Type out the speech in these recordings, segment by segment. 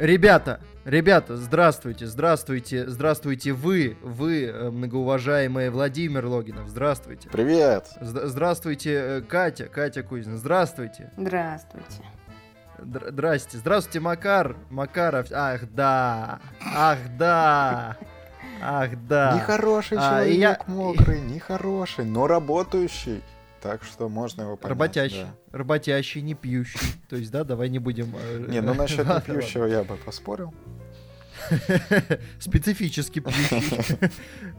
Ребята, ребята, здравствуйте, здравствуйте, здравствуйте вы, вы, э, многоуважаемый Владимир Логинов, здравствуйте. Привет. Зд- здравствуйте, э, Катя, Катя Кузина, здравствуйте. Здравствуйте. Др- Здрасте, здравствуйте, Макар, Макаров, ах да, ах да, ах да. Нехороший А, человек, я- мокрый, нехороший, но работающий. Так что можно его понять. Работящий, работящий, не пьющий. То есть, да, давай не будем... э, да. Не, ну насчет ладно, непьющего я бы поспорил. Специфически пьющий.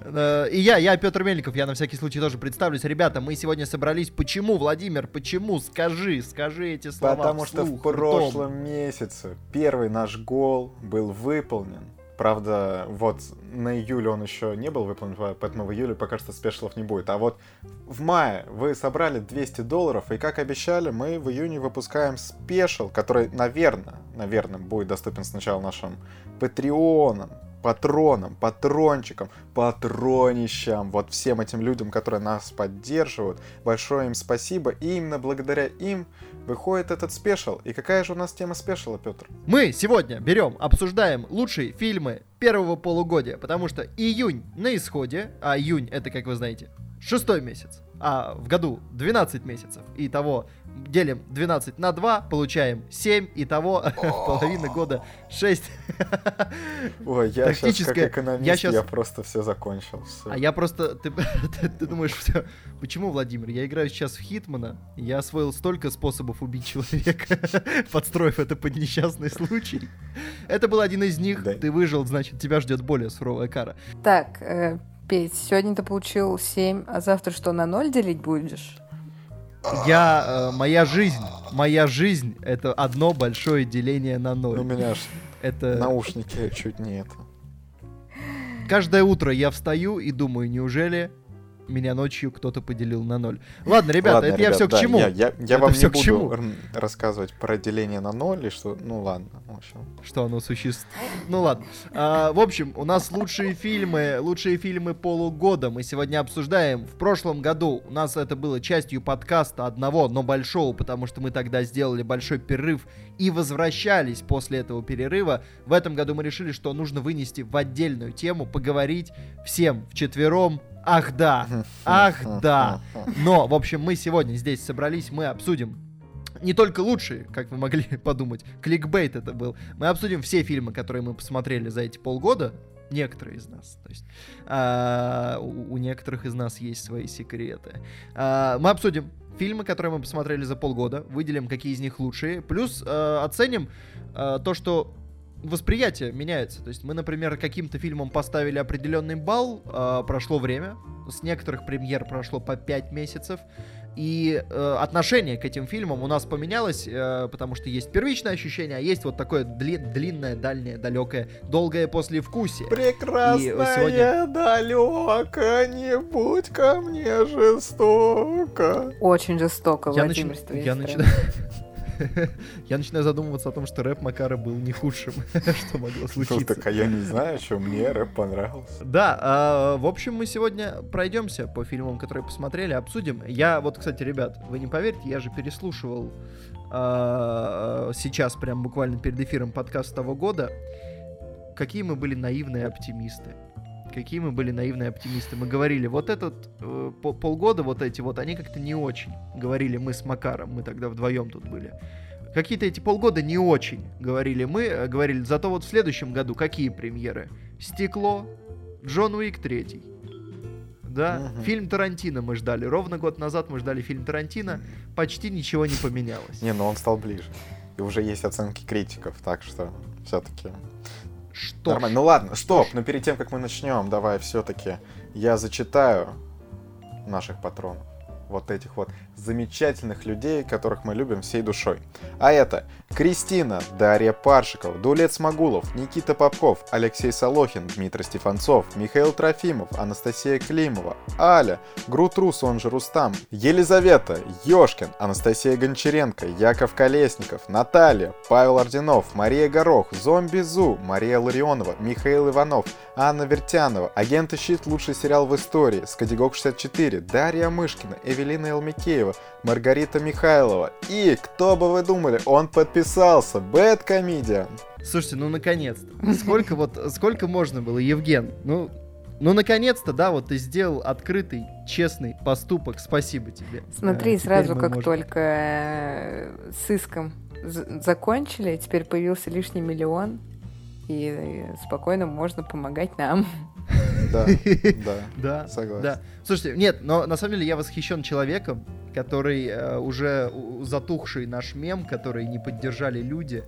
Э, И я, я Петр Мельников, я на всякий случай тоже представлюсь. Ребята, мы сегодня собрались. Почему, Владимир, почему? Скажи, скажи эти слова Потому что в ртом. прошлом месяце первый наш гол был выполнен. Правда, вот на июле он еще не был выполнен, поэтому в июле пока что спешлов не будет. А вот в мае вы собрали 200 долларов, и как обещали, мы в июне выпускаем special, который, наверное, наверное, будет доступен сначала нашим патреонам, патронам, патрончикам, патронищам, вот всем этим людям, которые нас поддерживают. Большое им спасибо, и именно благодаря им выходит этот special. И какая же у нас тема special а, Петр? Мы сегодня берем, обсуждаем лучшие фильмы первого полугодия, потому что июнь на исходе, а июнь это, как вы знаете, шестой месяц, а в году 12 месяцев, и того делим 12 на 2, получаем 7, и того половина года 6. Ой, я сейчас как экономист, я я, щас- просто все закончил. всё. А я просто... Ты, ты- ты думаешь, все... Почему, Владимир? Я играю сейчас в Хитмана, я освоил столько способов убить человека, подстроив это под несчастный случай. Это был один из них. Да. Ты выжил, значит, тебя ждет более суровая кара. Так, э, Петь, сегодня ты получил 7, а завтра что, на 0 делить будешь? Я... э, моя жизнь, моя жизнь — это одно большое деление на У ноль. меня ж Это... наушники чуть не это. Каждое утро я встаю и думаю, неужели меня ночью кто-то поделил на ноль. Ладно, ребята, Ладно, это я ребят, все к да, чему. Я, я- я вам не к буду чему. рассказывать про деление на ноль, и что... Ну ладно, в общем. что оно существует. Ну ладно. А, в общем, у нас лучшие фильмы, лучшие фильмы полугода мы сегодня обсуждаем. В прошлом году у нас это было частью подкаста одного, но большого, потому что мы тогда сделали большой перерыв и возвращались после этого перерыва. В этом году мы решили, что нужно вынести в отдельную тему, поговорить всем вчетвером. Ах да, ах да. Но, в общем, мы сегодня здесь собрались, мы обсудим не только лучшие, как вы могли подумать, кликбейт это был. Мы обсудим все фильмы, которые мы посмотрели за эти полгода. Некоторые из нас. То есть а, у, у некоторых из нас есть свои секреты. А, мы обсудим фильмы, которые мы посмотрели за полгода, выделим, какие из них лучшие, плюс э, оценим э, то, что восприятие меняется. То есть мы, например, каким-то фильмам поставили определенный балл, э, прошло время, с некоторых премьер прошло по 5 месяцев, и э, отношение к этим фильмам у нас поменялось, э, потому что есть первичное ощущение, а есть вот такое дли- длинное, дальнее, далекое, долгое послевкусие. Прекрасная сегодня- далека, не будь ко мне жестоко. Очень жестоко, Я, Владимир, начи- я начинаю... Я начинаю задумываться о том, что рэп Макара был не худшим, что могло Ну случиться. так, а я не знаю, что мне рэп понравился. Да, а, в общем, мы сегодня пройдемся по фильмам, которые посмотрели, обсудим. Я вот, кстати, ребят, вы не поверите, я же переслушивал а, сейчас, прям буквально перед эфиром подкаст того года. Какие мы были наивные оптимисты. Какие мы были наивные оптимисты. Мы говорили, вот этот э, по- полгода, вот эти вот, они как-то не очень. Говорили мы с Макаром, мы тогда вдвоем тут были. Какие-то эти полгода не очень, говорили мы. э, Говорили, зато вот в следующем году какие премьеры? Стекло, Джон Уик третий. Да, Мгм. фильм Тарантино мы ждали. Ровно год назад мы ждали фильм Тарантино. Почти ничего не поменялось. Не, ну он стал ближе. И уже есть оценки критиков, так что все-таки Что? нормально. Ну ладно, стоп, но перед тем, как мы начнем, давай все-таки я зачитаю наших патронов. Вот этих вот замечательных людей, которых мы любим всей душой. А это Кристина, Дарья Паршиков, Дулет Смогулов, Никита Попков, Алексей Солохин, Дмитрий Стефанцов, Михаил Трофимов, Анастасия Климова, Аля, Грутрус, он же Рустам, Елизавета, Ёшкин, Анастасия Гончаренко, Яков Колесников, Наталья, Павел Орденов, Мария Горох, Зомби Зу, Мария Ларионова, Михаил Иванов, Анна Вертянова, Агенты Щит, лучший сериал в истории, Скадигок 64, Дарья Мышкина, Эвелина Элмикеева, Маргарита Михайлова. И, кто бы вы думали, он подписался, Bad Comedian. Слушайте, ну наконец-то. Сколько вот, сколько можно было, Евген? Ну, ну, наконец-то, да, вот ты сделал открытый, честный поступок. Спасибо тебе. Смотри, теперь сразу как можем- только э, с иском закончили, теперь появился лишний миллион, и спокойно можно помогать нам. Да, да, Да, согласен. да. Слушайте, нет, но на самом деле я восхищен человеком, который э, уже затухший наш мем, который не поддержали люди,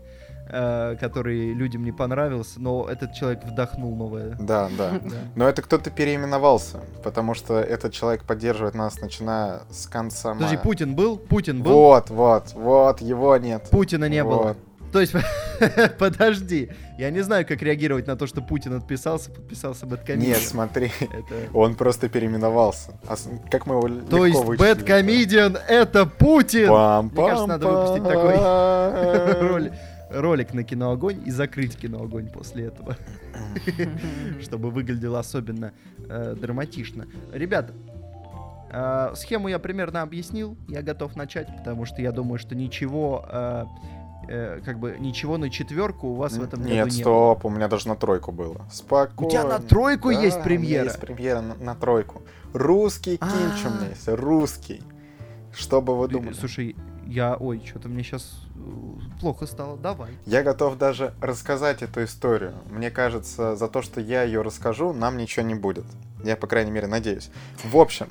э, который людям не понравился, но этот человек вдохнул новое. Да, да. Да. Но это кто-то переименовался, потому что этот человек поддерживает нас, начиная с конца Подожди, мая. Путин был? Путин был? Вот, вот, вот, его нет. Путина не было. То есть, подожди, я не знаю, как реагировать на то, что Путин отписался, подписался Бэткомедиан. Нет, смотри, Это... он просто переименовался. А как мы его То есть, Бэткомедиан это Путин! Мне кажется, надо выпустить такой роли- ролик на киноогонь и закрыть киноогонь после этого, чтобы выглядело особенно э, драматично. Ребята, э, схему я примерно объяснил, я готов начать, потому что я думаю, что ничего, э, э, как бы ничего на четверку у вас в этом году Нет, не было. стоп, у меня даже на тройку было. Спокойно. У тебя на тройку Да, есть премьера? есть премьера на, на тройку. Русский кинч у меня есть, русский. Что бы вы думали? Слушай, я, ой, что-то мне сейчас плохо стало. Давай. Я готов даже рассказать эту историю. Мне кажется, за то, что я ее расскажу, нам ничего не будет. Я, по крайней мере, надеюсь. В общем,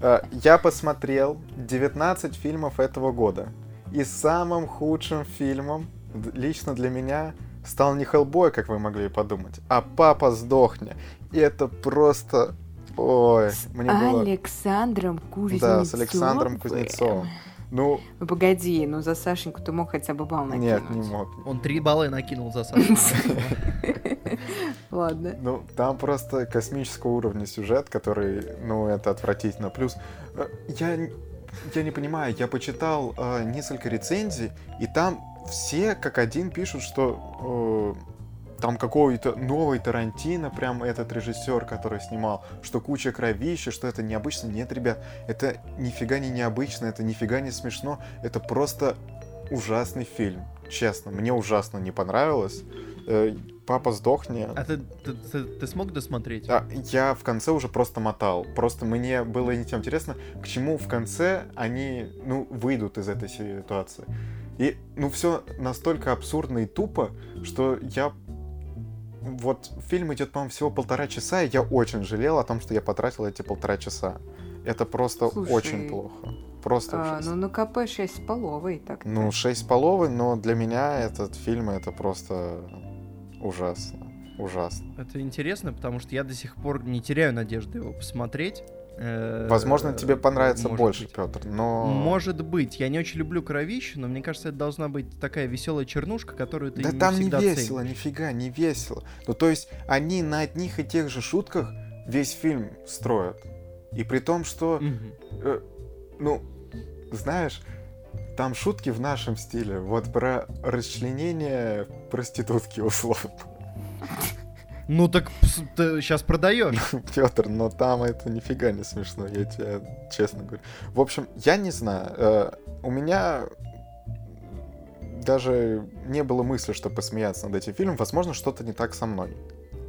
э, я посмотрел 19 фильмов этого года. И самым худшим фильмом лично для меня стал не Хеллбой, как вы могли подумать, а «Папа, сдохни». И это просто... Ой, мне было... Александром Кузнецовым. Да, с Александром Кузнецовым. Ну, Ну погоди, ну за Сашеньку ты мог хотя бы балл накинуть. нет, не мог. Он три балла накинул за Сашу. Ладно. Ну, там просто космического уровня сюжет, который, ну, это отвратительно. Плюс, э, я, я не понимаю, я почитал э, несколько рецензий, и там все как один пишут, что э, там какой-то новый Тарантино, прям этот режиссер, который снимал, что куча кровища, что это необычно. Нет, ребят, это нифига не необычно, это нифига не смешно, это просто ужасный фильм. Честно, мне ужасно не понравилось. Э, Папа сдохни. А ты, ты, ты- ты смог досмотреть? А, я в конце уже просто мотал. Просто мне было не тем интересно, к чему в конце они, ну, выйдут из этой ситуации. И, ну, все настолько абсурдно и тупо, что я... Вот фильм идет, по-моему, всего полтора часа, и я очень жалел о том, что я потратил эти полтора часа. Это просто Слушай, очень плохо. Просто А, ужасно. ну на КП 6 с половой, так Ну, шесть с половой, но для меня этот фильм это просто ужасно. Ужасно. Это интересно, потому что я до сих пор не теряю надежды его посмотреть. Э, Возможно, тебе понравится может больше, быть. Петр, но... Может быть. Я не очень люблю кровищу, но мне кажется, это должна быть такая веселая чернушка, которую ты Да не там не весело, ценишь. нифига, не весело. Ну, то есть, они на одних и тех же шутках весь фильм строят. И при том, что, Мгм. э, ну, знаешь, там шутки в нашем стиле. Вот про расчленение проститутки, условно. Ну так сейчас продаешь. Петр, но там это нифига не смешно, я тебе честно говорю. В общем, я не знаю. э, У меня даже не было мысли, что посмеяться над этим фильмом. Возможно, что-то не так со мной.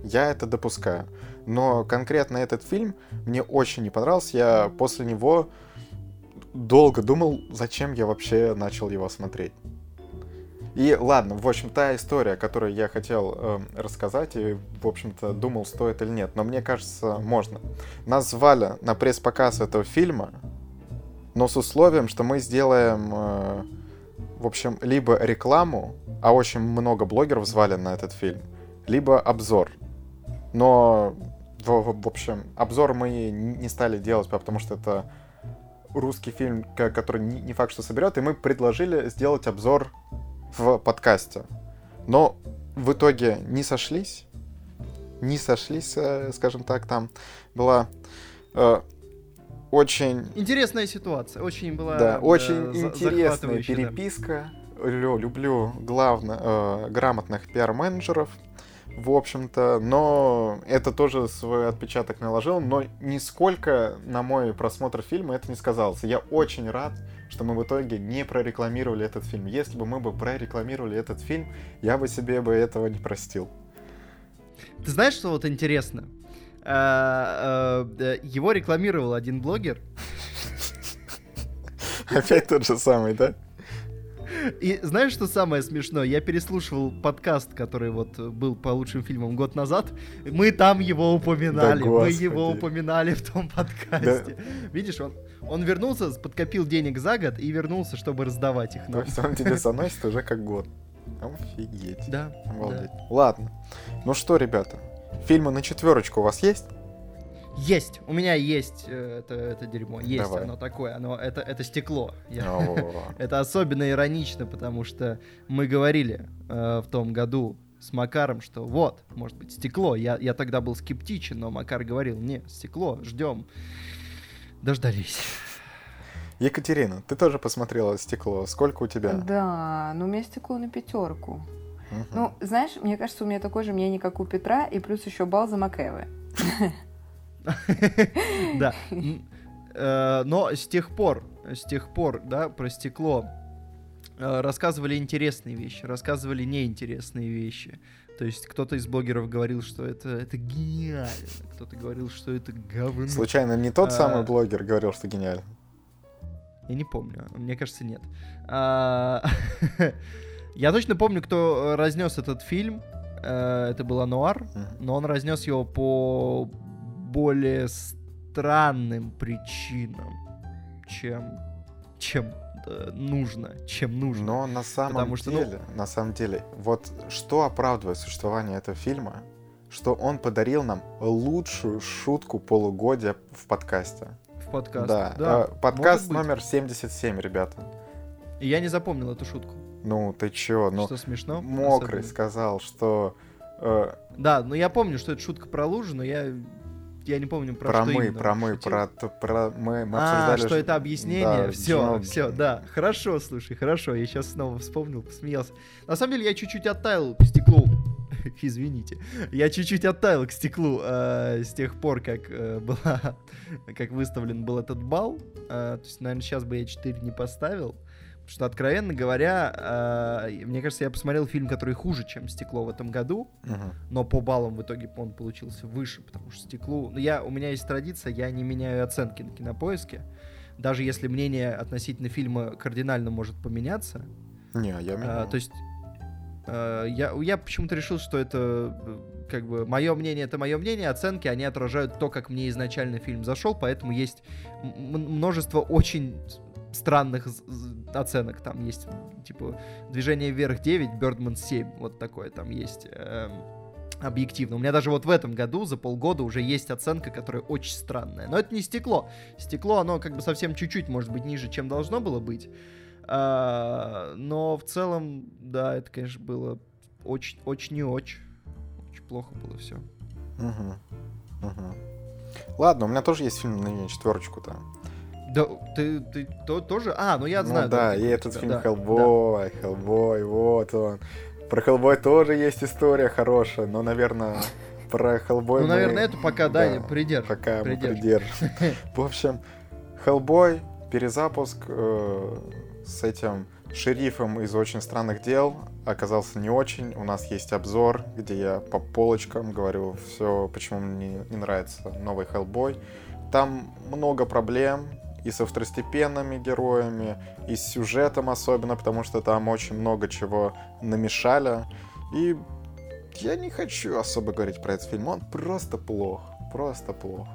Я это допускаю. Но конкретно этот фильм мне очень не понравился. Я после него долго думал, зачем я вообще начал его смотреть. И ладно, в общем, та история, которую я хотел э, рассказать, и, в общем-то, думал, стоит или нет, но мне кажется, можно. Нас звали на пресс-показ этого фильма, но с условием, что мы сделаем, э, в общем, либо рекламу, а очень много блогеров звали на этот фильм, либо обзор. Но, в, в- общем, обзор мы не стали делать, потому что это русский фильм, ко- который не, факт, что соберет, и мы предложили сделать обзор в подкасте. Но в итоге не сошлись. Не сошлись, э, скажем так, там была э, очень, Интересная ситуация. Очень была да, э, очень за- интересная да. переписка. Лю- люблю главно, э, грамотных пиар-менеджеров. В общем-то, но это тоже свой отпечаток наложил, но нисколько на мой просмотр фильма это не сказалось. Я очень рад, что мы в итоге не прорекламировали этот фильм. Если бы мы бы прорекламировали этот фильм, я бы себе бы этого не простил. Ты знаешь, что вот интересно? А, а, его рекламировал один блогер. Опять тот же самый, да? И знаешь, что самое смешное? Я переслушивал подкаст, который вот был по лучшим фильмам год назад. Мы там его упоминали. Да, мы его упоминали в том подкасте. Да. Видишь, он, он вернулся, подкопил денег за год и вернулся, чтобы раздавать их. Нам. То есть он тебе заносит уже как год. Офигеть. Да. Обалдеть. Да. Ладно. Ну что, ребята, фильмы на четверочку у вас есть? Есть, у меня есть э, это, это дерьмо, есть Давай. оно такое, оно это, это стекло. это особенно иронично, потому что мы говорили э, в том году с Макаром, что вот, может быть, стекло. Я, я тогда был скептичен, но Макар говорил, не, стекло, ждем. Дождались. Екатерина, ты тоже посмотрела стекло. Сколько у тебя? Да, ну у меня стекло на пятерку. Угу. Ну, знаешь, мне кажется, у меня такое же мнение, как у Петра, и плюс еще бал за Макэвы. Да. Э, но с тех пор, с тех пор, да, про стекло э, рассказывали интересные вещи, рассказывали неинтересные вещи. То есть кто-то из блогеров говорил, что это, это гениально, кто-то говорил, что это говно. Случайно не тот а, самый блогер говорил, что гениально? Я не помню, мне кажется, нет. А, я точно помню, кто разнес этот фильм. Это был Ануар, но он разнес его по более странным причинам, чем, чем э, нужно, чем нужно. Но на самом Потому что, деле, ну... на самом деле, вот что оправдывает существование этого фильма, что он подарил нам лучшую шутку полугодия в подкасте. В подкасте. Да. да э, подкаст номер 77, ребята. И я не запомнил эту шутку. Ну, ты чё? Ну, что смешно? Мокрый сказал, что... Э... Да, ну я помню, что это шутка про лужу, но я я не помню про, про что мы, именно. Про мы, про, про мы, мы а, обсуждали... что это объяснение? Да, все, все, да. Хорошо, слушай, хорошо. Я сейчас снова вспомнил, посмеялся. На самом деле я чуть-чуть оттаял к стеклу. Извините. Я чуть-чуть оттаял к стеклу э, с тех пор, как э, была, как выставлен был этот бал. Э, то есть, наверное, сейчас бы я 4 не поставил что, откровенно говоря, э, мне кажется, я посмотрел фильм, который хуже, чем «Стекло» в этом году, uh-huh. но по баллам в итоге он получился выше, потому что «Стекло...» Ну, я, у меня есть традиция, я не меняю оценки на кинопоиске, даже если мнение относительно фильма кардинально может поменяться. Не, я меняю. А, то есть э, я, я почему-то решил, что это э, как бы мое мнение это мое мнение, оценки они отражают то, как мне изначально фильм зашел, поэтому есть множество очень странных оценок. Там есть, типа, движение вверх 9, Birdman 7. Вот такое там есть. Эм, объективно. У меня даже вот в этом году за полгода уже есть оценка, которая очень странная. Но это не стекло. Стекло, оно как бы совсем чуть-чуть, может быть, ниже, чем должно было быть. А, но в целом, да, это, конечно, было очень, очень не очень. Очень плохо было все. Угу. Угу. Ладно, у меня тоже есть фильм на четверочку там. Да, ты, ты то, тоже? А, ну я ну, знаю. да, и этот фильм да, Хеллбой, да. Хеллбой, вот он. Про Хеллбой тоже есть история хорошая, но, наверное, про Хеллбой Ну, мы... наверное, эту пока, да, да придержим. Пока придержим. мы придержим. В общем, Хеллбой, перезапуск э, с этим шерифом из «Очень странных дел» оказался не очень. У нас есть обзор, где я по полочкам говорю все, почему мне не нравится новый Хеллбой. Там много проблем, и со второстепенными героями, и с сюжетом особенно, потому что там очень много чего намешали. И я не хочу особо говорить про этот фильм, он просто плох, просто плох.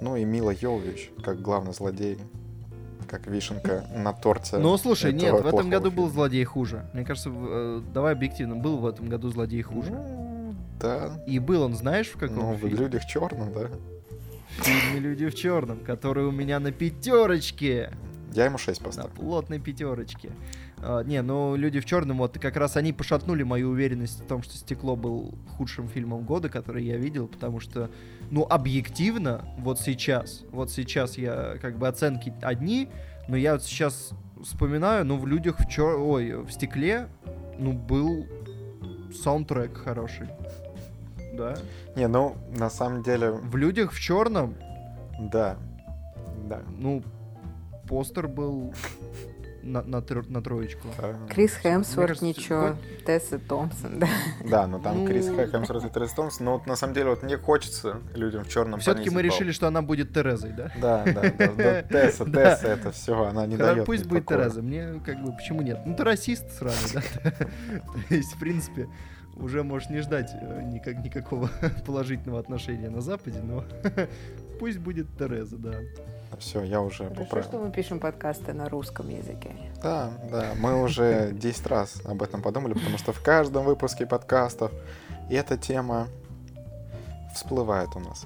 Ну и Мила Йовович, как главный злодей, как вишенка на торте. Ну, слушай, нет, в этом году фильма. был злодей хуже. Мне кажется, э, давай объективно, был в этом году злодей хуже. Ну, да. И был он, знаешь, в каком Ну, в «Людях черном», да фильме «Люди в черном», который у меня на пятерочке. Я ему 6 поставил. На плотной пятерочке. А, не, ну «Люди в черном», вот как раз они пошатнули мою уверенность в том, что «Стекло» был худшим фильмом года, который я видел, потому что, ну, объективно, вот сейчас, вот сейчас я, как бы, оценки одни, но я вот сейчас вспоминаю, ну, в «Людях в чер... ой, в «Стекле», ну, был саундтрек хороший. Да. Не, ну, на самом деле, В людях в черном, да. Да. ну, постер был на, на, тро- на троечку. Крис Хемсворт ничего, Тесса Томпсон, да. Да, но там Ну- Крис Хемсворт и Трейс Томпсон. Но вот на самом деле вот мне хочется людям в черном Все-таки мы решили, что она будет Терезой, да? Да, да, да. Тесса. Тесса, это все, она не дает. Пусть будет. Тереза. Мне как бы почему нет? Ну ты расист сраный, да? То есть, в принципе, уже можешь не ждать э, никак, никакого положительного отношения на Западе, но пусть будет Тереза, да. Все, я уже Хорошо, поправил. что мы пишем подкасты на русском языке. Да, да, мы уже 10 раз об этом подумали, потому что в каждом выпуске подкастов эта тема всплывает у нас.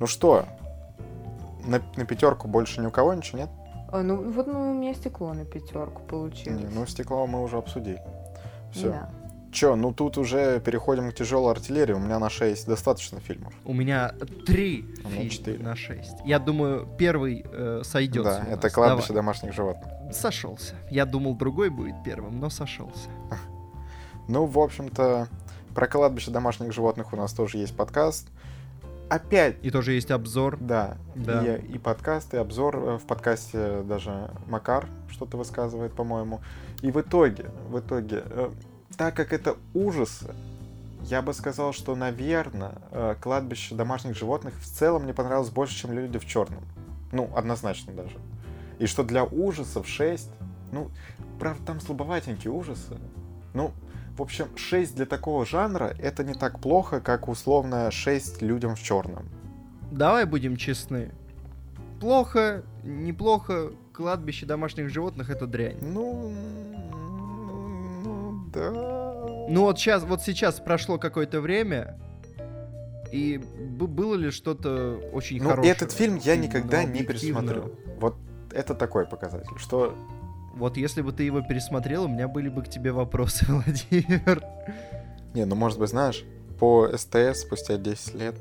Ну что, на, на пятерку больше ни у кого ничего нет? А, ну вот ну, у меня стекло на пятерку получилось. Не, ну стекло мы уже обсудили. Все. Да. Че, ну тут уже переходим к тяжелой артиллерии. У меня на 6 достаточно фильмов. У меня три У меня фильма четыре. на шесть. Я думаю, первый э, сойдется. да, это нас. кладбище домашних животных. Давай. Сошелся. Я думал, другой будет первым, но сошелся. Ну, в общем-то, про кладбище домашних животных у нас тоже есть подкаст. Опять И тоже есть обзор. Да, Да. И, и подкаст, и обзор. Э, В подкасте даже Макар что-то высказывает, по-моему. И в итоге, в итоге, э, так как это ужасы, я бы сказал, что, наверное, кладбище домашних животных в целом мне понравилось больше, чем люди в черном. Ну, однозначно даже. И что для ужасов 6, ну, правда, там слабоватенькие ужасы. Ну, в общем, 6 для такого жанра это не так плохо, как условно 6 людям в черном. Давай будем честны. Плохо, неплохо, кладбище домашних животных это дрянь. Ну, ну, да. Ну вот сейчас, вот сейчас прошло какое-то время, и было ли что-то очень Ну, хорошее? этот фильм я никогда не пересмотрю. Вот это такой показатель, что... Вот если бы ты его пересмотрел, у меня были бы к тебе вопросы, Владимир. Не, ну, может быть, знаешь, по СТС спустя 10 лет...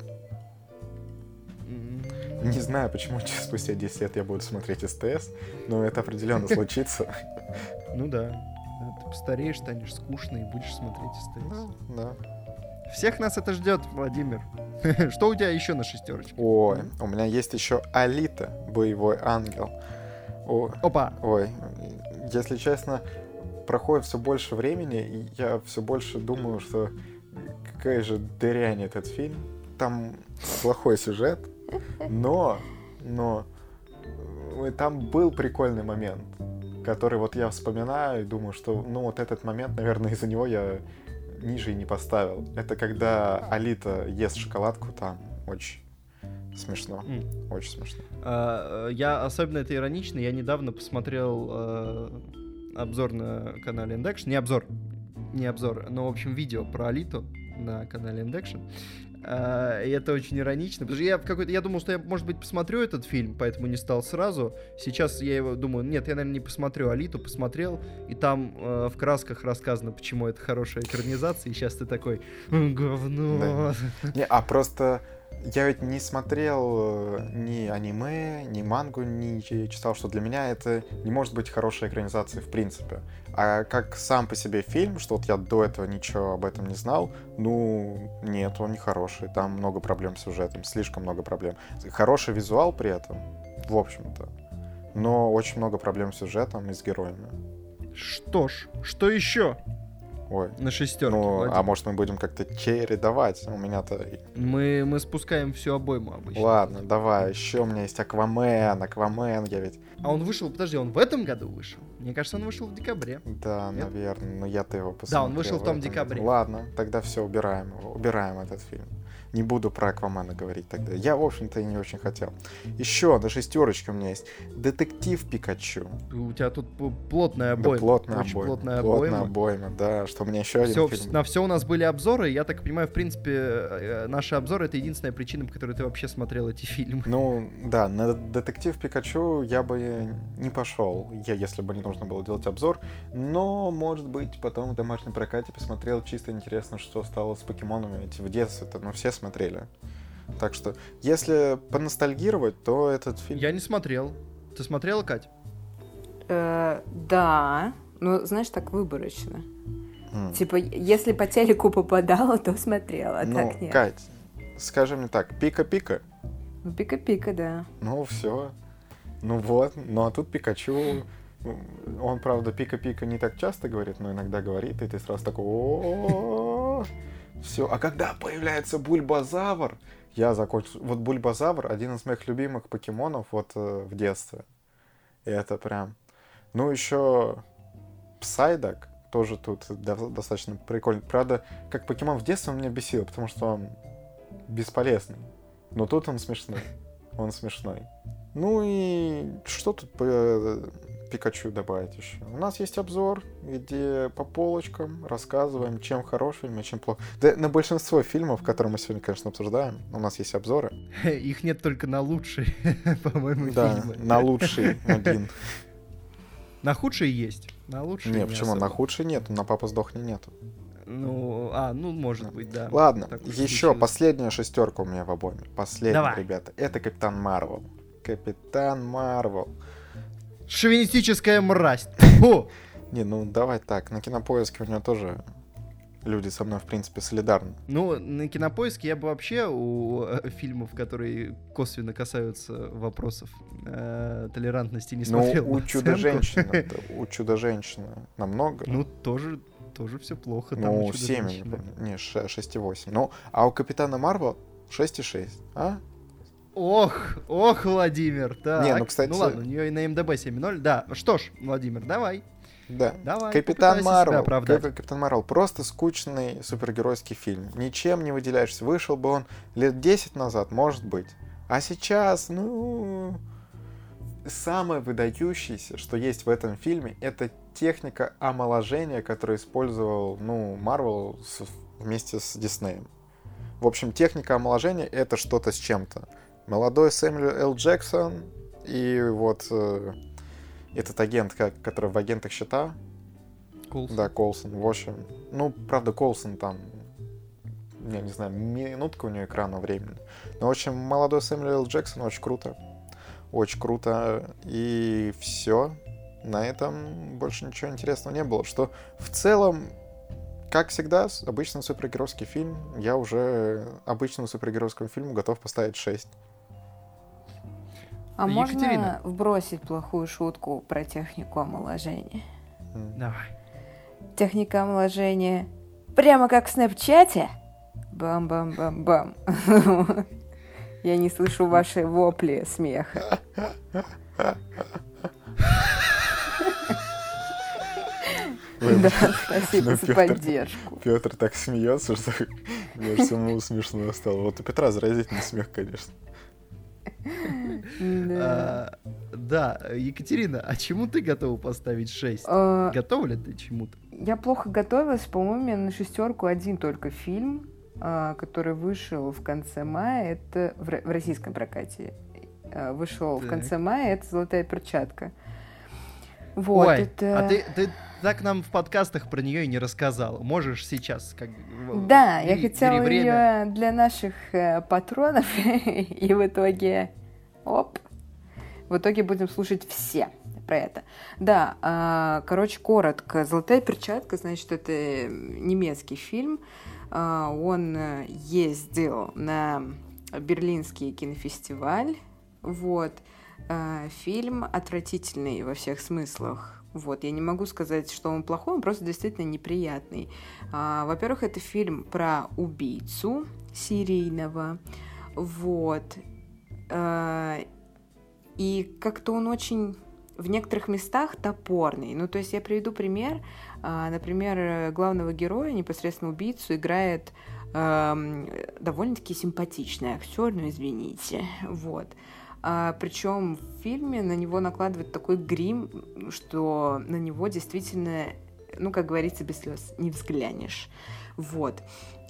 Не знаю, почему спустя 10 лет я буду смотреть СТС, но это определенно случится. Ну да. Постареешь, станешь скучно и будешь смотреть СТС. Да. Всех нас это ждет, Владимир. Что у тебя еще на шестерочке? Ой, у меня есть еще Алита, боевой ангел. О, Опа! Ой, если честно, проходит все больше времени, и я все больше думаю, что какая же дрянь этот фильм. Там плохой сюжет, но, но э, там был прикольный момент, который вот я вспоминаю и думаю, что, ну, вот этот момент, наверное, из-за него я ниже и не поставил. Это когда Алита ест шоколадку, там очень смешно, М. очень смешно. А, э, Я особенно это иронично. Я недавно посмотрел э, обзор на канале Indection. Не обзор, не обзор, но, в общем, видео про Алиту на канале Indection. А, И это очень иронично, потому что я в какой-то, я думал, что я, может быть, посмотрю этот фильм, поэтому не стал сразу. Сейчас я его думаю, нет, я, наверное, не посмотрю Алиту, посмотрел, и там э, в красках рассказано, почему это хорошая экранизация, и сейчас ты такой, «М, говно. Не, а просто я ведь не смотрел э, ни аниме, ни мангу, не читал, что для меня это не может быть хорошей экранизацией в принципе. А как сам по себе фильм, что вот я до этого ничего об этом не знал, ну, нет, он не хороший. Там много проблем с сюжетом, слишком много проблем. Хороший визуал при этом, в общем-то. Но очень много проблем с сюжетом и с героями. Что ж, что еще Ой. на шестерке? Ну, Владимир? а может мы будем как-то чередовать? У меня-то Мы, мы спускаем всю обойму обычно. Ладно, давай, еще у меня есть Аквамен, Аквамен, я ведь... А он вышел, подожди, он в этом году вышел? Мне кажется, он вышел в декабре. Да, Нет? наверное, но я-то его посмотрел. Да, он вышел в том декабре. году. Ладно, тогда все, убираем его, убираем этот фильм. Не буду про Аквамена говорить тогда. Я, в общем-то, и не очень хотел. Еще на шестерочке у меня есть Детектив Пикачу. У тебя тут плотная Да, обойма. плотная Очень обойма. плотная Плотная обойма. обойма, да, что у меня еще один Всё- фильм. на все у нас были обзоры. Я так понимаю, в принципе, э, наши обзоры это единственная причина, по которой ты вообще смотрел эти фильмы. Ну, да, на Детектив Пикачу я бы не пошел, я, если бы не нужно было делать обзор. Но, может быть, потом в домашнем прокате посмотрел чисто интересно, что стало с покемонами. Ведь в детстве-то, ну, все смотрели. Так что, если поностальгировать, то этот фильм... Я не смотрел. Ты смотрела, Кать? Э, да, ну, знаешь, так выборочно. Типа, если по телеку попадала, то смотрела, а ну, так нет. Кать, скажи мне так, пика-пика, Ну, пика-пика, да. ну все. Ну вот, ну а тут Пикачу, он, правда, пика-пика не так часто говорит, но иногда говорит, и ты сразу такой, все. А когда появляется Бульбазавр, я закончил. Вот Бульбазавр один из моих любимых покемонов вот э, в детстве. И это прям. Ну еще Псайдак тоже тут до- достаточно прикольный. Правда, как покемон в детстве он меня бесил, потому что он бесполезный. Но тут он смешной. Он смешной. Ну и что тут э, Пикачу добавить еще? У нас есть обзор, где по полочкам рассказываем, чем хорош фильм, а чем плохо. Да на большинство фильмов, которые мы сегодня, конечно, обсуждаем, у нас есть обзоры. Их нет только на лучшие, по-моему, Да, фильмы. на лучший один. На худшие есть. На лучшие Не, почему? На худший нет, на папа сдохни нету. Ну, а, ну, может быть, да. Ладно, еще последняя шестерка у меня в обойме. Последняя, Давай. ребята. Это Капитан Марвел. Капитан Марвел. Шовинистическая мразь. Фу! Не, ну давай так, на кинопоиске у него тоже люди со мной, в принципе, солидарны. Ну, на кинопоиске я бы вообще у э, фильмов, которые косвенно касаются вопросов э, толерантности, не Ну, смотрел. у бы Чудо-женщины, у Чудо-женщины намного. Ну, тоже, тоже все плохо. ну, у 7, не Чудо-женщины. помню. Не, 6,8. Ну, а у Капитана Марвел 6,6. А? Ох, ох, Владимир, так. Не, ну, кстати- Ну ладно, у нее и на МДБ 7.0. Да, что ж, Владимир, давай. Да. Давай, Капитан Марвел. Капитан Марвел. Просто скучный супергеройский фильм. Ничем не выделяешься. Вышел бы он лет 10 назад, может быть. А сейчас, ну... Самое выдающееся, что есть в этом фильме, это техника омоложения, которую использовал, ну, Марвел вместе с Диснеем. В общем, техника омоложения — это что-то с чем-то. Молодой Сэмюэл Л. Джексон и вот э, этот агент, как, который в агентах щита, Колсон. да, Колсон, в общем. Ну, правда, Колсон там, я не знаю, минутка у него экрана времени. Но, в общем, молодой Сэмюэл Л. Джексон очень круто. Очень круто. И все. На этом больше ничего интересного не было. Что в целом, как всегда, обычный супергеройский фильм, я уже обычному супергеройскому фильму готов поставить 6. А можно Екатерина. вбросить плохую шутку про технику омоложения? Давай. Техника омоложения прямо как в Снэпчате? Бам-бам-бам-бам. Я не слышу ваши вопли смеха. Да, спасибо Ну, за поддержку. Петр так смеется, что мне самому смешно стало. Вот у Петра заразительный смех, конечно. Да. А, Да, Екатерина, а чему ты готова поставить 6? Э, Готова ли ты чему-то? Я плохо готовилась, по-моему, на шестерку один только фильм, а, который вышел в конце мая, это в ро- в российском прокате. а, Вышел в конце мая, это «Золотая перчатка». Вот, Ой, это... а ты, ты так нам в подкастах про нее и не рассказала. Можешь сейчас как Да, я бери- хотела бери время. ее для наших э, патронов, и в итоге, оп, в итоге будем слушать все про это. Да, а, короче, коротко. «Золотая перчатка», значит, это немецкий фильм. А, Он э, ездил на Берлинский кинофестиваль. Вот. А, Фильм отвратительный во всех смыслах. Вот, я не могу сказать, что он плохой, он просто действительно неприятный. А, Во-первых, это фильм про убийцу серийного. Вот. А, И как-то он очень в некоторых местах топорный. Ну, то есть я приведу пример. А, Например, главного героя, непосредственно убийцу, играет довольно-таки симпатичный актер, ну извините. Вот. Причем в фильме на него накладывают такой грим, что на него действительно, ну, как говорится, без слез не взглянешь. Вот.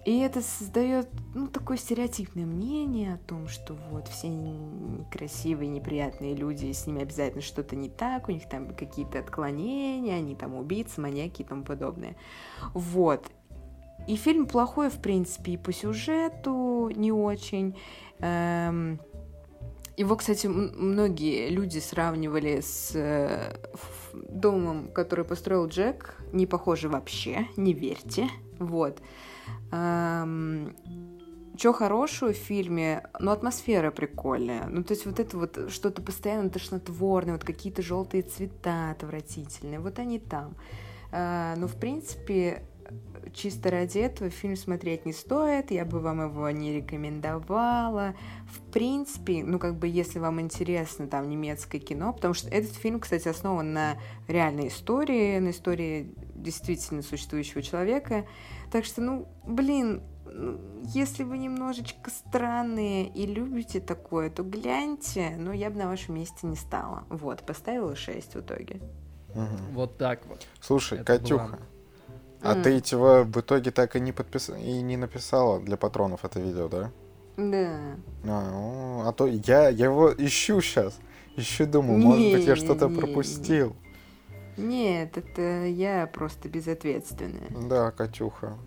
И это создает, ну, такое стереотипное мнение о том, что вот все некрасивые, неприятные люди, с ними обязательно что-то не так, у них там какие-то отклонения, они там убийцы, маньяки и тому подобное. Вот. И фильм плохой, в принципе, и по сюжету не очень. Эм, Его, кстати, многие люди сравнивали с э, домом, который построил Джек не похоже вообще, не верьте. Вот. Что хорошего в фильме? Ну, атмосфера прикольная. Ну, то есть вот это вот что-то постоянно тошнотворное, вот какие-то желтые цвета отвратительные. Вот они там. Э, ну, в принципе, чисто ради этого фильм смотреть не стоит, я бы вам его не рекомендовала. В принципе, ну как бы если вам интересно там немецкое кино, потому что этот фильм, кстати, основан на реальной истории, на истории действительно существующего человека. Так что, ну, блин, ну, если вы немножечко странные и любите такое, то гляньте, но я бы на вашем месте не стала. Вот, поставила 6 в итоге. Угу. Вот так вот. Слушай, Это Катюха, была... А mm. ты его в итоге так и не подпис... и не написала для патронов это видео, да? Да. А, ну, а то я, я его ищу сейчас. Ищу, думаю, не, может быть, я что-то пропустил. Нет, это я просто безответственная. Да, Катюха.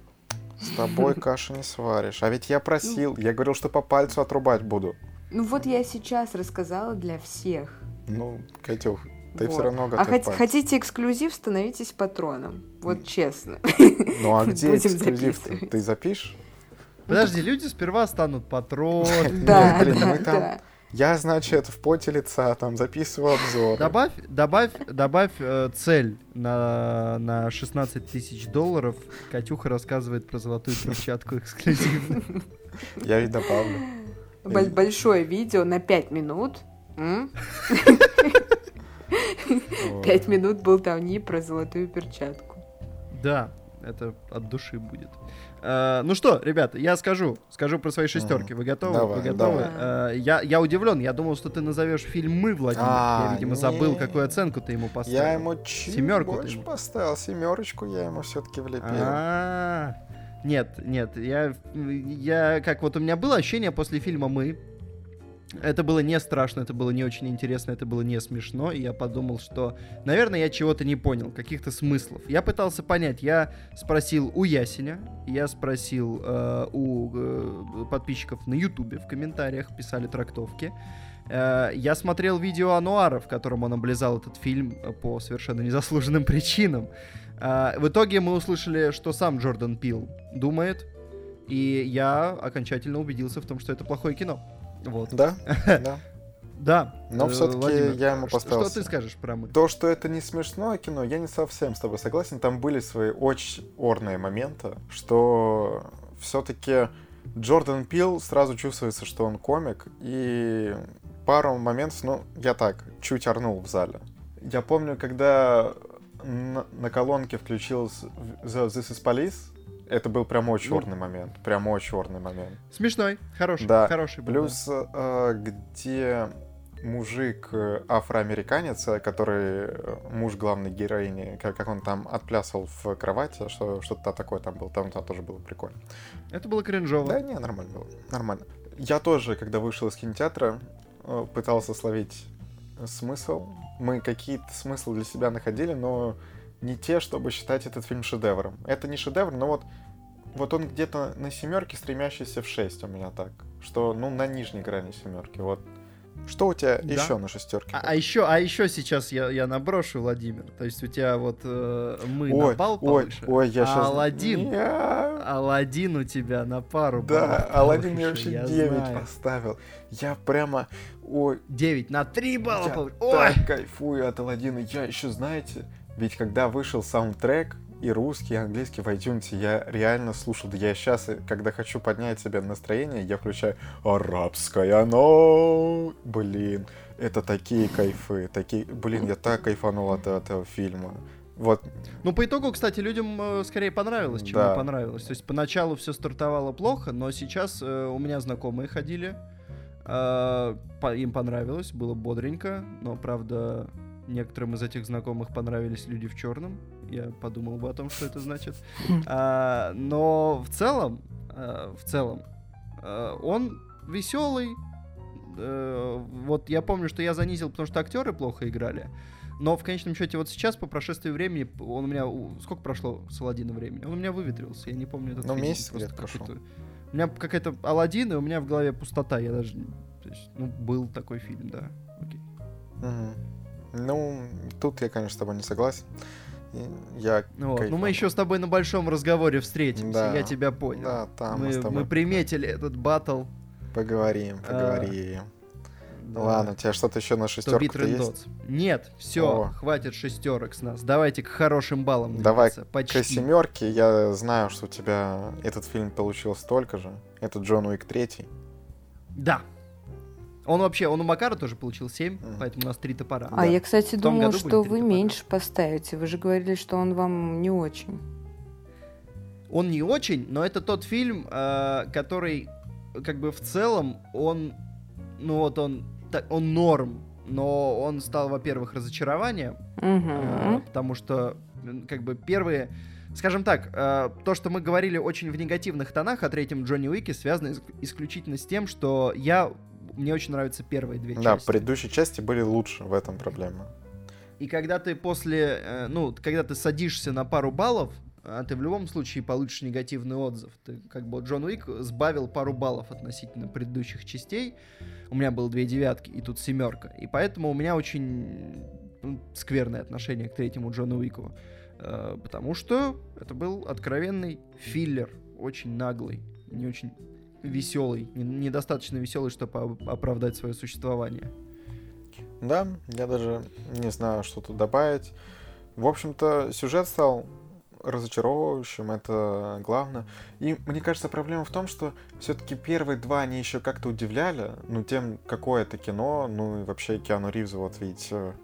С тобой каши не сваришь. А ведь я просил, я говорил, что по пальцу отрубать буду. Ну вот я сейчас рассказала для всех. Ну, Катюх, ты вот. все равно готов. А хот- хотите эксклюзив, становитесь патроном. Вот честно. Ну а где эксклюзив? Ты запишешь? Подожди, люди сперва станут патроном. Да, мы там... Я, значит, в поте лица там записываю обзор. Добавь, добавь, добавь э, цель на, на 16 тысяч долларов. Катюха рассказывает про золотую перчатку эксклюзивно. Я ведь добавлю. Большое видео на 5 минут. Пять минут болтовни про золотую перчатку. Да, это от души будет. Uh, ну что, ребята, я скажу, скажу про свои шестерки. Вы готовы? Давай, Вы готовы? Давай. Uh, я, я удивлен, я думал, что ты назовешь фильм мы, Владимир. А, я, видимо, не. забыл, какую оценку ты ему поставил. Я ему чуть Семерку больше ему... поставил, семерочку я ему все-таки влепил. А, нет, нет, я, я как вот у меня было ощущение после фильма мы, это было не страшно, это было не очень интересно, это было не смешно, и я подумал, что, наверное, я чего-то не понял, каких-то смыслов. Я пытался понять, я спросил у Ясеня, я спросил э, у э, подписчиков на Ютубе, в комментариях писали трактовки. Э, я смотрел видео Ануара, в котором он облизал этот фильм по совершенно незаслуженным причинам. Э, в итоге мы услышали, что сам Джордан Пил думает, и я окончательно убедился в том, что это плохое кино. Вот. Да? Да. Да. Но все-таки я ему поставил. Что ты скажешь про мы? То, что это не смешное кино, я не совсем с тобой согласен. Там были свои очень орные моменты, что все-таки Джордан Пил сразу чувствуется, что он комик, и пару моментов, ну, я так, чуть орнул в зале. Я помню, когда на, на колонке включился This is Police, это был прям очень ну, черный момент. Прям очень черный момент. Смешной, хороший, да. хороший был. Плюс, да. э, где мужик э, афроамериканец, э, который муж главной героини, как, как он там отплясал в кровати, что что-то такое там было, там, там тоже было прикольно. Это было кринжово. Да, не, нормально было, нормально. Я тоже, когда вышел из кинотеатра, пытался словить смысл. Мы какие-то смыслы для себя находили, но не те, чтобы считать этот фильм шедевром. Это не шедевр, но вот, вот он где-то на семерке, стремящийся в 6 у меня так. Что, ну, на нижней грани семерки. Вот что у тебя да. еще на шестерке? А, а еще, а еще сейчас я, я наброшу, Владимир. То есть у тебя вот э, мы ой, на бал ой, повыше, ой, я а сейчас... Аладдин, я... Аладдин у тебя на пару Да, Аладдин я вообще я 9 знаю. поставил. Я прямо... Ой. 9 на 3 балла я повыше. Ой. так кайфую от Аладдина. Я еще, знаете, ведь когда вышел саундтрек, и русский, и английский в iTunes я реально слушал. Да я сейчас, когда хочу поднять себе настроение, я включаю арабское оно. Блин, это такие кайфы, такие... Блин, я так кайфанул от этого фильма. Вот. Ну, по итогу, кстати, людям э, скорее понравилось, чем да. не понравилось. То есть поначалу все стартовало плохо, но сейчас э, у меня знакомые ходили. Э, по, им понравилось, было бодренько, но, правда, некоторым из этих знакомых понравились люди в черном. Я подумал бы о том, что это значит. А, но в целом, а, в целом, а, он веселый. А, вот я помню, что я занизил, потому что актеры плохо играли. Но в конечном счете, вот сейчас, по прошествии времени, он у меня... Сколько прошло с Алладина времени? Он у меня выветрился, я не помню этот Ну, месяц где-то прошел. У меня какая-то Алладин, и у меня в голове пустота. Я даже... То есть, ну, был такой фильм, да. Окей. Угу. Ну, тут я, конечно, с тобой не согласен. Я Вот. Ну, мы еще с тобой на большом разговоре встретимся, Да. я тебя понял. Да, там мы, с мы, тобой мы приметили этот батл. поговорим, А, поговорим. Ладно, у тебя что-то еще на шестерку есть? Нет, все, О. хватит шестерок с нас. Давайте к хорошим баллам. Давай двигаться, К почти. семерке я знаю, что у тебя этот фильм получил столько же. Это Джон Уик третий. Да. Он вообще, он у Макара тоже получил 7, Мгм. поэтому у нас три топора. А Да. я, кстати, думала, что вы топора. меньше поставите. Вы же говорили, что он вам не очень. Он не очень, но это тот фильм, э, который, как бы в целом, он, ну вот он, он норм, но он стал, во-первых, разочарованием, э, Угу. потому что, как бы, первые, скажем так, э, то, что мы говорили очень в негативных тонах о третьем Джонни Уике, связано ис- исключительно с тем, что я, мне очень нравятся первые две Да, части. предыдущие части были лучше, в этом проблема. И когда ты после, э, ну, когда ты садишься на пару баллов, а ты в любом случае получишь негативный отзыв. Ты, как бы, Джон Уик сбавил пару баллов относительно предыдущих частей. У меня было две девятки, и тут семерка. И поэтому у меня очень ну, скверное отношение к третьему Джону Уику. Э, потому что это был откровенный филлер, очень наглый, не очень веселый, не- недостаточно веселый, чтобы оправдать свое существование. Да, я даже не знаю, что тут добавить. В общем-то, сюжет стал разочаровывающим, это главное. И мне кажется, проблема в том, что все-таки первые два они еще как-то удивляли, ну, тем, какое это кино, ну, и вообще Киану Ривза, вот видите,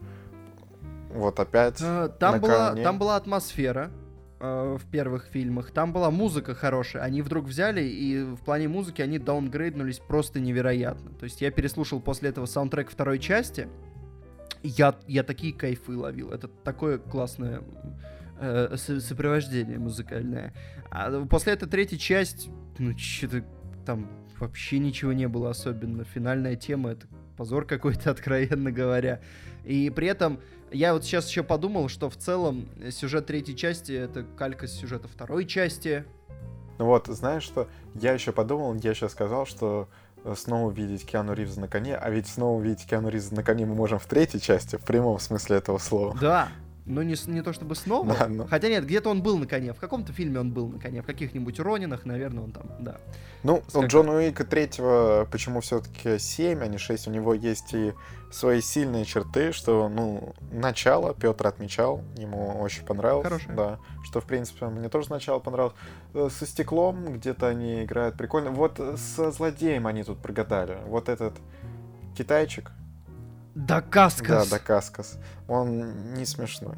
вот опять Э, Там была, там была атмосфера э, в первых фильмах, там была музыка хорошая. Они вдруг взяли и в плане музыки они даунгрейднулись просто невероятно. То есть я переслушал после этого саундтрек второй части, я, я такие кайфы ловил. Это такое классное э, со- сопровождение музыкальное. А после этой третьей часть, ну, что-то там вообще ничего не было особенно. Финальная тема — это позор какой-то, откровенно говоря. И при этом я вот сейчас еще подумал, что в целом сюжет третьей части — это калька сюжета второй части. Ну вот, знаешь что, я еще подумал, я сейчас сказал, что э, снова увидеть Киану Ривза на коне, а ведь снова увидеть Киану Ривза на коне мы можем в третьей части, в прямом смысле этого слова. Да, но не, с- не то чтобы снова. Да, но- Хотя нет, где-то он был на коне. В каком-то фильме он был на коне. В каких-нибудь Ронинах, наверное, он там, да. Ну, у Скакать. Джона Уика третьего, почему все-таки 7, а не 6, у него есть и свои сильные черты, что, ну, начало Петр отмечал, ему очень понравилось. Хорошее. Да, что, в принципе, мне тоже начало понравилось. Э, Со стеклом где-то они играют прикольно. Вот э, со злодеем они тут прогадали. Вот этот китайчик, Да, Каскас. да, Дакаскас, он не смешной.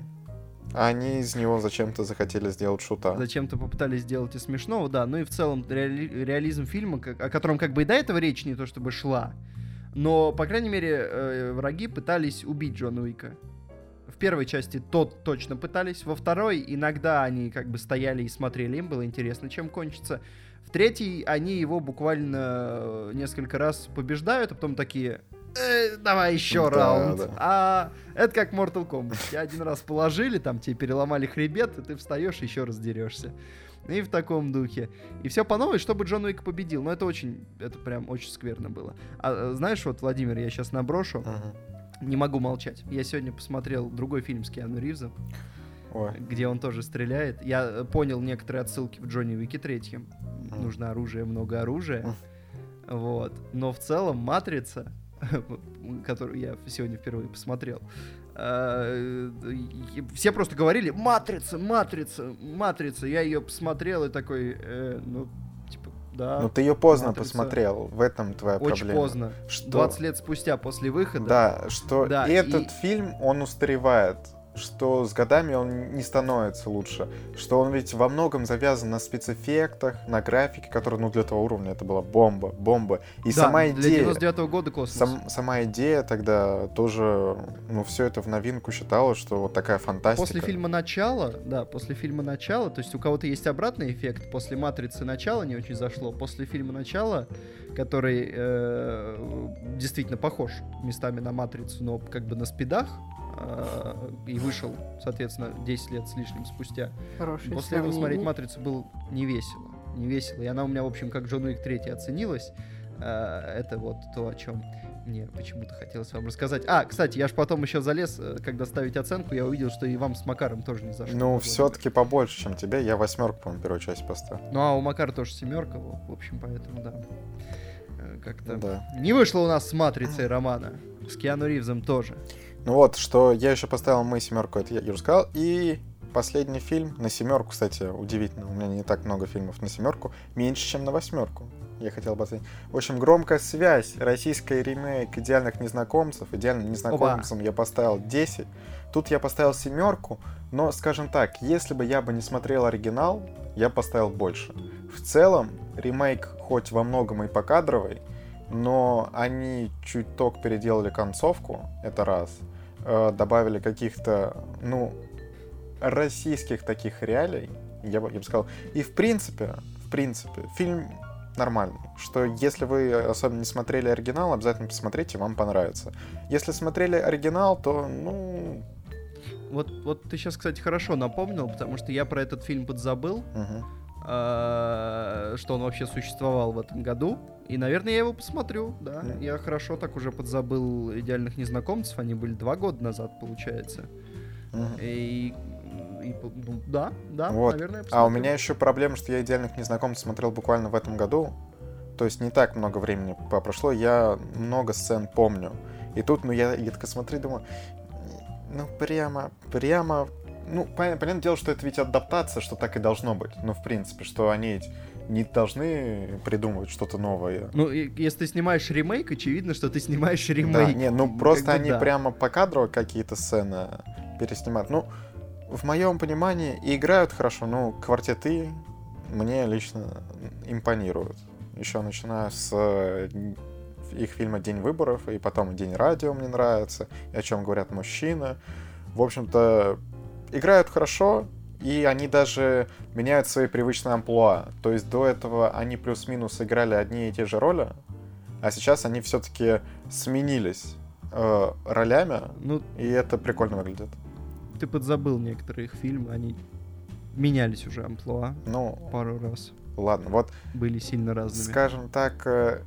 А они из него зачем-то захотели сделать шута. Зачем-то попытались сделать из смешного, да. Ну и в целом реали- реализм фильма, как- о котором как бы и до этого речь не то чтобы шла, но, по крайней мере, э, враги пытались убить Джона Уика. В первой части тот точно пытались, во второй иногда они как бы стояли и смотрели, им было интересно, чем кончится. В третьей они его буквально э, несколько раз побеждают, а потом такие, «Э, давай еще Да, раунд. да. А это как Mortal Kombat. Тебя один раз положили, там тебе переломали хребет, и ты встаешь и еще раз дерешься. И в таком духе. И все по новой, чтобы Джон Уик победил. Но это очень, это прям очень скверно было. А э, знаешь, вот, Владимир, я сейчас наброшу, Мгм. не могу молчать. Я сегодня посмотрел другой фильм с Киану Ривзом, Ой. где он тоже стреляет. Я э, понял некоторые отсылки в Джонни Уике третьем. Нужно оружие, много оружия. Вот. Но в целом Матрица, которую я сегодня впервые посмотрел, и- все просто говорили «Матрица, Матрица, Матрица». Я ее посмотрел и такой, э, ну, типа, да, Ну ты ее поздно «Матрица». посмотрел, в этом твоя очень проблема. поздно. Что... 20 лет спустя после выхода. Да, что Да, этот и- фильм, он устаревает, что с годами он не становится лучше, что он ведь во многом завязан на спецэффектах, на графике, которая, ну, для того уровня это была бомба, бомба. И Да, сама для идея, 99 года космос. сам- сама идея тогда тоже, ну, все это в новинку считалось, что вот такая фантастика. После фильма «Начало», да, после фильма «Начало», то есть у кого-то есть обратный эффект, после «Матрицы. Начало» не очень зашло, после фильма «Начало», который э, действительно похож местами на «Матрицу», но как бы на спидах, э, и вышел, соответственно, 10 лет с лишним спустя. Хорошее После этого смотреть сравнение. «Матрицу» было не весело, не весело, и она у меня, в общем, как Джон Уик 3 оценилась, Э, это вот то, о чем Мне почему-то хотелось вам рассказать. А, кстати, я ж потом еще залез, э, когда ставить оценку, я увидел, что и вам с Макаром тоже не зашло. Ну, все-таки побольше, чем тебе. Я восьмерку, по-моему, первую часть поставил. Ну, а у Макара тоже семерка, в общем, поэтому да. Как-то Да. не вышло у нас с Матрицей романа. С Киану Ривзом тоже. Ну вот, что я еще поставил мы семерку, это я уже сказал. И последний фильм на семерку, кстати, удивительно. У меня не так много фильмов на семерку. Меньше, чем на восьмерку. Я хотел бы оценить. В общем, громкая связь. Российский ремейк идеальных незнакомцев. Идеальным незнакомцам я поставил 10. Тут я поставил семерку. Но, скажем так, если бы я бы не смотрел оригинал, я поставил больше. В целом, ремейк хоть во многом и покадровый, но они чуток переделали концовку, это раз. Э, добавили каких-то, ну, российских таких реалий, я бы, я бы сказал. И в принципе, в принципе, фильм нормальный. Что если вы особенно не смотрели оригинал, обязательно посмотрите, вам понравится. Если смотрели оригинал, то, ну... Вот, вот ты сейчас, кстати, хорошо напомнил, потому что я про этот фильм подзабыл, мгм. А, что он вообще существовал в этом году. И, наверное, я его посмотрю, да. Я хорошо так уже подзабыл «Идеальных незнакомцев». Они были два года назад, получается. И, и, ну, да, да, Вот. наверное, я А у меня еще проблема, что я идеальных незнакомцев смотрел буквально в этом году. То есть не так много времени прошло, я много сцен помню. И тут, ну, я, я так смотрю, думаю, ну, прямо, прямо... Ну, понятно, понятное дело, что это ведь адаптация, что так и должно быть. Ну, в принципе, что они не должны придумывать что-то новое. Ну, и если ты снимаешь ремейк, очевидно, что ты снимаешь Да, ремейк. не, ну Как просто бы они да. прямо покадрово какие-то сцены переснимают. Ну, в моем понимании и играют хорошо, ну, квартеты мне лично импонируют. Еще начиная с э, их фильма «День выборов», и потом «День радио» мне нравится, и «О чем говорят мужчины». В общем-то, играют хорошо, и они даже меняют свои привычные амплуа. То есть до этого они плюс-минус играли одни и те же роли, а сейчас они все-таки сменились э, ролями, Ну, и это прикольно выглядит. ты подзабыл некоторые их фильмы, они менялись уже амплуа Ну, пару раз. ладно, вот, Были сильно разными. скажем так, э,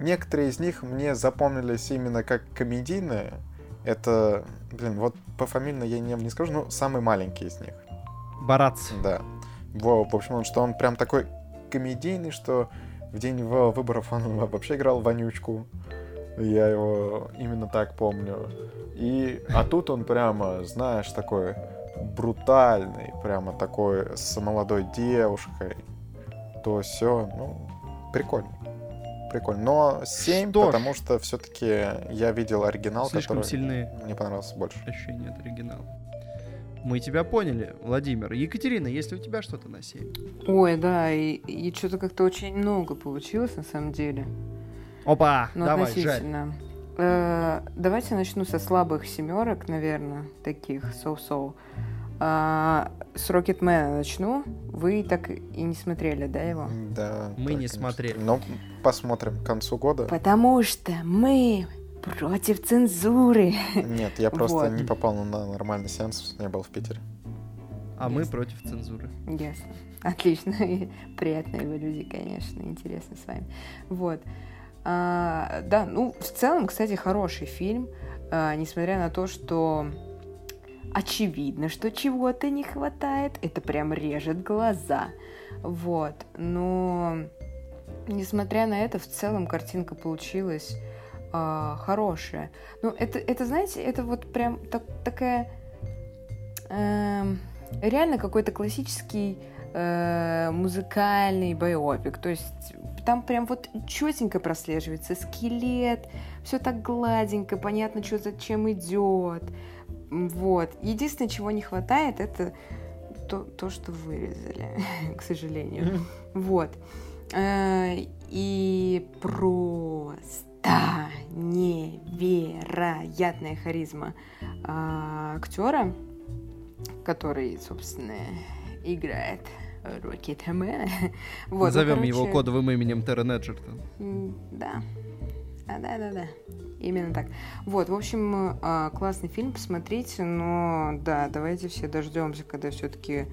некоторые из них мне запомнились именно как комедийные. Это, блин, вот по фамильно я не, не скажу, но самый маленький из них. Барац. Да. Во, в общем, он, что он прям такой комедийный, что в день в- выборов он вообще играл вонючку. Я его именно так помню. И, а тут он прямо, знаешь, такой брутальный, прямо такой с молодой девушкой. То все, ну, прикольно. Прикольно. Но 7, Что ж. потому что все-таки я видел оригинал, Слишком который сильные мне понравился больше. ощущения от оригинала. Мы тебя поняли, Владимир. Екатерина, есть ли у тебя что-то на 7? Ой, да, и, и что-то как-то очень много получилось на самом деле. Опа, Ну, давай, жаль. относительно. Э, давайте начну со слабых семерок, наверное, таких, соу-соу. А, с Рокетмена начну. Вы так и не смотрели, да, его? Да. Мы да, не конечно. смотрели. Ну, посмотрим к концу года. Потому что мы против цензуры. Нет, я просто Вот. не попал на нормальный сеанс, не был в Питере. А мы Ясно. против цензуры. Ясно. Отлично. И Приятные вы люди, конечно. Интересно с вами. Вот. А, да, ну, в целом, кстати, хороший фильм. А, несмотря на то, что очевидно, что чего-то не хватает. Это прям режет глаза. Вот. Но, несмотря на это, в целом картинка получилась а, хорошая. Ну, это, это, знаете, это вот прям так- такая... эм, реально какой-то классический э, музыкальный байопик. То есть там прям вот четенько прослеживается скелет, все так гладенько, понятно, что зачем идет. Вот. Единственное, чего не хватает, это то, то что вырезали, к сожалению. Вот. Э, И просто невероятная харизма а, актера, который, собственно, играет Рокетмена. Вот, ну, Назовем его короче, кодовым именем Террен Эджертон. Да. Да, да, да, да. Именно так. Вот, в общем, а, классный фильм, посмотрите, но да, давайте все дождемся, когда все-таки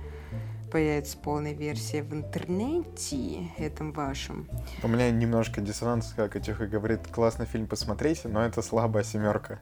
появится полная версия в интернете этом вашем. У меня немножко диссонанс, как Катюха говорит, классный фильм, посмотрите, но это слабая семерка.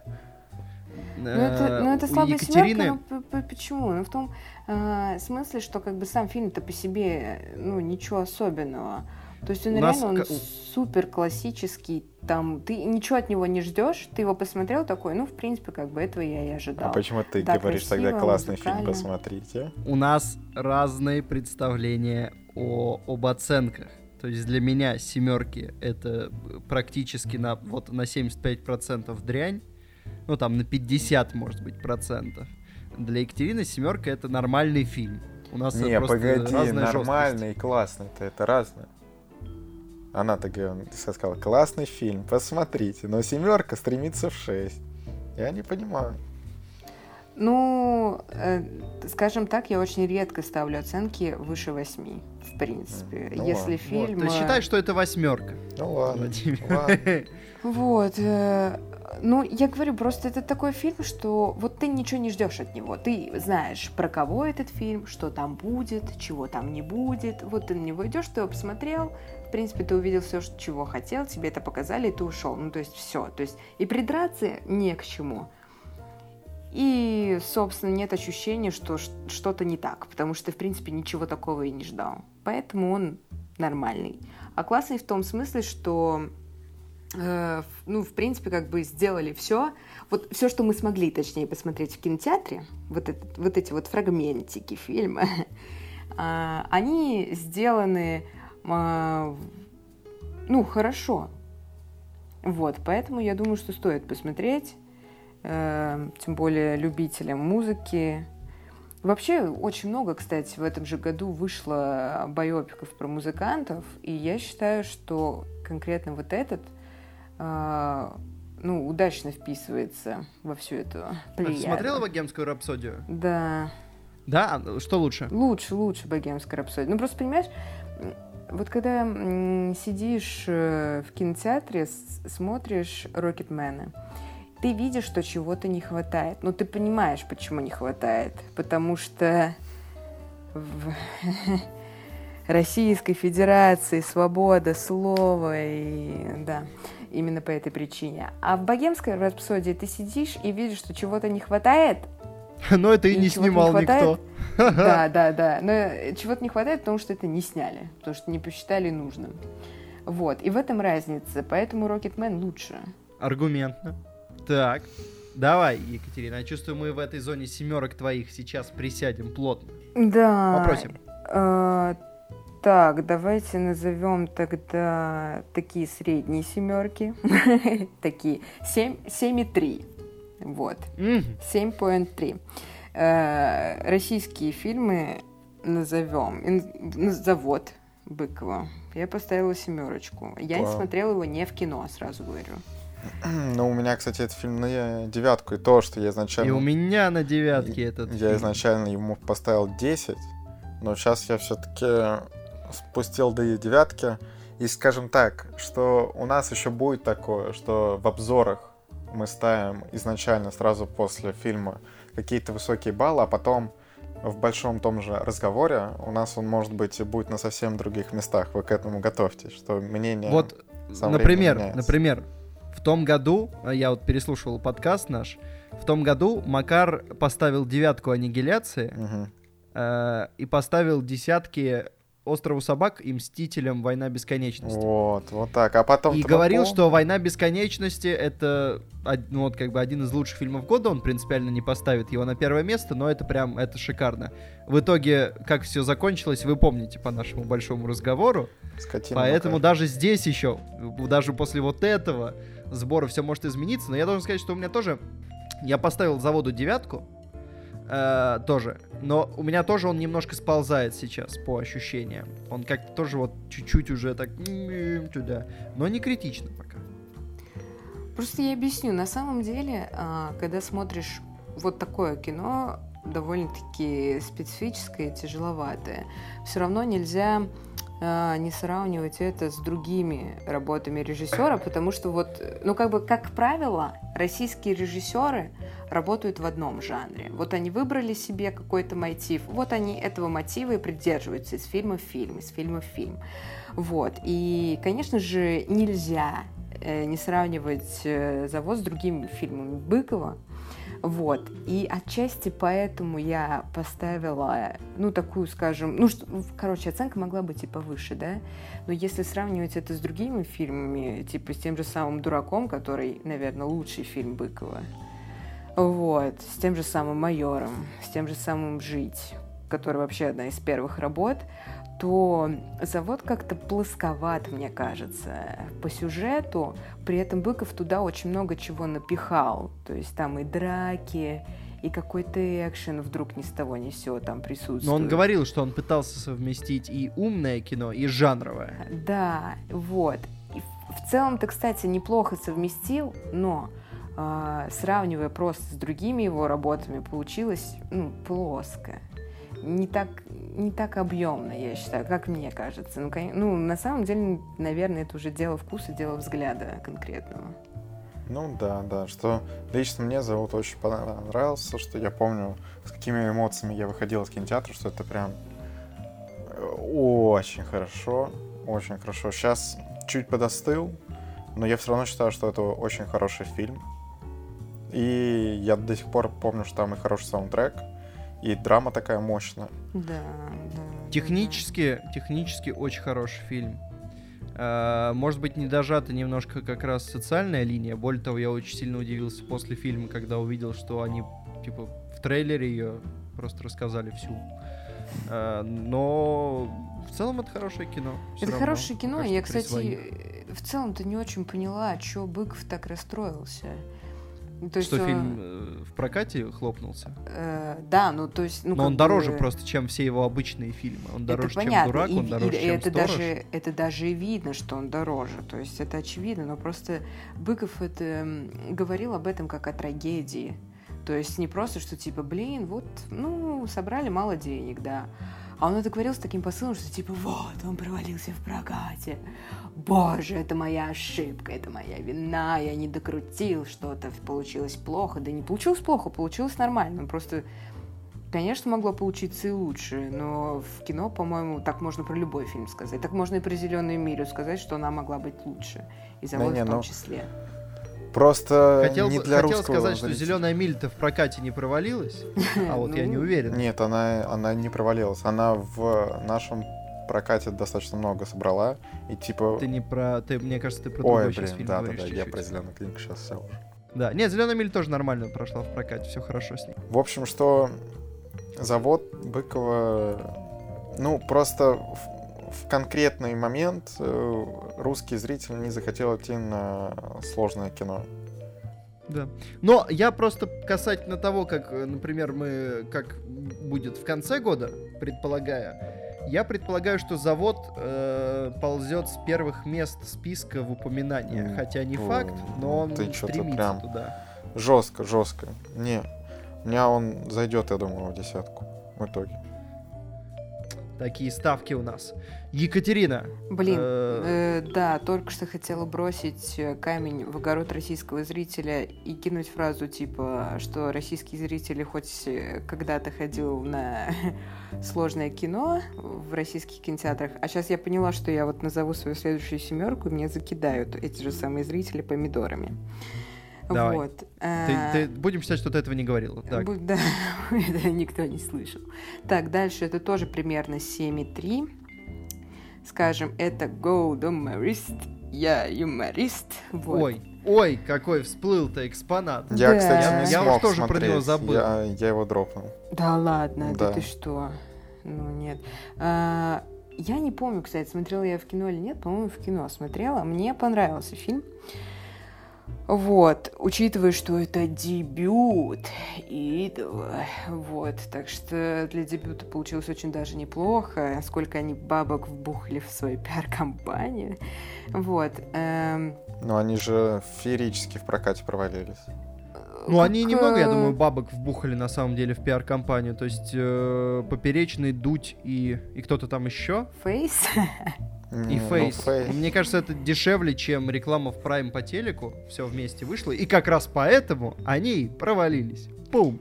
Ну это, ну, это Э, слабая Екатерины- семерка, но почему? Ну в том э, смысле, что как бы сам фильм-то по себе, ну ничего особенного. То есть он У нас реально он ка- у- супер классический, там ты ничего от него не ждешь, ты его посмотрел такой, ну в принципе как бы этого я и ожидал. А почему ты Да, говоришь тогда красиво, классный фильм, посмотрите? у нас разные представления о, об оценках. То есть для меня семерки это практически на, вот, на 75% дрянь. Ну там на 50, может быть, процентов. Для Екатерины семерка это нормальный фильм. У нас Не, просто погоди, разная нормальный и классный, это, это разное. Она так говорила, сказала, классный фильм, посмотрите, но семерка стремится в 6. Я не понимаю. Ну, э, скажем так, я очень редко ставлю оценки выше восьми, в принципе. Ну Если ладно. Вот, фильм... Есть э, считай, что это восьмерка. Ну ладно. Вот. э, Ну, я говорю, просто это такой фильм, что вот ты ничего не ждешь от него. Ты знаешь, про кого этот фильм, что там будет, чего там не будет. Вот ты на него идешь, ты его посмотрел, принципе, ты увидел все, чего хотел, тебе это показали, и ты ушел. Ну, то есть все. То есть и придраться не к чему. И, собственно, нет ощущения, что что-то не так, потому что, в принципе, ничего такого и не ждал. Поэтому он нормальный. А классный в том смысле, что э, ну, в принципе, как бы сделали все. Вот все, что мы смогли, точнее, посмотреть в кинотеатре, вот, этот- вот эти вот фрагментики фильма, а, они сделаны, ну, хорошо. Вот, поэтому я думаю, что стоит посмотреть, э, тем более любителям музыки. Вообще, очень много, кстати, в этом же году вышло байопиков про музыкантов, и я считаю, что конкретно вот этот а, ну, удачно вписывается во всю эту А плеяду. Ты смотрела богемскую рапсодию? Да. Да? А, Что лучше? Лучше, лучше богемская рапсодия. Ну, просто, понимаешь, вот когда сидишь э, в кинотеатре, смотришь Рокетмена, ты видишь, что чего-то не хватает. Но ты понимаешь, почему не хватает. Потому что в Российской Федерации свобода слова и да, именно по этой причине. А в богемской рапсодии ты сидишь и видишь, что чего-то не хватает, Но это и не Ничего не снимал хватает? никто. Да, да, да. Но чего-то не хватает, потому что это не сняли, потому что не посчитали нужным. Вот, и в этом разница, поэтому Рокетмен лучше. Аргументно. Так. Давай, Екатерина, я чувствую, мы в этой зоне семерок твоих сейчас присядем плотно. Да. Попросим. Э, так, давайте назовем тогда такие средние семерки. Такие 7, 7,3. Вот. Мгм. 7.3. Э, Российские фильмы назовем. Завод Быкова. Я поставила семерочку. Я не смотрела его не в кино, сразу говорю. Ну, у меня, кстати, этот фильм на девятку, и то, что я И изначально... у меня на девятке этот Я фильм. изначально ему поставил 10, но сейчас я все-таки спустил до девятки. И скажем так, что у нас еще будет такое, что в обзорах мы ставим изначально сразу после фильма какие-то высокие баллы, а потом в большом том же разговоре у нас он, может быть, будет на совсем других местах. Вы к этому готовьтесь, что мнение... Вот, например, например, в том году, а я вот переслушивал подкаст наш, в том году Макар поставил девятку аннигиляции Мгм. э, и поставил десятки Острову собак и Мстителям Война бесконечности. Вот, вот так. А потом... И ты говорил, что «Война бесконечности» — это ну, вот, как бы один из лучших фильмов года. Он принципиально не поставит его на первое место, но это прям это шикарно. В итоге, как все закончилось, вы помните по нашему большому разговору. Скотина Поэтому какая. даже здесь еще, даже после вот этого сбора все может измениться. Но я должен сказать, что у меня тоже... Я поставил заводу девятку, э, тоже. Но у меня тоже он немножко сползает сейчас по ощущениям. Он как-то тоже вот чуть-чуть уже так м, туда. Но не критично пока. Просто я объясню. На самом деле, а, когда смотришь вот такое кино, довольно-таки специфическое и тяжеловатое. Все равно нельзя не сравнивать это с другими работами режиссера, потому что вот, ну как бы, как правило, российские режиссеры работают в одном жанре. Вот они выбрали себе какой-то мотив, вот они этого мотива и придерживаются из фильма в фильм, из фильма в фильм. Вот. И, конечно же, нельзя э, не сравнивать э, «Завод» с другими фильмами Быкова, вот. И отчасти поэтому я поставила, ну, такую, скажем, ну, что, короче, оценка могла быть и повыше, да? Но если сравнивать это с другими фильмами, типа с тем же самым «Дураком», который, наверное, лучший фильм Быкова, вот, с тем же самым «Майором», с тем же самым «Жить», который вообще одна из первых работ, то завод как-то плосковат, мне кажется, по сюжету. При этом Быков туда очень много чего напихал. То есть там и драки, и какой-то экшен вдруг ни с того ни с сего там присутствует. Но он говорил, что он пытался совместить и умное кино, и жанровое. Да, вот. И в целом-то, кстати, неплохо совместил, но э, сравнивая просто с другими его работами, получилось ну, плоско не так, не так объемно, я считаю, как мне кажется. Ну, конечно, ну, на самом деле, наверное, это уже дело вкуса, дело взгляда конкретного. Ну да, да, что лично мне зовут очень понравился, что я помню, с какими эмоциями я выходил из кинотеатра, что это прям э, очень хорошо, очень хорошо. Сейчас чуть подостыл, но я все равно считаю, что это очень хороший фильм. И я до сих пор помню, что там и хороший саундтрек, и драма такая мощная. Да, да. Технически, да. технически очень хороший фильм. Uh, может быть, не дожата немножко как раз социальная линия. Более того, я очень сильно удивился после фильма, когда увидел, что они, типа, в трейлере ее просто рассказали всю. Uh, но в целом это хорошее кино. Это равно, хорошее кино. Кажется, я, кстати, в целом-то не очень поняла, что Быков так расстроился. Ну, то что есть, фильм э, в прокате хлопнулся? Э, да, ну то есть... Ну, Но он бы... дороже просто, чем все его обычные фильмы. Он дороже, это чем «Дурак», и, он дороже, и, чем это даже, это даже и видно, что он дороже. То есть это очевидно, но просто Быков это говорил об этом как о трагедии. То есть не просто, что типа, блин, вот, ну, собрали мало денег, да. А он это говорил с таким посылом, что типа, вот, он провалился в прокате. Боже, это моя ошибка, это моя вина, я не докрутил, что-то получилось плохо. Да не получилось плохо, получилось нормально. Просто, конечно, могло получиться и лучше, но в кино, по-моему, так можно про любой фильм сказать. Так можно и про «Зеленую милю» сказать, что она могла быть лучше. И «Завод» да, в том ну... числе. Просто хотел, не для хотел русского сказать, что зеленая миль-то в прокате не провалилась, а вот я не уверен. Нет, она, она не провалилась. Она в нашем прокате достаточно много собрала. И типа... Ты не про... Ты, мне кажется, ты про Ой, блин, фильм да, да, да, я про зеленую книгу сейчас все уже. Да, нет, зеленая миль тоже нормально прошла в прокате, все хорошо с ней. В общем, что завод Быкова, ну, просто в конкретный момент э, русский зритель не захотел идти на сложное кино. Да. Но я просто касательно того, как, э, например, мы, как будет в конце года, предполагая, я предполагаю, что завод э, ползет с первых мест списка в упоминания. Mm. Хотя не факт, но он Ты стремится прям туда. Жестко, жестко. Не. У меня он зайдет, я думаю, в десятку в итоге. Такие ставки у нас. Екатерина. Блин, э... Э, да, только что хотела бросить э, камень в огород российского зрителя и кинуть фразу типа, что российский зритель хоть э, когда-то ходил на сложное кино в российских кинотеатрах, а сейчас я поняла, что я вот назову свою следующую семерку, и мне закидают эти же самые зрители помидорами. Давай. Вот. Ты, ты, будем считать, что ты этого не говорила. Так. Да, это никто не слышал. Так, дальше это тоже примерно 7,3 скажем, это Go Юморист, я юморист. Вот. Ой, ой, какой всплыл-то экспонат. Я, да. кстати, не я смог тоже смотреть. про него забыл. Я, я его дропнул. Да ладно, да. ты что? Ну нет. А, я не помню, кстати, смотрела я в кино или нет. По-моему, в кино смотрела. Мне понравился фильм. Вот, учитывая, что это дебют идола, вот, так что для дебюта получилось очень даже неплохо, сколько они бабок вбухали в свою пиар-компанию, вот. Эм... Но они же феерически в прокате провалились. Ну, как, они немного, я э, думаю, бабок вбухали на самом деле в пиар-компанию. То есть э, Поперечный, Дудь и, и кто-то там еще. Фейс. И ну, Фейс. Мне кажется, это дешевле, чем реклама в Prime по телеку. Все вместе вышло. И как раз поэтому они провалились. Пум.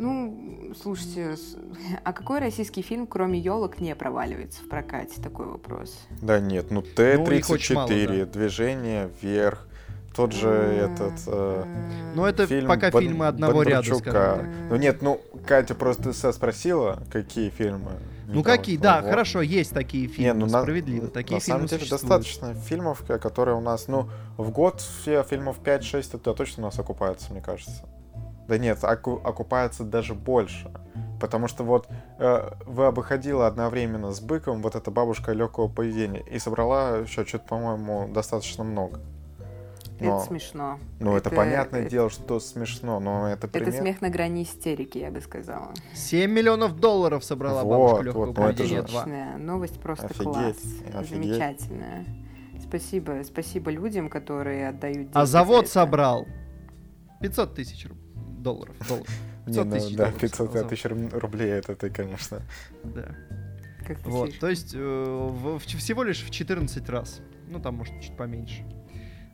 Ну, слушайте, а какой российский фильм, кроме елок, не проваливается в прокате? Такой вопрос. Да нет, ну Ну, их очень мало, Т-34, да. движение вверх, тот же этот... э, Ну, это фильм пока Бон- фильмы одного ряда, Бондарчука. скажем так. Ну нет, ну, Катя просто спросила, какие фильмы. не Ну какие, да, хорошо, есть такие Не, фильмы, ну на- справедливо. Такие на фильмы самом деле существуют. достаточно фильмов, ка- которые у нас, ну, в год все фильмов 5-6, это точно у нас окупается, мне кажется. Да нет, оку- окупается даже больше. Потому что вот э, вы обыходила одновременно с быком вот эта бабушка легкого поведения и собрала еще что-то, по-моему, достаточно много. Но, Это смешно. ну, это, это- понятное это- дело, что смешно, но это пример. Это смех на грани истерики, я бы сказала. 7 миллионов долларов собрала Вот, бабушка легкого вот, ну это поведения же- 2. Отличная новость, просто Офигеть, класс. офигеть. Замечательная. Спасибо, спасибо людям, которые отдают А деньги завод за это. собрал 500 тысяч долларов. долларов. Не, 500 ну, тысяч да, долларов 500 собрал тысяч руб- рублей, это ты, конечно. Да. Как ты Вот, то есть э, в- в- всего лишь в 14 раз. Ну, там, может, чуть поменьше.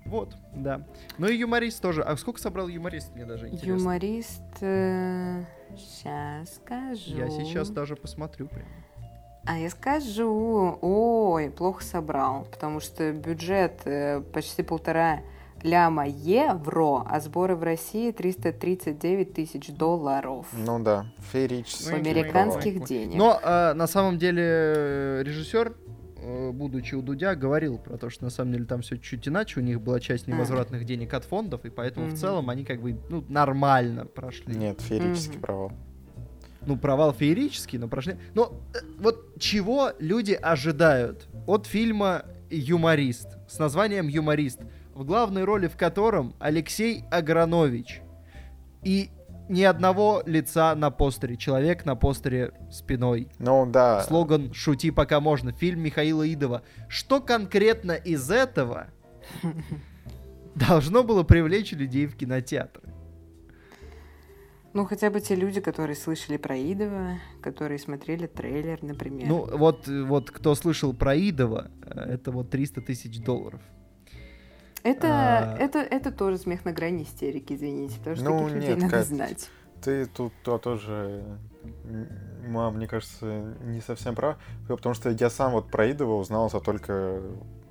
Вот, да. Ну и юморист тоже. А сколько собрал юморист, мне даже интересно. Юморист... сейчас скажу. Я сейчас даже посмотрю прям. А я скажу. Ой, плохо собрал. Потому что бюджет э, почти полтора ляма евро, а сборы в России 339 тысяч долларов. Ну да, феерически. В американских денег. Но э, на самом деле э, режиссер, э, будучи у Дудя, говорил про то, что на самом деле там все чуть иначе. У них была часть невозвратных денег от фондов, и поэтому в Мгм. целом они как бы ну, нормально прошли. Нет, феерический Мгм. провал. ну, провал феерический, но прошли. Но э, вот чего люди ожидают от фильма «Юморист» с названием «Юморист», в главной роли в котором Алексей Агранович. И ни одного лица на постере. Человек на постере спиной. Ну да, Слоган «Шути пока можно». Фильм Михаила Идова. Что конкретно из этого должно было привлечь людей в кинотеатры? Ну, хотя бы те люди, которые слышали про Идова, которые смотрели трейлер, например. Ну, вот, вот кто слышал про Идова, э, это вот 300 тысяч долларов. Это, а- это, это тоже смех на грани истерики, извините, потому что Ну, таких людей нет, надо Кать. знать. ты тут то тоже, м, м, мне кажется, не совсем прав, потому что я сам вот про Идова узнал это только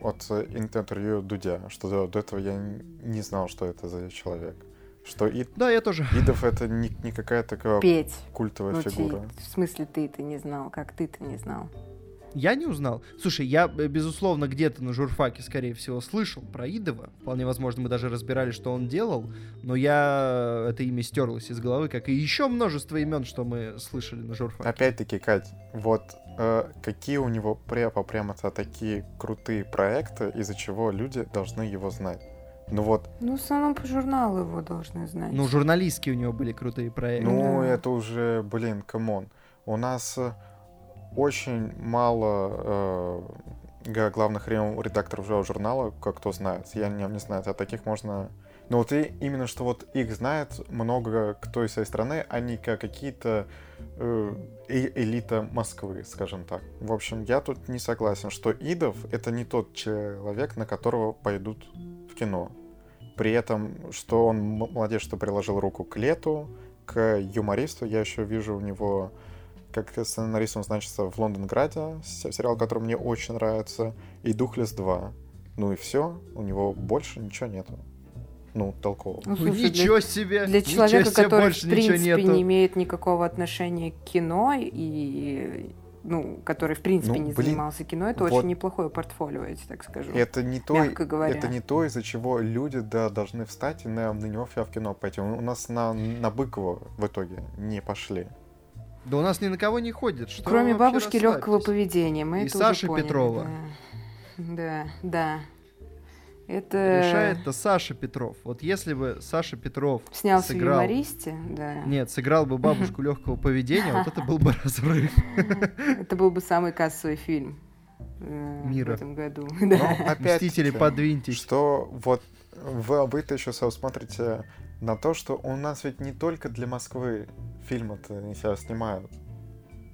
от интервью Дудя, что до, до этого я не знал, что это за человек. Что Ид- Да, я тоже. Идов это не, не какая-то такая Петь. культовая Ну, фигура. ты- в смысле, ты-то не знал, как ты-то не знал. Я не узнал. Слушай, я, э, безусловно, где-то на журфаке, скорее всего, слышал про Идова. Вполне возможно, мы даже разбирали, что он делал. Но я... Это имя стерлось из головы, как и еще множество имен, что мы слышали на журфаке. Опять-таки, Кать, вот э, какие у него прямо прямо-то такие крутые проекты, из-за чего люди должны его знать. Ну вот, Ну, в основном по журналу его должны знать. Ну, журналистские у него были крутые проекты. ну Да. это уже, блин, come on. У нас э, очень мало э, главных ре- редакторов журнала, как кто знает. Я не, не знаю, а таких можно... Ну вот и именно что вот их знает много кто из своей страны, а не как какие-то э, э- элита Москвы, скажем так. В общем, я тут не согласен, что Идов — это не тот человек, на которого пойдут в кино. При этом, что он молодец, что приложил руку к лету, к юмористу. Я еще вижу у него, как сценарист он значится в Лондонграде, се- сериал, который мне очень нравится, и Духлес 2. Ну и все, у него больше ничего нету. Ну, толкового. Ну, Ну, слушай, для- ничего себе! Для ничего человека, себе, который, больше в ничего принципе, нету. не имеет никакого отношения к кино и ну, который, в принципе, Ну, не блин, занимался кино, это вот- очень неплохое портфолио, я тебе так скажу. Это не то, мягко говоря. это не то, из-за чего люди да, должны встать и на, на него в кино пойти. У нас на, на Быкова в итоге не пошли. Да у нас ни на кого не ходит. Что Кроме бабушки легкого поведения. Мы И это Саши уже поняли, Петрова. Да, да. да. Это Решает-то Саша Петров. Вот если бы Саша Петров снялся сыграл... в юмористе, да. Нет, сыграл бы бабушку легкого поведения, вот это был бы разрыв. Это был бы самый кассовый фильм э, Мира. в этом году. Но опять Мстители, подвиньтесь. что вот вы, вы-то еще со- смотрите на то, что у нас ведь не только для Москвы фильмы-то себя снимают.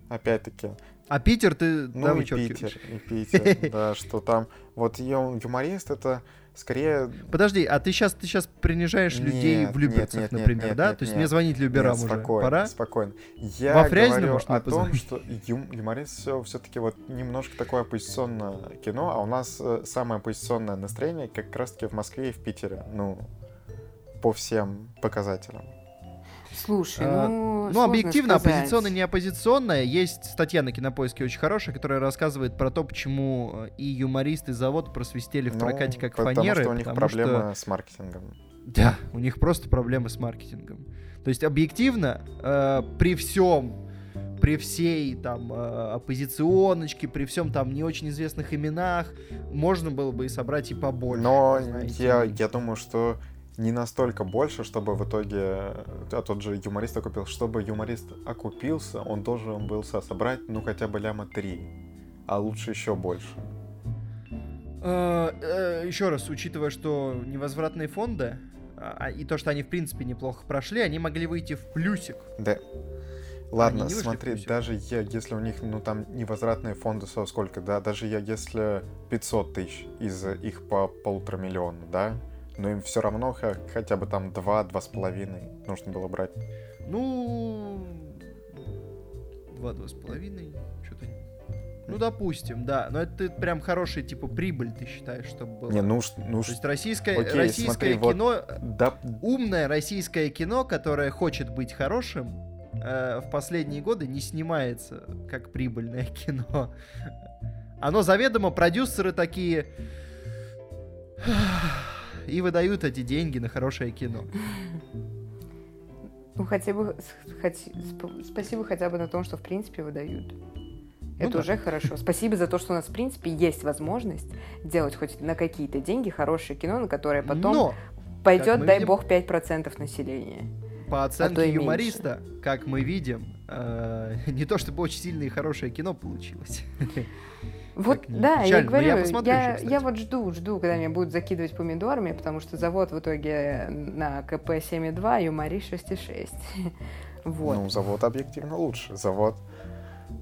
Опять-таки. А Питер ты Ну да, и. Питер, и Питер, да, что там... Вот юморист это скорее... Подожди, а ты сейчас ты сейчас принижаешь людей в Люберцах, нет, нет, например, нет, да? нет, То есть нет. мне звонить Люберам Нет, уже. спокойно, Пора? спокойно. Я Во Фрязино, говорю может, о том, что юм- юморист все все-таки вот немножко такое оппозиционное кино, а у нас э, самое оппозиционное настроение как раз-таки в Москве и в Питере. Ну, по всем показателям. Слушай, А, ну, Ну, объективно, сказать. оппозиционная, не оппозиционная. Есть статья на Кинопоиске очень хорошая, которая рассказывает про то, почему э, и юморист, и завод просвистели в Ну, прокате как потому фанеры. что у них потому проблемы с маркетингом. Да, у них просто проблемы с маркетингом. То есть объективно, э, при всем, при всей там э, оппозиционочке, при всем там не очень известных именах, можно было бы и собрать и побольше. Но знаете я, я думаю, что не настолько больше, чтобы в итоге, а тот же юморист окупил, чтобы юморист окупился, он должен был со- собрать, ну, хотя бы ляма 3, а лучше еще больше. Э, э, еще раз, учитывая, что невозвратные фонды а, и то, что они в принципе неплохо прошли, они могли выйти в плюсик. Да. Ладно, смотри, даже я, если у них, ну, там, невозвратные фонды со сколько, да, даже я, если 500 тысяч из их по полутора миллиона, да, но им все равно хотя бы там 2-2,5 нужно было брать. Ну, два, два с половиной, что-то. Ну, допустим, да. Но это прям хороший, типа, прибыль, ты считаешь, чтобы было. Не, ну, ну, То есть российское, Окей, российское смотри, вот- кино, да, умное российское кино, которое хочет быть хорошим, э, в последние годы не снимается как прибыльное кино. Оно заведомо продюсеры такие и выдают эти деньги на хорошее кино. Ну, хотя бы, хоть- сп- спасибо хотя бы на том, что в принципе выдают. Ну Это да. уже хорошо. Спасибо за то, что у нас в принципе есть возможность делать хоть на какие-то деньги хорошее кино, на которое потом Но пойдет, дай видим- бог, 5% населения. по а оценке и юмориста, как мы видим, э, не то чтобы очень сильное и хорошее кино получилось. Вот, ни да, я печально, но говорю, я я, я, вот жду, жду, когда меня будут закидывать помидорами, потому что завод в итоге на КП 7,2, юмори 6,6. Вот. Ну, завод объективно лучше. Завод.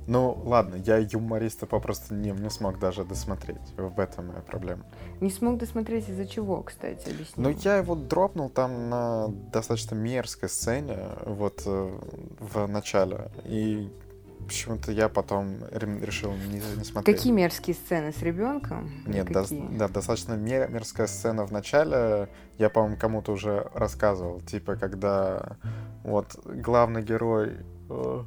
Ну, ладно, я юмориста попросту не, не смог даже досмотреть. В этом моя проблема. Не смог досмотреть из-за чего, кстати, объясни. Ну, я его дропнул там на достаточно мерзкой сцене, вот э, в начале. И почему-то я потом решил не, не смотреть. Какие мерзкие сцены с ребенком? Нет, Какие? да, достаточно мер- мерзкая сцена в начале. Я, по-моему, кому-то уже рассказывал. Типа, когда вот главный герой э,